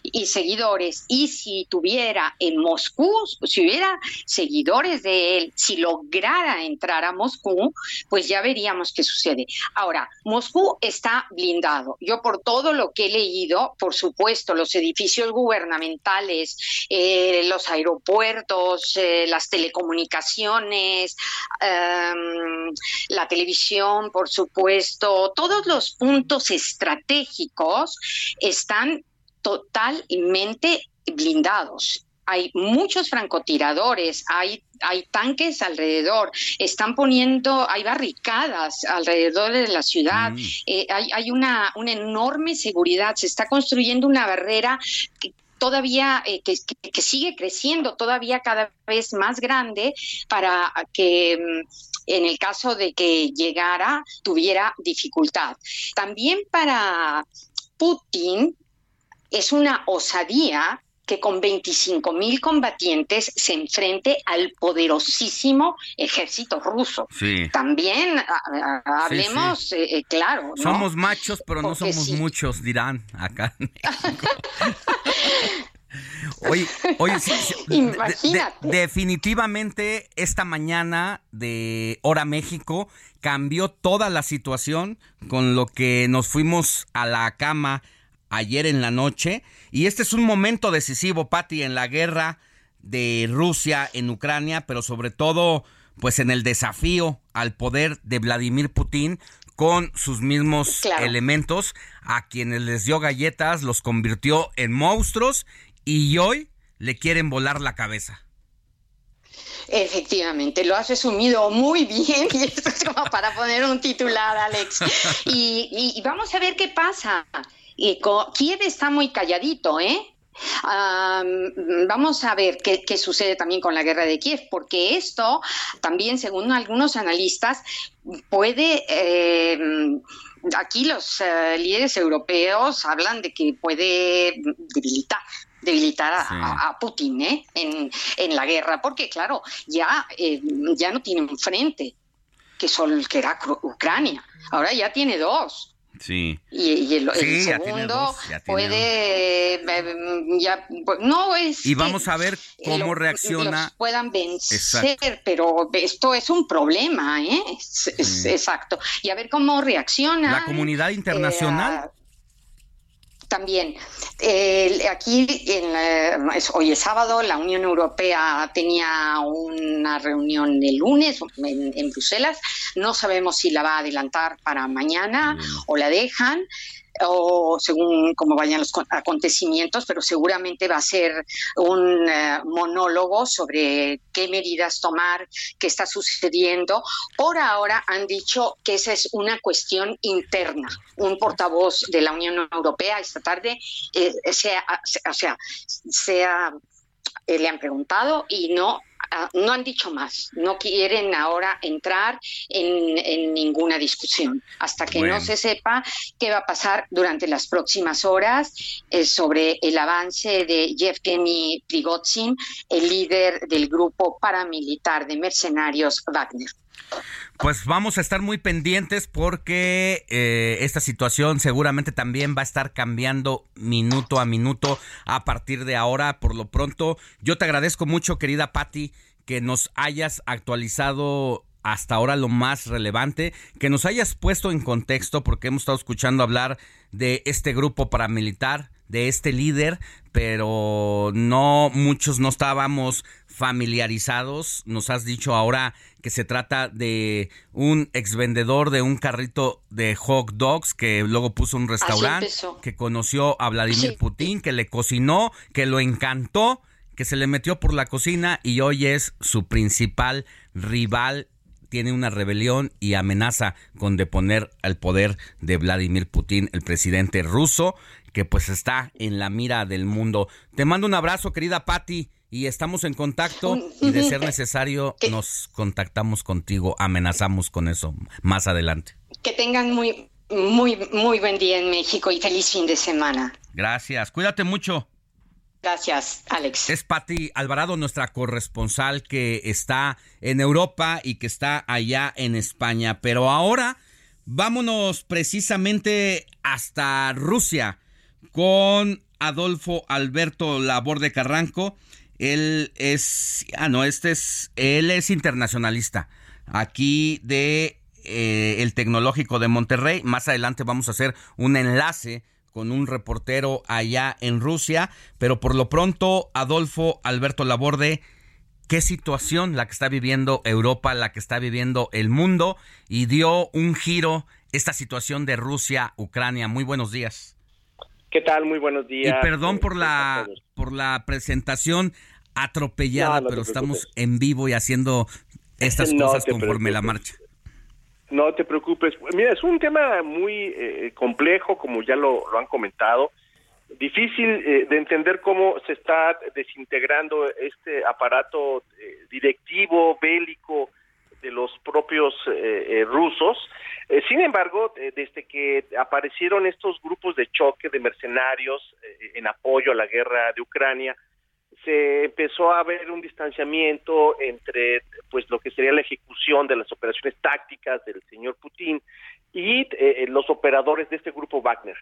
y seguidores. Y si tuviera en Moscú, si hubiera seguidores de él, si lograra entrar a Moscú, pues ya veríamos qué sucede. Ahora, Moscú está blindado. Yo por todo lo que he leído, por supuesto, los edificios gubernamentales, eh, los aeropuertos, eh, las telecomunicaciones, em, la televisión, por supuesto, todos los puntos estratégicos están totalmente blindados. Hay muchos francotiradores, hay, hay tanques alrededor, están poniendo, hay barricadas alrededor de la ciudad, mm. eh, hay, hay una, una enorme seguridad, se está construyendo una barrera que, todavía eh, que, que, sigue creciendo todavía cada vez más grande para que mm, en el caso de que llegara tuviera dificultad. También para Putin es una osadía que con 25 mil combatientes se enfrente al poderosísimo ejército ruso. También hablemos, eh, eh, claro. Somos machos, pero no somos muchos, dirán acá. [LAUGHS] oye, oye Imagínate. definitivamente esta mañana de Hora México cambió toda la situación con lo que nos fuimos a la cama ayer en la noche. Y este es un momento decisivo, Patti, en la guerra de Rusia en Ucrania, pero sobre todo, pues en el desafío al poder de Vladimir Putin con sus mismos elementos, a quienes les dio galletas, los convirtió en monstruos y hoy le quieren volar la cabeza. Efectivamente, lo has resumido muy bien [LAUGHS] y esto es como para poner un titular, Alex. [LAUGHS] Y, y vamos a ver qué pasa. Y Kiev está muy calladito, ¿eh? vamos a ver qué, sucede también con la guerra de Kiev, porque esto también, según algunos analistas, puede... Eh, aquí los eh, líderes europeos hablan de que puede debilitar debilitar a, Putin ¿eh? en, en, la guerra, porque claro, ya, eh, ya no tiene un frente, que, son, que era Ucrania, ahora ya tiene dos. Sí. Y, el, segundo puede eh, ya, pues, no es y vamos a ver cómo reacciona puedan vencer pero esto es un problema ¿eh? exacto y a ver cómo reacciona la comunidad internacional eh, también, aquí en hoy es sábado, la Unión Europea tenía una reunión el lunes en, Bruselas. No sabemos si la va a adelantar para mañana o la dejan o según cómo vayan los acontecimientos, pero seguramente va a ser un eh, monólogo sobre qué medidas tomar, qué está sucediendo. Por ahora han dicho que esa es una cuestión interna. Un portavoz de la Unión Europea esta tarde, eh, sea, o sea, sea eh, le han preguntado y no Ah, no han dicho más, no quieren ahora entrar en, ninguna discusión. Hasta que no se sepa qué va a pasar durante las próximas horas eh, sobre el avance de Yevgeny Prigozhin, el líder del grupo paramilitar de mercenarios Wagner. Pues vamos a estar muy pendientes porque eh, esta situación seguramente también va a estar cambiando minuto a minuto a partir de ahora. Por lo pronto, yo te agradezco mucho, querida Patti, que nos hayas actualizado hasta ahora lo más relevante, que nos hayas puesto en contexto porque hemos estado escuchando hablar de este grupo paramilitar de este líder, pero no muchos no estábamos familiarizados. Nos has dicho ahora que se trata de un exvendedor de un carrito de hot dogs que luego puso un restaurante, que conoció a Vladimir Putin, que le cocinó, que lo encantó, que se le metió por la cocina y hoy es su principal rival tiene una rebelión y amenaza con deponer al poder de Vladimir Putin, el presidente ruso, que pues está en la mira del mundo. Te mando un abrazo, querida Patti, y estamos en contacto y de ser [LAUGHS] necesario nos contactamos contigo, amenazamos con eso más adelante. Que tengan muy muy muy buen día en México y feliz fin de semana. Gracias, cuídate mucho. Gracias, Alex. Es Patti Alvarado, nuestra corresponsal que está en Europa y que está allá en España. Pero ahora vámonos precisamente hasta Rusia con Adolfo Alberto Laborde Carranco. Él es, ah, no, este es, él es internacionalista. Aquí de eh, el Tecnológico de Monterrey. Más adelante vamos a hacer un enlace con un reportero allá en Rusia, pero por lo pronto, Adolfo Alberto Laborde, qué situación la que está viviendo Europa, la que está viviendo el mundo, y dio un giro esta situación de Rusia-Ucrania. Muy buenos días. ¿Qué tal? Muy buenos días. Y perdón por la, por la presentación atropellada, pero estamos en vivo y haciendo estas [LAUGHS] cosas conforme la marcha. No te preocupes. Mira, es un tema muy eh, complejo, como ya lo, han comentado. Difícil eh, de entender cómo se está desintegrando este aparato eh, directivo, bélico de los propios rusos. sin embargo, desde que aparecieron estos grupos de choque de mercenarios en apoyo a la guerra de Ucrania, se empezó a ver un distanciamiento entre pues lo que sería la ejecución de las operaciones tácticas del señor Putin y eh, los operadores de este grupo Wagner.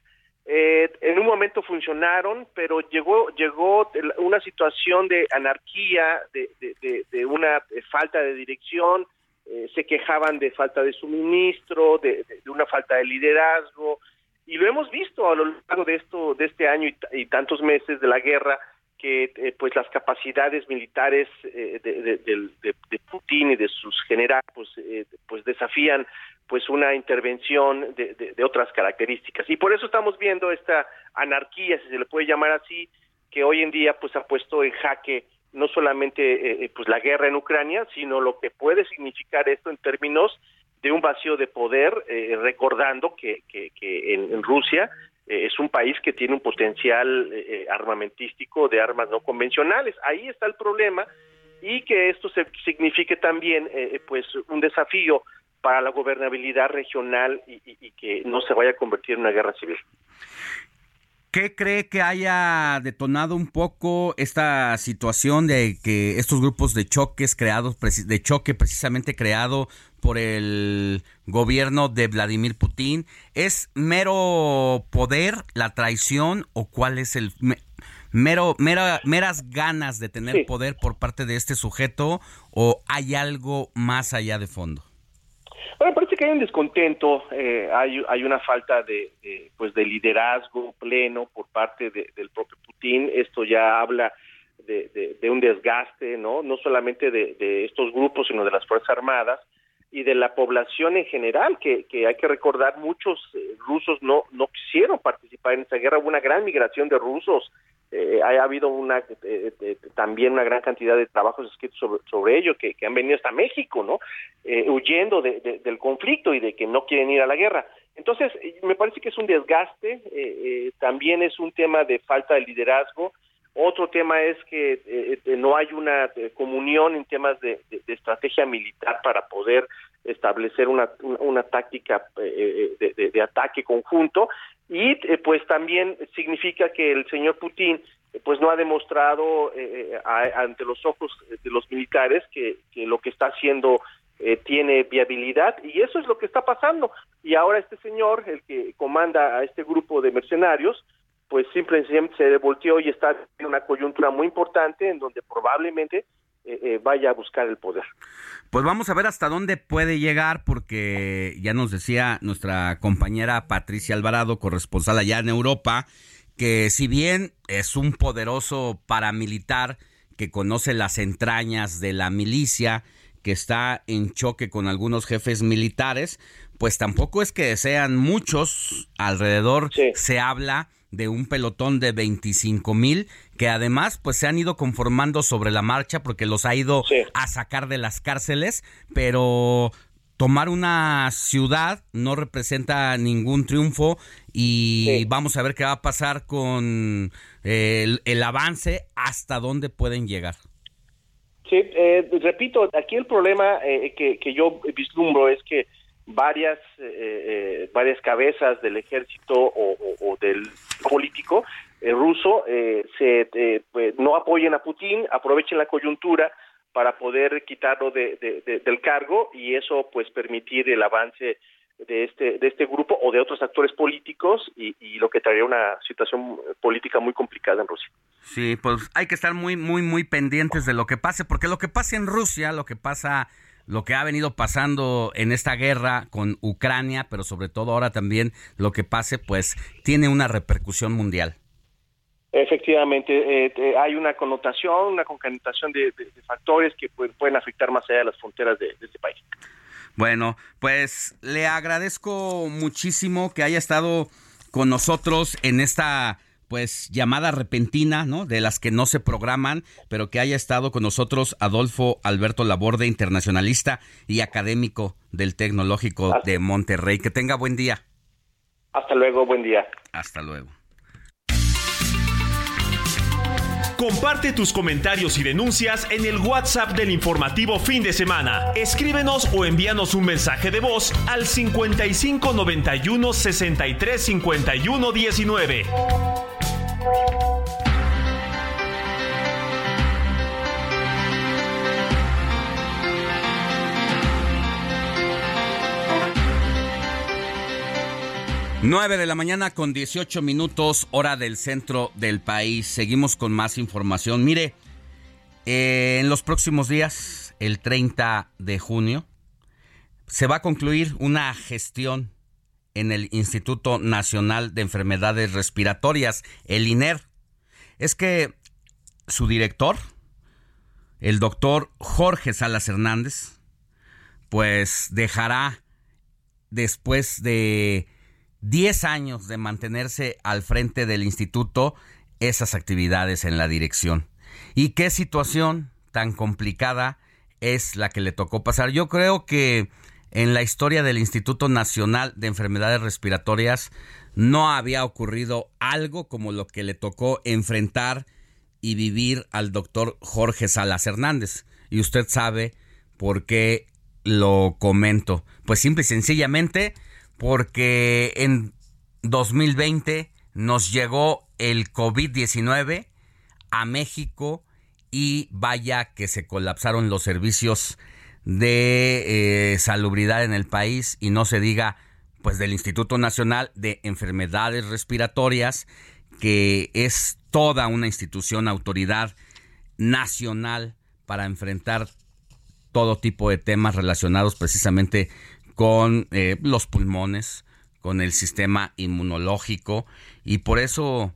Eh, en un momento funcionaron, pero llegó llegó una situación de anarquía, de, de, una falta de dirección, eh, se quejaban de falta de suministro, de, una falta de liderazgo, y lo hemos visto a lo largo de esto de este año y tantos meses de la guerra que eh, pues las capacidades militares eh, de, Putin y de sus generales pues, eh, pues desafían pues una intervención de, otras características. Y por eso estamos viendo esta anarquía si se le puede llamar así que hoy en día pues ha puesto en jaque no solamente pues la guerra en Ucrania sino lo que puede significar esto en términos de un vacío de poder recordando que, que, en Rusia eh, es un país que tiene un potencial eh, eh, armamentístico de armas no convencionales. Ahí está el problema y que esto se, signifique también pues un desafío para la gobernabilidad regional y, y, que no se vaya a convertir en una guerra civil. ¿Qué cree que haya detonado un poco esta situación de que estos grupos de choques creados, de choque precisamente creado por el gobierno de Vladimir Putin? ¿Es mero poder, la traición o cuál es el mero meras ganas de tener poder por parte de este sujeto o hay algo más allá de fondo? Bueno, parece que hay un descontento, eh, hay, hay una falta de, pues de liderazgo pleno por parte del propio Putin. Esto ya habla de, de, un desgaste, no, no solamente de, estos grupos, sino de las fuerzas armadas y de la población en general, que, que hay que recordar, muchos eh, rusos no, no quisieron participar en esta guerra, hubo una gran migración de rusos, eh, ha habido una eh, también una gran cantidad de trabajos escritos sobre, sobre ello que, han venido hasta México, ¿no? huyendo de, del conflicto y de que no quieren ir a la guerra. Entonces, me parece que es un desgaste, también es un tema de falta de liderazgo, otro tema es que eh, eh, no hay una eh, comunión en temas de, estrategia militar para poder establecer una, una, táctica de, ataque conjunto. Y pues también significa que el señor Putin pues no ha demostrado ante los ojos de los militares que, que lo que está haciendo tiene viabilidad. Y eso es lo que está pasando. Y ahora este señor el que comanda a este grupo de mercenarios pues simplemente se volteó y está en una coyuntura muy importante en donde probablemente eh, eh, vaya a buscar el poder. Pues vamos a ver hasta dónde puede llegar, porque ya nos decía nuestra compañera Patricia Alvarado, corresponsal allá en Europa, que si bien es un poderoso paramilitar que conoce las entrañas de la milicia, que está en choque con algunos jefes militares, pues tampoco es que sean muchos. Alrededor se habla de un pelotón de 25 mil que además pues se han ido conformando sobre la marcha porque los ha ido a sacar de las cárceles, pero tomar una ciudad no representa ningún triunfo y vamos a ver qué va a pasar con el, el avance, hasta dónde pueden llegar. Sí, eh, repito, aquí el problema eh, que, que, yo vislumbro es que varias eh, varias cabezas del ejército o, del político ruso se pues, no apoyen a Putin, aprovechen la coyuntura para poder quitarlo de, del cargo y eso pues permitir el avance de este de este grupo o de otros actores políticos y, lo que traería una situación política muy complicada en Rusia. Sí, pues hay que estar muy muy muy pendientes de lo que pase porque lo que pasa en Rusia, lo que pasa lo que ha venido pasando en esta guerra con Ucrania, pero sobre todo ahora también lo que pase, pues tiene una repercusión mundial. Efectivamente, eh, hay una connotación, una concatenación de, factores que pueden, afectar más allá de las fronteras de este país. Bueno, pues le agradezco muchísimo que haya estado con nosotros en esta pues llamada repentina, ¿no? De las que no se programan, pero que haya estado con nosotros Adolfo Alberto Laborde, internacionalista y académico del Tecnológico de Monterrey. Que tenga buen día. Hasta luego, buen día. Hasta luego. Comparte tus comentarios y denuncias en el WhatsApp del informativo fin de semana. Escríbenos o envíanos un mensaje de voz al 55 91 63 51 19. 9 de la mañana con 18 minutos, hora del centro del país. Seguimos con más información. Mire, eh, en los próximos días, el 30 de junio, se va a concluir una gestión en el Instituto Nacional de Enfermedades Respiratorias, el INER. Es que su director, el doctor Jorge Salas Hernández, pues dejará después de 10 años de mantenerse al frente del instituto esas actividades en la dirección. ¿Y qué situación tan complicada es la que le tocó pasar? Yo creo que en la historia del Instituto Nacional de Enfermedades Respiratorias no había ocurrido algo como lo que le tocó enfrentar y vivir al doctor Jorge Salas Hernández. Y usted sabe por qué lo comento. Pues simple y sencillamente porque en 2020 nos llegó el COVID-19 a México y vaya que se colapsaron los servicios de eh, salubridad en el país y no se diga pues del Instituto Nacional de Enfermedades Respiratorias que es toda una institución autoridad nacional para enfrentar todo tipo de temas relacionados precisamente con eh, los pulmones, con el sistema inmunológico. Y por eso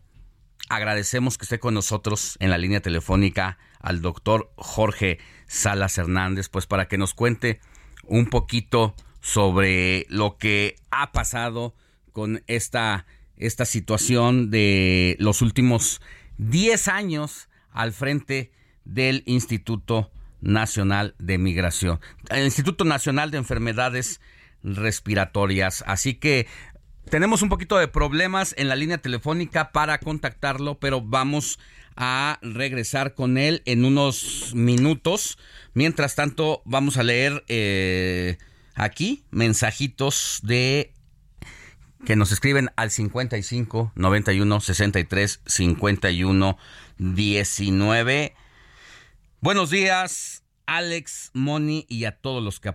agradecemos que esté con nosotros en la línea telefónica al doctor Jorge Salas Hernández, pues para que nos cuente un poquito sobre lo que ha pasado con esta, esta situación de los últimos 10 años al frente del Instituto Nacional de Migración, el Instituto Nacional de Enfermedades Respiratorias. Así que tenemos un poquito de problemas en la línea telefónica para contactarlo, pero vamos a regresar con él en unos minutos. Mientras tanto, vamos a leer eh, aquí mensajitos de que nos escriben al 55 91 63 51 19. Buenos días, Alex, Moni y a todos los que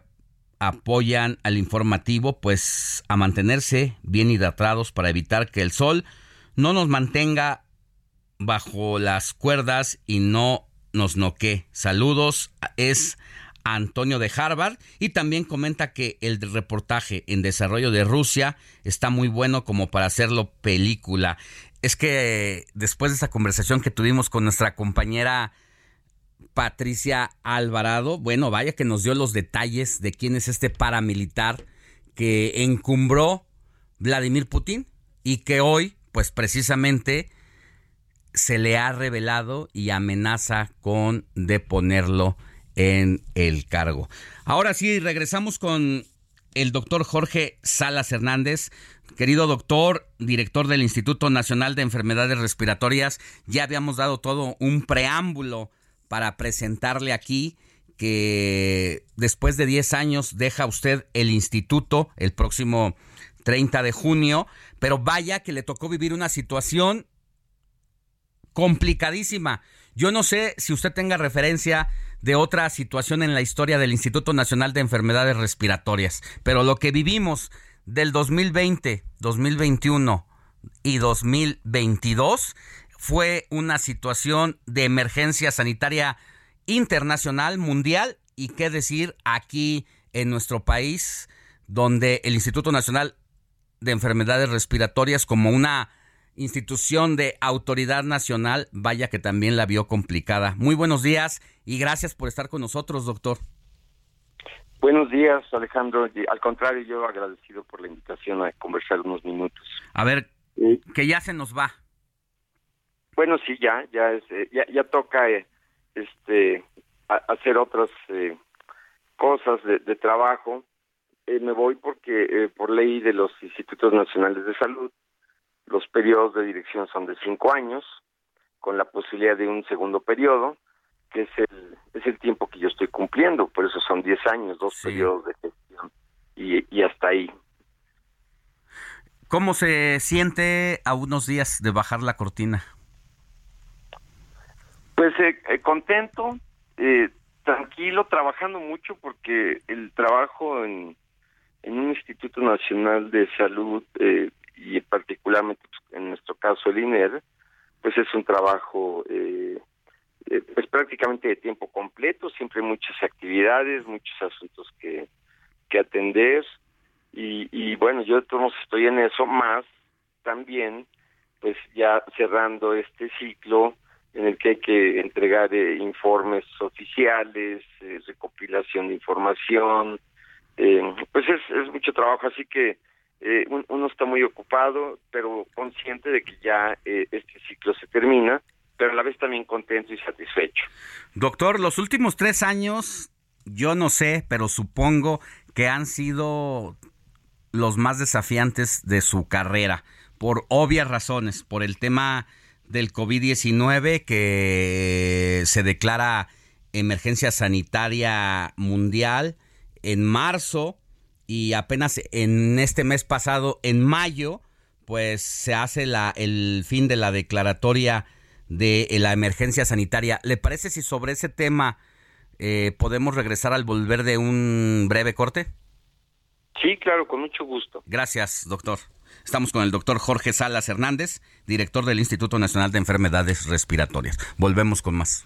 apoyan al informativo, pues a mantenerse bien hidratados para evitar que el sol no nos mantenga bajo las cuerdas y no nos noquee. Saludos, es Antonio de Harvard y también comenta que el reportaje en desarrollo de Rusia está muy bueno como para hacerlo película. es que después de esa conversación que tuvimos con nuestra compañera Patricia Alvarado, bueno, vaya que nos dio los detalles de quién es este paramilitar que encumbró Vladimir Putin y que hoy, pues precisamente, se le ha revelado y amenaza con deponerlo en el cargo. Ahora sí, regresamos con el doctor Jorge Salas Hernández. Querido doctor, director del Instituto Nacional de Enfermedades Respiratorias, ya habíamos dado todo un preámbulo para presentarle aquí que después de 10 años deja usted el instituto el próximo 30 de junio, pero vaya que le tocó vivir una situación complicadísima. Yo no sé si usted tenga referencia de otra situación en la historia del Instituto Nacional de Enfermedades Respiratorias, pero lo que vivimos del 2020, 2021 y 2022 fue una situación de emergencia sanitaria internacional, mundial y qué decir aquí en nuestro país, donde el Instituto Nacional de Enfermedades Respiratorias como una institución de autoridad nacional, vaya que también la vio complicada. Muy buenos días y gracias por estar con nosotros, doctor. Buenos días, Alejandro. Al contrario, yo agradecido por la invitación a conversar unos minutos. A ver, que ya se nos va. Bueno, sí, ya, ya, es, eh, ya, ya toca eh, este hacer otras eh, cosas de, de trabajo. me voy porque por ley de los institutos nacionales de salud los periodos de dirección son de cinco años, con la posibilidad de un segundo periodo, que es el, es el tiempo que yo estoy cumpliendo, por eso son diez años, dos periodos de gestión, y, y hasta ahí. ¿Cómo se siente a unos días de bajar la cortina? Pues eh, eh, contento, eh, tranquilo, trabajando mucho porque el trabajo en, en un Instituto Nacional de Salud eh, y particularmente pues, en nuestro caso el INER, pues es un trabajo eh, eh, pues prácticamente de tiempo completo, siempre muchas actividades, muchos asuntos que, que atender y, y bueno, yo todos estoy en eso, más también pues ya cerrando este ciclo en el que hay que entregar eh, informes oficiales, recopilación de información, pues es, es mucho trabajo, así que eh, uno está muy ocupado, pero consciente de que ya eh, este ciclo se termina, pero a la vez también contento y satisfecho. Doctor, los últimos tres años, yo no sé, pero supongo que han sido los más desafiantes de su carrera, por obvias razones, por el tema del COVID-19 que se declara emergencia sanitaria mundial en marzo y apenas en este mes pasado, en mayo, pues se hace la, el fin de la declaratoria de la emergencia sanitaria. ¿Le parece si sobre ese tema eh, podemos regresar al volver de un breve corte? Sí, claro, con mucho gusto. Gracias, doctor. Estamos con el doctor Jorge Salas Hernández, director del Instituto Nacional de Enfermedades Respiratorias. Volvemos con más.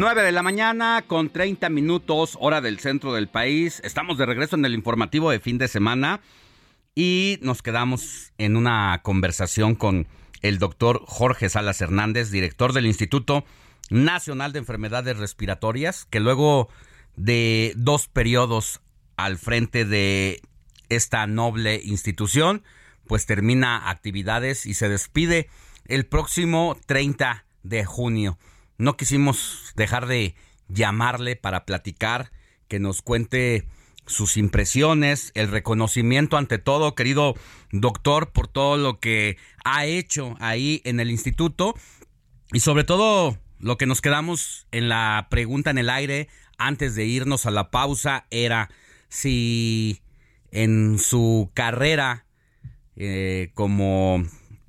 9 de la mañana con 30 minutos, hora del centro del país. Estamos de regreso en el informativo de fin de semana y nos quedamos en una conversación con el doctor Jorge Salas Hernández, director del Instituto Nacional de Enfermedades Respiratorias, que luego de dos periodos al frente de esta noble institución, pues termina actividades y se despide el próximo 30 de junio no quisimos dejar de llamarle para platicar, que nos cuente sus impresiones, el reconocimiento ante todo, querido doctor, por todo lo que ha hecho ahí en el instituto. Y sobre todo lo que nos quedamos en la pregunta en el aire antes de irnos a la pausa era si en su carrera eh, como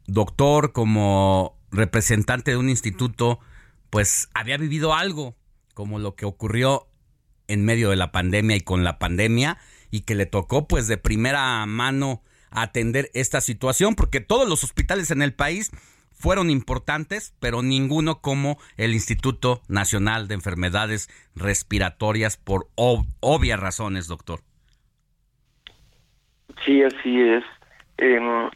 doctor, como representante de un instituto, pues había vivido algo como lo que ocurrió en medio de la pandemia y con la pandemia y que le tocó pues de primera mano atender esta situación porque todos los hospitales en el país fueron importantes, pero ninguno como el Instituto Nacional de Enfermedades Respiratorias por obvias razones, doctor. Sí, así es. En,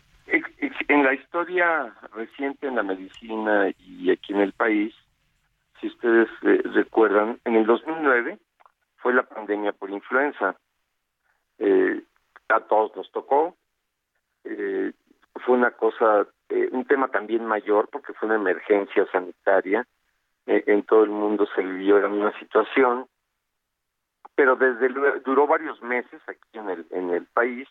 en la historia reciente en la medicina y aquí en el país, si ustedes eh, recuerdan, en el 2009 fue la pandemia por influenza. Eh, a todos nos tocó. Eh, fue una cosa, un tema también mayor porque fue una emergencia sanitaria. en todo el mundo se vivió la misma situación. Pero desde luego, duró varios meses aquí en el, en el país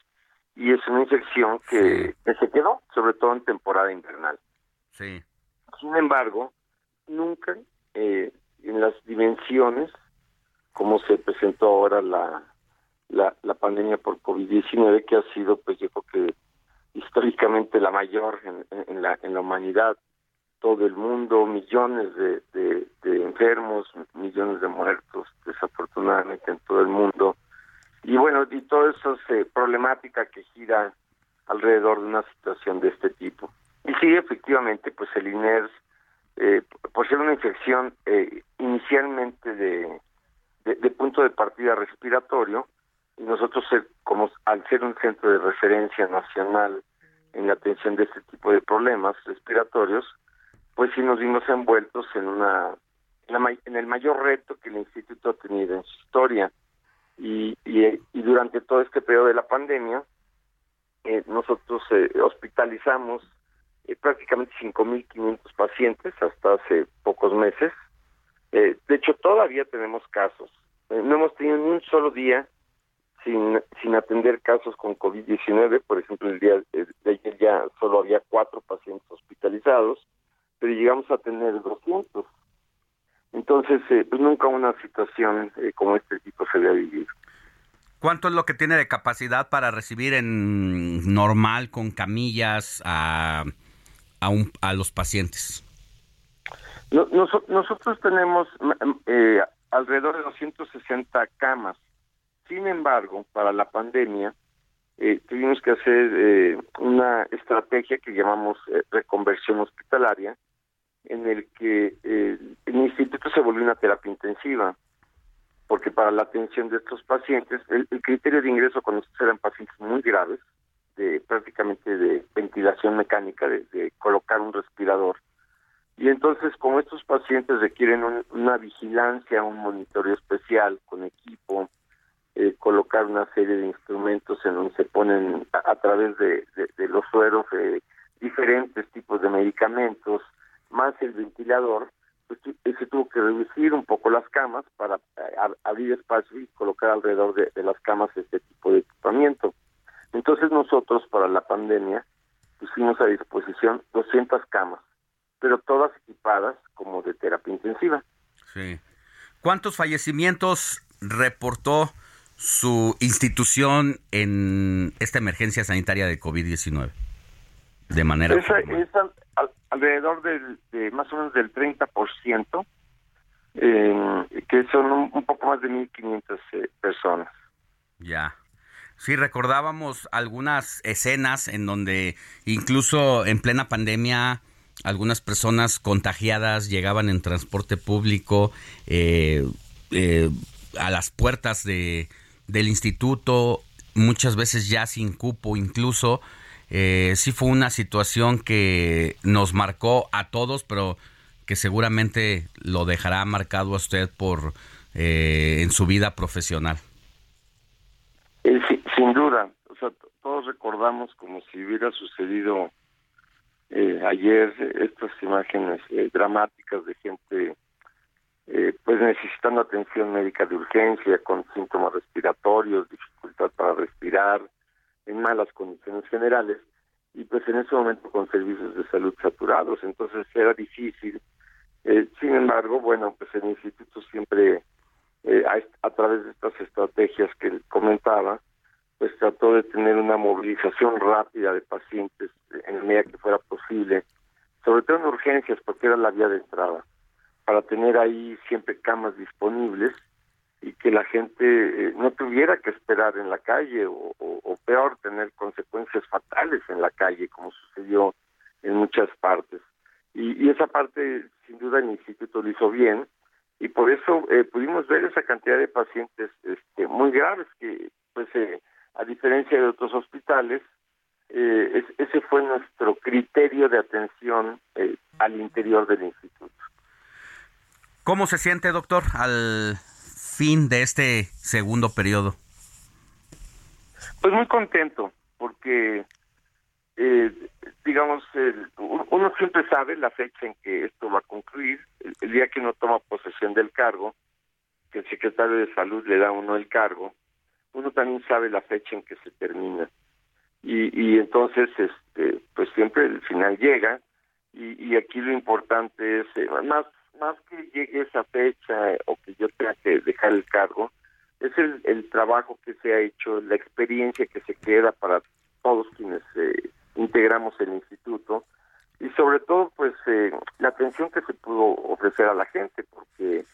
y es una infección que, se quedó, sobre todo en temporada invernal. Sí. Sin embargo, nunca eh, en las dimensiones como se presentó ahora la, la, pandemia por COVID-19, que ha sido, pues yo creo que históricamente la mayor en, la, en la humanidad, todo el mundo, millones de enfermos, millones de muertos, desafortunadamente en todo el mundo y bueno, y toda esa eh, problemática que gira alrededor de una situación de este tipo. Y sí, efectivamente, pues el INERS, eh, por ser una infección eh, inicialmente de, de, punto de partida respiratorio, y nosotros ser, como al ser un centro de referencia nacional en la atención de este tipo de problemas respiratorios, pues sí nos vimos envueltos en una en el mayor reto que el instituto ha tenido en su historia, y, y, durante todo este periodo de la pandemia eh, nosotros eh, hospitalizamos eh, prácticamente 5.500 pacientes hasta hace pocos meses. de hecho, todavía tenemos casos. no hemos tenido ni un solo día sin, sin atender casos con COVID-19. Por ejemplo, el día de ayer ya solo había cuatro pacientes hospitalizados, pero llegamos a tener 200. Entonces, eh, pues nunca una situación eh, como este tipo se había vivido. ¿Cuánto es lo que tiene de capacidad para recibir en normal, con camillas, a, a, a los pacientes? nosotros tenemos eh, alrededor de 260 camas. Sin embargo, para la pandemia, tuvimos que hacer una estrategia que llamamos reconversión hospitalaria, en el que eh, el instituto se volvió una terapia intensiva, porque para la atención de estos pacientes, el, criterio de ingreso cuando eran pacientes muy graves, de prácticamente de ventilación mecánica, de, colocar un respirador, y entonces como estos pacientes requieren una vigilancia, un monitoreo especial con equipo, eh, colocar una serie de instrumentos en donde se ponen a, través de, los sueros eh, diferentes tipos de medicamentos, más el ventilador, pues se tuvo que reducir un poco las camas para eh, abrir espacio y colocar alrededor de, las camas este tipo de equipamiento. Entonces nosotros para la pandemia pusimos a disposición 200 camas, pero todas equipadas como de terapia intensiva. Sí. ¿Cuántos fallecimientos reportó su institución en esta emergencia sanitaria de COVID-19? De manera... Esa, alrededor del, de más o menos del 30%, eh, que son un, poco más de 1.500 eh, personas. Ya. Sí, recordábamos algunas escenas en donde incluso en plena pandemia algunas personas contagiadas llegaban en transporte público eh, eh, a las puertas de, del instituto, muchas veces ya sin cupo incluso, eh, sí fue una situación que nos marcó a todos, pero que seguramente lo dejará marcado a usted por eh, en su vida profesional. Eh, sin duda, o sea, todos recordamos como si hubiera sucedido eh, ayer estas imágenes dramáticas de gente pues necesitando atención médica de urgencia con síntomas respiratorios, dificultad para respirar, en malas condiciones generales y pues en ese momento con servicios de salud saturados, entonces era difícil. Eh, sin embargo, bueno, pues el instituto siempre eh, a, a, través de estas estrategias que comentaba, pues trató de tener una movilización rápida de pacientes en la medida que fuera posible, sobre todo en urgencias, porque era la vía de entrada, para tener ahí siempre camas disponibles y que la gente eh, no tuviera que esperar en la calle o, peor tener consecuencias fatales en la calle como sucedió en muchas partes. Y, y, esa parte sin duda el instituto lo hizo bien y por eso eh, pudimos ver esa cantidad de pacientes este, muy graves que pues eh, a diferencia de otros hospitales eh, es, ese fue nuestro criterio de atención eh, al interior del instituto ¿Cómo se siente doctor al fin de este segundo periodo? Pues muy contento, porque, eh, digamos, el, uno siempre sabe la fecha en que esto va a concluir, el, el, día que uno toma posesión del cargo, que el secretario de salud le da a uno el cargo, uno también sabe la fecha en que se termina. Y, y entonces, este, pues siempre el final llega, y, y aquí lo importante es, eh, más más que llegue esa fecha o que yo tenga que dejar el cargo, es el, el trabajo que se ha hecho, la experiencia que se queda para todos quienes eh, integramos el instituto y sobre todo pues eh, la atención que se pudo ofrecer a la gente porque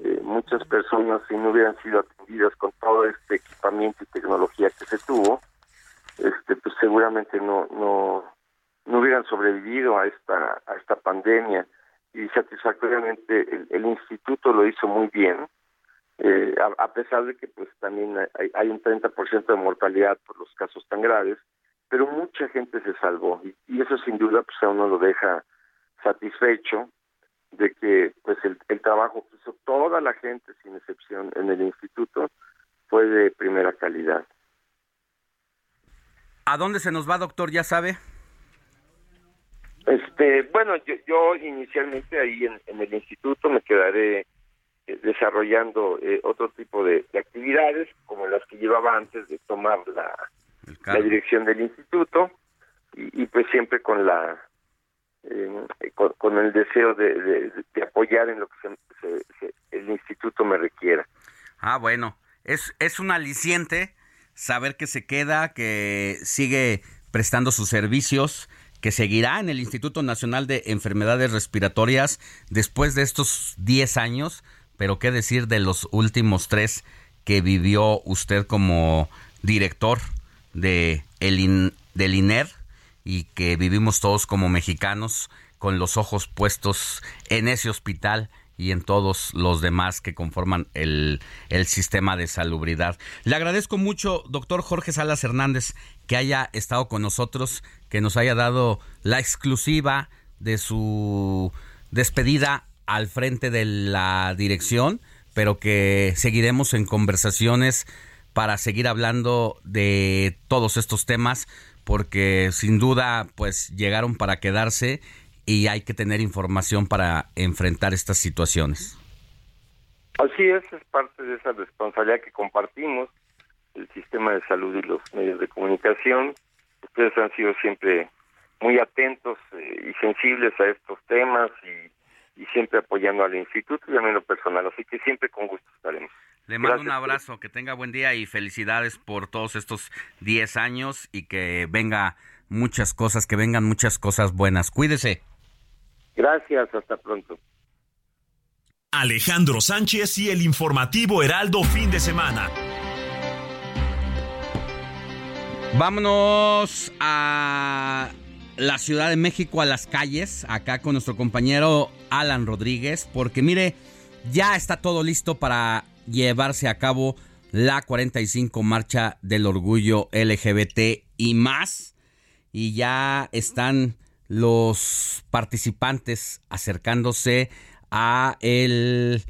eh, muchas personas si no hubieran sido atendidas con todo este equipamiento y tecnología que se tuvo este pues seguramente no no no hubieran sobrevivido a esta a esta pandemia. Y satisfactoriamente el, instituto lo hizo muy bien, eh, a, a, pesar de que pues también hay, hay un 30% de mortalidad por los casos tan graves, pero mucha gente se salvó. Y, y, eso sin duda pues a uno lo deja satisfecho de que pues el, el trabajo que hizo toda la gente sin excepción en el instituto fue de primera calidad. ¿A dónde se nos va, doctor? ¿Ya sabe? Este, bueno, yo, yo inicialmente ahí en, en, el instituto me quedaré eh, desarrollando eh, otro tipo de, de, actividades, como las que llevaba antes de tomar la, la dirección del instituto, y, y, pues siempre con la eh, con, el deseo de, apoyar en lo que se, el instituto me requiera. Ah, bueno, es, es un aliciente saber que se queda, que sigue prestando sus servicios que seguirá en el Instituto Nacional de Enfermedades Respiratorias después de estos 10 años, pero qué decir de los últimos tres que vivió usted como director de el del INER y que vivimos todos como mexicanos con los ojos puestos en ese hospital y en todos los demás que conforman el, el, sistema de salubridad. Le agradezco mucho, doctor Jorge Salas Hernández, que haya estado con nosotros, que nos haya dado la exclusiva de su despedida al frente de la dirección, pero que seguiremos en conversaciones para seguir hablando de todos estos temas, porque sin duda pues llegaron para quedarse y hay que tener información para enfrentar estas situaciones. Así es, es parte de esa responsabilidad que compartimos, el sistema de salud y los medios de comunicación. Ustedes han sido siempre muy atentos eh, y sensibles a estos temas y, siempre apoyando al instituto y a mí lo personal, así que siempre con gusto estaremos. Le mando Gracias. un abrazo, que tenga buen día y felicidades por todos estos 10 años y que venga muchas cosas, que vengan muchas cosas buenas. Cuídese. Gracias, hasta pronto. Alejandro Sánchez y el informativo Heraldo fin de semana. Vámonos a la Ciudad de México, a las calles, acá con nuestro compañero Alan Rodríguez, porque mire, ya está todo listo para llevarse a cabo la 45 Marcha del Orgullo LGBT y más, y ya están los participantes acercándose a el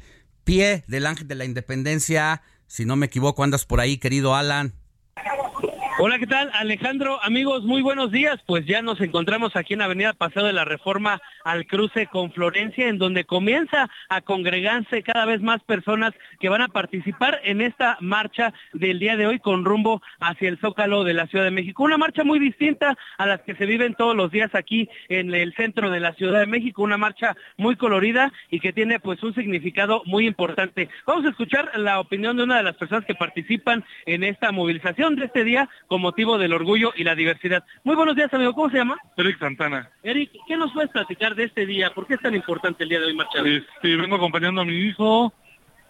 pie del Ángel de la Independencia. Si no me equivoco, andas por ahí, querido Alan. Hola, ¿qué tal? Alejandro, amigos, muy buenos días. Pues ya nos encontramos aquí en Avenida Paseo de la Reforma al cruce con Florencia, en donde comienza a congregarse cada vez más personas que van a participar en esta marcha del día de hoy con rumbo hacia el Zócalo de la Ciudad de México. Una marcha muy distinta a las que se viven todos los días aquí en el centro de la Ciudad de México, una marcha muy colorida y que tiene pues un significado muy importante. Vamos a escuchar la opinión de una de las personas que participan en esta movilización de este día con motivo del orgullo y la diversidad. Muy buenos días, amigo. ¿Cómo se llama? Eric Santana. Eric, ¿qué nos puedes platicar de este día? ¿Por qué es tan importante el día de hoy marchar? Este, vengo acompañando a mi hijo.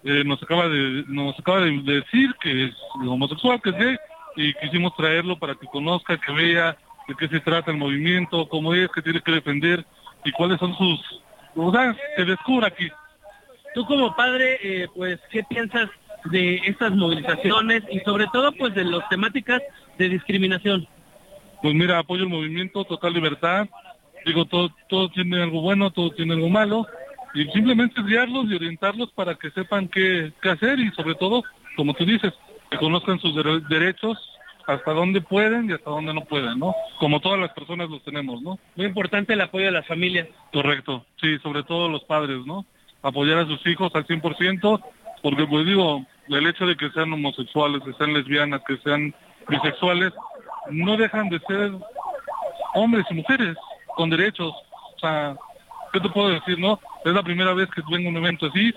Eh, nos acaba de nos acaba de decir que es homosexual, que es gay, y quisimos traerlo para que conozca, que vea de qué se trata el movimiento, cómo es, qué tiene que defender y cuáles son sus... O sea, que descubra aquí. Tú como padre, eh, pues, ¿qué piensas de estas movilizaciones y sobre todo, pues, de las temáticas de discriminación? Pues mira, apoyo el movimiento, total libertad. Digo, todo, todo tiene algo bueno, todo tiene algo malo. Y simplemente guiarlos y orientarlos para que sepan qué, qué hacer y sobre todo, como tú dices, que conozcan sus dere- derechos, hasta dónde pueden y hasta dónde no pueden, ¿no? Como todas las personas los tenemos, ¿no? Muy importante el apoyo de las familias. Correcto, sí, sobre todo los padres, ¿no? Apoyar a sus hijos al 100%, porque pues digo, el hecho de que sean homosexuales, que sean lesbianas, que sean bisexuales, no dejan de ser hombres y mujeres con derechos. O sea, ¿qué te puedo decir, no? Es la primera vez que vengo a un evento así.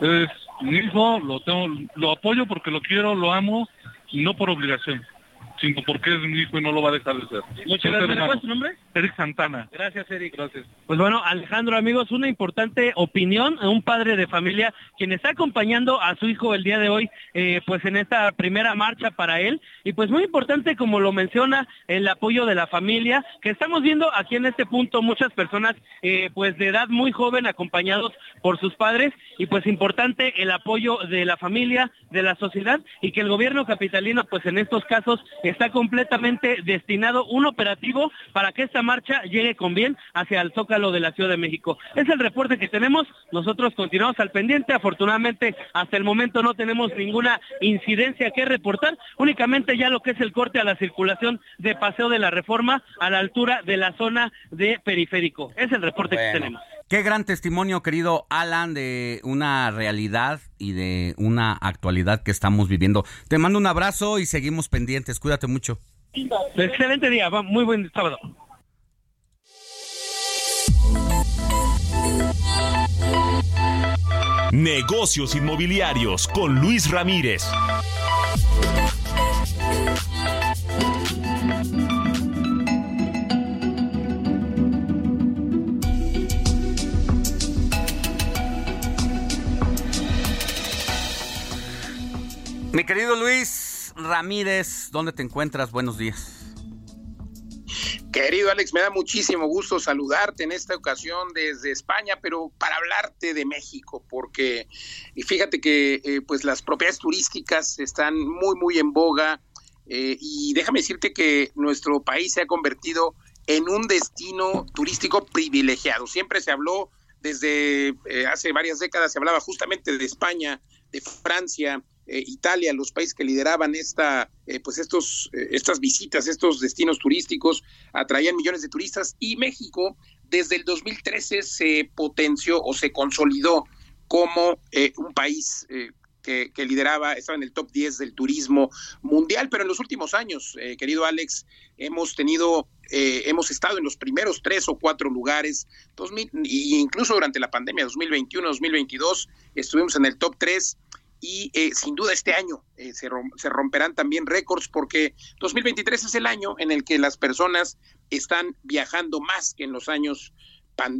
Es mi hijo, lo tengo, lo apoyo porque lo quiero, lo amo, y no por obligación, sino porque es mi hijo y no lo va a dejar de ser. Muchas Es gracias. ¿Me hermano. recuerdas tu nombre? Eric Santana. Gracias, Eric. Gracias. Pues bueno, Alejandro, amigos, una importante opinión, un padre de familia quien está acompañando a su hijo el día de hoy, eh, pues en esta primera marcha para él. Y pues muy importante, como lo menciona, el apoyo de la familia, que estamos viendo aquí en este punto muchas personas, eh, pues de edad muy joven, acompañados por sus padres. Y pues importante el apoyo de la familia, de la sociedad, y que el gobierno capitalino, pues en estos casos, está completamente destinado un operativo para que esta marcha llegue con bien hacia el Zócalo de la Ciudad de México. Es el reporte que tenemos. Nosotros continuamos al pendiente. Afortunadamente, hasta el momento no tenemos ninguna incidencia que reportar. Únicamente ya lo que es el corte a la circulación de Paseo de la Reforma a la altura de la zona de Periférico. Es el reporte que tenemos. Qué gran testimonio, querido Alan, de una realidad y de una actualidad que estamos viviendo. Te mando un abrazo y seguimos pendientes. Cuídate mucho. Excelente día. Muy buen sábado. Negocios inmobiliarios con Luis Ramírez. Mi querido Luis Ramírez, ¿dónde te encuentras? Buenos días. Querido Alex, me da muchísimo gusto saludarte en esta ocasión desde España, pero para hablarte de México, porque fíjate que eh, pues las propiedades turísticas están muy, muy en boga eh, y déjame decirte que nuestro país se ha convertido en un destino turístico privilegiado. Siempre se habló desde eh, hace varias décadas, se hablaba justamente de España, de Francia, eh, Italia, los países que lideraban esta, eh, pues estos, eh, estas visitas, estos destinos turísticos, atraían millones de turistas y México desde el 2013 se potenció o se consolidó como eh, un país que, lideraba, estaba en el top 10 del turismo mundial, pero en los últimos años, querido Alex, hemos tenido, hemos estado en los primeros tres o cuatro lugares, 2000, y incluso durante la pandemia 2021, 2022, estuvimos en el top 3 y eh, sin duda este año eh, se, rom- se romperán también récords porque 2023 es el año en el que las personas están viajando más que en los años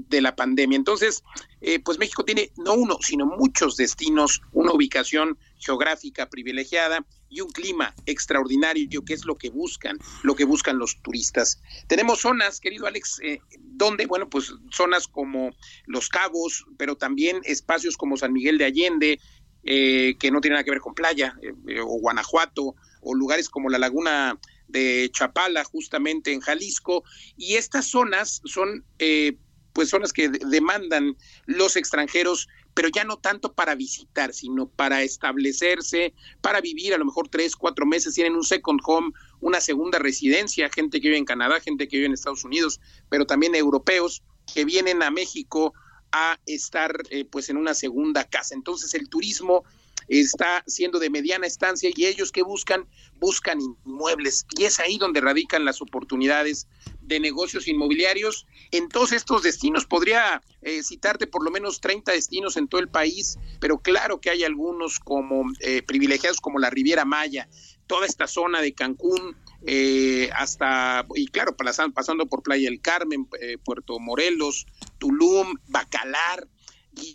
de la pandemia. Entonces, eh, pues México tiene no uno, sino muchos destinos, una ubicación geográfica privilegiada y un clima extraordinario, que es lo que buscan, lo que buscan los turistas. Tenemos zonas, querido Alex, eh, donde, bueno, pues zonas como Los Cabos, pero también espacios como San Miguel de Allende, eh, que no tiene nada que ver con playa, eh, eh, o Guanajuato, o lugares como la laguna de Chapala, justamente en Jalisco, y estas zonas son eh, pues zonas que de- demandan los extranjeros, pero ya no tanto para visitar, sino para establecerse, para vivir a lo mejor tres, cuatro meses, tienen un second home, una segunda residencia, gente que vive en Canadá, gente que vive en Estados Unidos, pero también europeos que vienen a México a estar eh, pues en una segunda casa. Entonces el turismo está siendo de mediana estancia y ellos que buscan, buscan inmuebles. Y es ahí donde radican las oportunidades de negocios inmobiliarios en todos estos destinos. Podría eh, citarte por lo menos 30 destinos en todo el país, pero claro que hay algunos como eh, privilegiados como la Riviera Maya, toda esta zona de Cancún, eh, hasta, y claro, pasando por Playa del Carmen, Puerto Morelos, Tulum, Bacalar,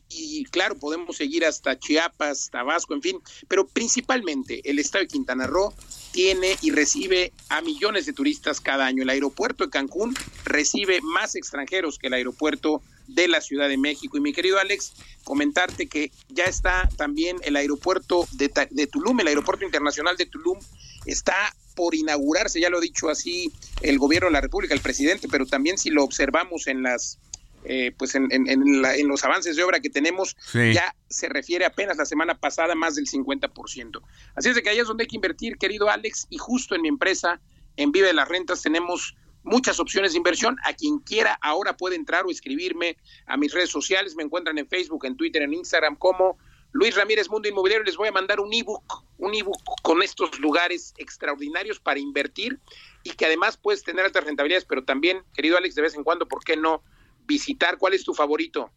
y, claro, podemos seguir hasta Chiapas, Tabasco, en fin, pero principalmente el estado de Quintana Roo tiene y recibe a millones de turistas cada año. El aeropuerto de Cancún recibe más extranjeros que el aeropuerto de la Ciudad de México. Y mi querido Alex, comentarte que ya está también el aeropuerto de, de Tulum, el aeropuerto internacional de Tulum, está por inaugurarse, ya lo ha dicho así el gobierno de la República, el presidente, pero también si lo observamos en las eh, pues en, en, los avances de obra que tenemos, ya se refiere apenas la semana pasada más del 50%. Así es de que ahí es donde hay que invertir, querido Alex, y justo en mi empresa, en Vive de las Rentas, tenemos muchas opciones de inversión. A quien quiera ahora puede entrar o escribirme a mis redes sociales. Me encuentran en Facebook, en Twitter, en Instagram como Luis Ramírez Mundo Inmobiliario. Les voy a mandar un ebook, un ebook con estos lugares extraordinarios para invertir y que además puedes tener altas rentabilidades, pero también, querido Alex, de vez en cuando, ¿por qué no? Visitar? ¿Cuál es tu favorito?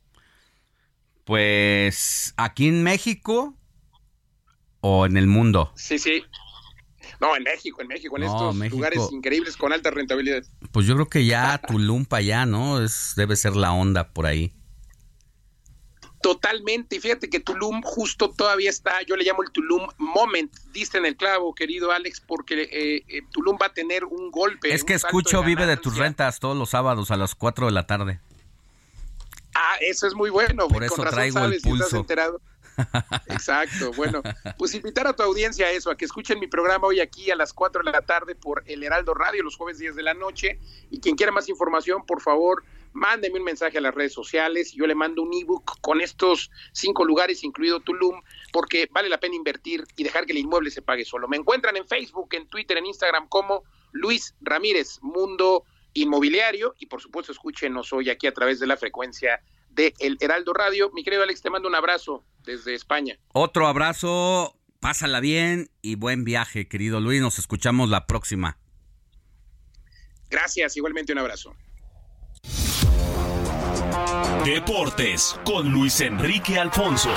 Pues aquí en México o en el mundo. Sí, sí. No, en México, en México, en estos lugares increíbles con alta rentabilidad. Pues yo creo que ya Tulum para allá, ¿no? Es, debe ser la onda por ahí. Totalmente, y fíjate que Tulum justo todavía está, yo le llamo el Tulum Moment, diste en el clavo, querido Alex, porque eh, eh, Tulum va a tener un golpe. Es que escucho Vive de tus rentas todos los sábados a las 4 de la tarde. Ah, eso es muy bueno. Por eso traigo el pulso. enterado. [LAUGHS] Exacto, bueno, pues invitar a tu audiencia a eso, a que escuchen mi programa hoy aquí a las 4 de la tarde por El Heraldo Radio, los jueves 10 de la noche. Y quien quiera más información, por favor, mándeme un mensaje a las redes sociales. Yo le mando un ebook con estos cinco lugares, incluido Tulum, porque vale la pena invertir y dejar que el inmueble se pague solo. Me encuentran en Facebook, en Twitter, en Instagram como Luis Ramírez, Mundo inmobiliario y por supuesto escúchenos hoy aquí a través de la frecuencia de El Heraldo Radio. Mi querido Alex, te mando un abrazo desde España. Otro abrazo, pásala bien y buen viaje, querido Luis. Nos escuchamos la próxima. Gracias, igualmente un abrazo. Deportes con Luis Enrique Alfonso.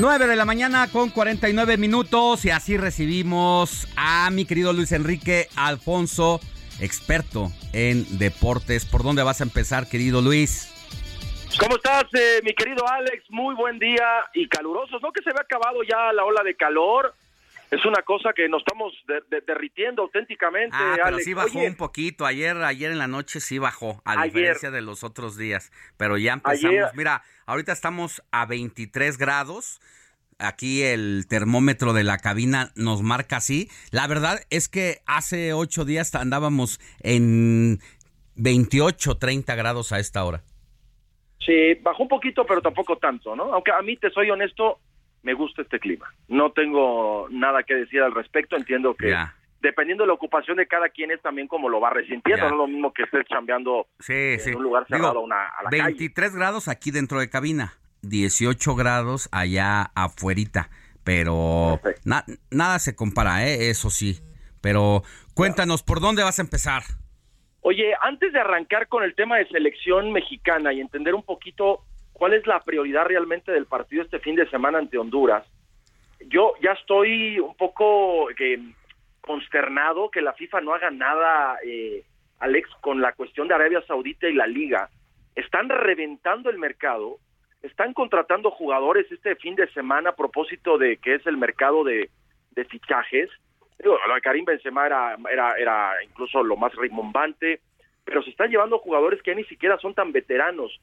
9 de la mañana con 49 minutos y así recibimos a mi querido Luis Enrique Alfonso, experto en deportes. ¿Por dónde vas a empezar, querido Luis? ¿Cómo estás, eh, mi querido Alex? Muy buen día y calurosos. ¿No que se ve acabado ya la ola de calor? Es una cosa que nos estamos derritiendo auténticamente. Ah, pero sí bajó un poquito. Ayer, ayer en la noche sí bajó, a diferencia de los otros días. Pero ya empezamos. Mira, ahorita estamos a 23 grados. Aquí el termómetro de la cabina nos marca así. La verdad es que hace ocho días andábamos en 28, 30 grados a esta hora. Sí, bajó un poquito, pero tampoco tanto, ¿no? Aunque a mí, te soy honesto, me gusta este clima. No tengo nada que decir al respecto. Entiendo que dependiendo de la ocupación de cada quien es también como lo va resintiendo. No es lo mismo que estés chambeando en un lugar cerrado a la 23 grados aquí dentro de cabina, 18 grados allá afuerita. Pero nada se compara, ¿eh? eso sí. Pero cuéntanos, ¿por dónde vas a empezar? Oye, antes de arrancar con el tema de selección mexicana y entender un poquito cuál es la prioridad realmente del partido este fin de semana ante Honduras. Yo ya estoy un poco consternado que la FIFA no haga nada, eh, Alex, con la cuestión de Arabia Saudita y la liga. Están reventando el mercado, están contratando jugadores este fin de semana a propósito de que es el mercado de, fichajes. de Karim Benzema era, era, era incluso lo más rimbombante, pero se están llevando jugadores que ni siquiera son tan veteranos.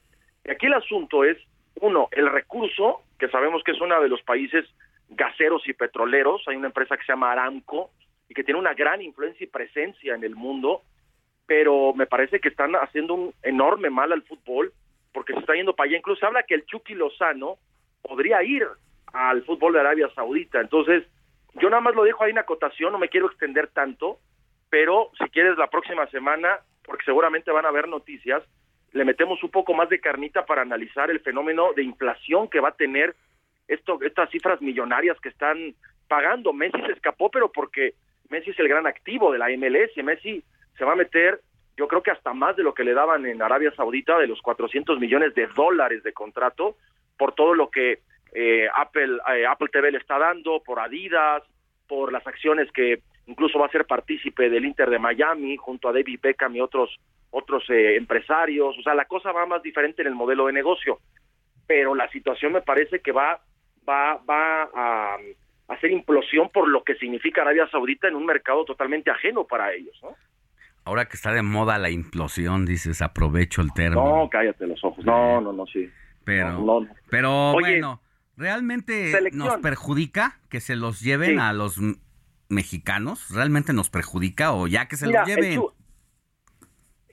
Aquí el asunto es uno, el recurso, que sabemos que es uno de los países gaseros y petroleros, hay una empresa que se llama Aramco y que tiene una gran influencia y presencia en el mundo, pero me parece que están haciendo un enorme mal al fútbol porque se está yendo para allá. Incluso habla que el Chucky Lozano podría ir al fútbol de Arabia Saudita. Entonces, yo nada más lo dejo ahí en acotación, no me quiero extender tanto, pero si quieres la próxima semana, porque seguramente van a haber noticias, le metemos un poco más de carnita para analizar el fenómeno de inflación que va a tener esto, estas cifras millonarias que están pagando. Messi se escapó, pero porque Messi es el gran activo de la MLS Messi se va a meter, yo creo que hasta más de lo que le daban en Arabia Saudita, de los 400 millones de dólares de contrato, por todo lo que eh, Apple, eh, Apple TV le está dando, por Adidas, por las acciones que incluso va a ser partícipe del Inter de Miami junto a David Beckham y otros otros eh, empresarios, o sea, la cosa va más diferente en el modelo de negocio, pero la situación me parece que va va va a, hacer implosión por lo que significa Arabia Saudita en un mercado totalmente ajeno para ellos, ¿no? Ahora que está de moda la implosión, dices, aprovecho el término. No, cállate los ojos. No, no, no, sí. Pero, No, no. pero Oye, bueno, ¿realmente selección. nos perjudica que se los lleven Sí. a los mexicanos? ¿Realmente nos perjudica o ya que se Mira, los el lleven? Chu-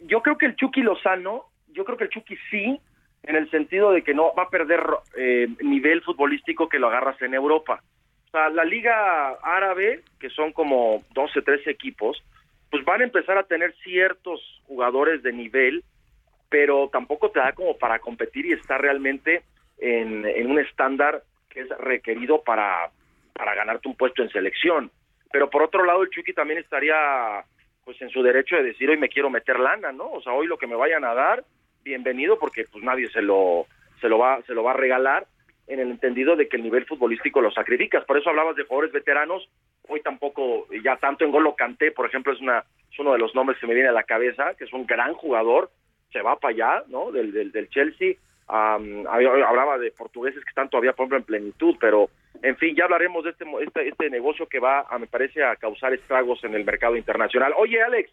yo creo que el Chucky Lozano, yo creo que el Chucky sí, en el sentido de que no va a perder eh, nivel futbolístico que lo agarras en Europa. O sea, la liga árabe, que son como 12, 13 equipos, pues van a empezar a tener ciertos jugadores de nivel, pero tampoco te da como para competir y estar realmente en, en un estándar que es requerido para, para ganarte un puesto en selección. Pero por otro lado, el Chucky también estaría pues en su derecho de decir hoy me quiero meter lana, ¿no? O sea, hoy lo que me vayan a dar, bienvenido porque pues nadie se lo se lo va se lo va a regalar en el entendido de que el nivel futbolístico lo sacrificas. Por eso hablabas de jugadores veteranos, hoy tampoco ya tanto en Golo Canté, por ejemplo, es una es uno de los nombres que me viene a la cabeza, que es un gran jugador, se va para allá, ¿no? Del del, del Chelsea. Había- hablaba de portugueses que están todavía por ejemplo en plenitud, pero en fin, ya hablaremos de este, este, este negocio que va, a, me parece, a causar estragos en el mercado internacional. Oye, Alex,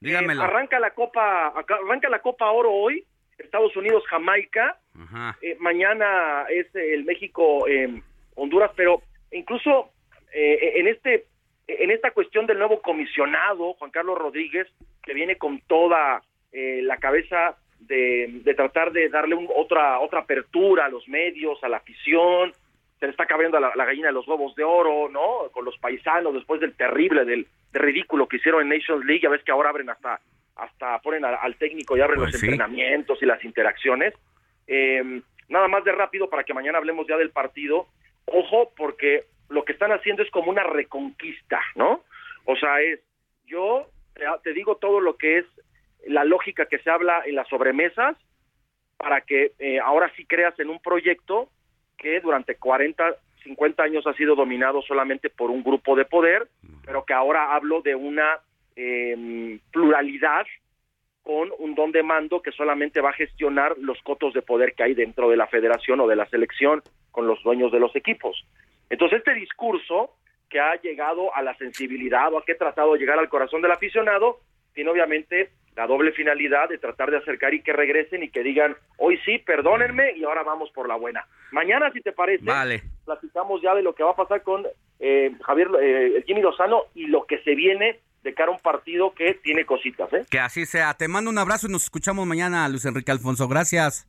Dígamelo. eh, arranca la Copa, arranca la Copa Oro hoy, Estados Unidos, Jamaica. Ajá. Eh, mañana es el México, eh, Honduras, pero incluso eh, en este, en esta cuestión del nuevo comisionado, Juan Carlos Rodríguez, que viene con toda la cabeza de, de tratar de darle un- otra, otra apertura a los medios, a la afición, se le está cabriendo la, la gallina de los huevos de oro, ¿no? Con los paisanos después del terrible, del, del ridículo que hicieron en Nations League, ya ves que ahora abren hasta, hasta ponen a- al técnico y abren Pues los sí. entrenamientos y las interacciones. Eh, nada más de rápido para que mañana hablemos ya del partido. Ojo, porque lo que están haciendo es como una reconquista, ¿no? O sea, es, yo te, te digo todo lo que es la lógica que se habla en las sobremesas para que eh, ahora sí creas en un proyecto que durante 40, 50 años ha sido dominado solamente por un grupo de poder, pero que ahora hablo de una eh, pluralidad con un don de mando que solamente va a gestionar los cotos de poder que hay dentro de la federación o de la selección con los dueños de los equipos. Entonces, este discurso que ha llegado a la sensibilidad o a que ha tratado de llegar al corazón del aficionado, tiene obviamente la doble finalidad de tratar de acercar y que regresen y que digan, hoy sí, perdónenme y ahora vamos por la buena. Mañana, si te parece, Vale. platicamos ya de lo que va a pasar con eh, Javier, eh, Jimmy Lozano y lo que se viene de cara a un partido que tiene cositas, ¿eh? Que así sea. Te mando un abrazo y nos escuchamos mañana, Luis Enrique Alfonso. Gracias.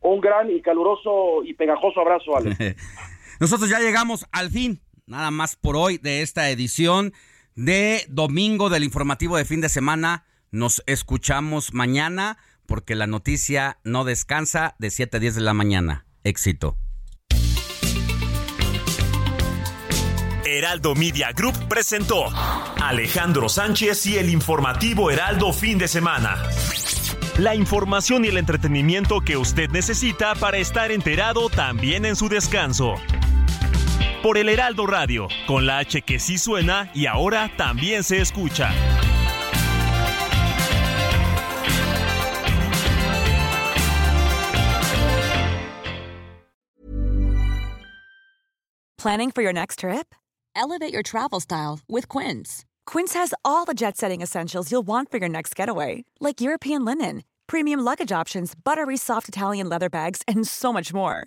Un gran y caluroso y pegajoso abrazo, Alex. [LAUGHS] Nosotros ya llegamos al fin, nada más por hoy, de esta edición de domingo del informativo de fin de semana. Nos escuchamos mañana porque la noticia no descansa de 7 a 10 de la mañana. Éxito. Heraldo Media Group presentó Alejandro Sánchez y el informativo Heraldo fin de semana. La información y el entretenimiento que usted necesita para estar enterado también en su descanso. Por el Heraldo Radio, con la H que sí suena y ahora también se escucha. Planning for your next trip? Elevate your travel style with Quince. Quince has all the jet setting essentials you'll want for your next getaway, like European linen, premium luggage options, buttery soft Italian leather bags, and so much more.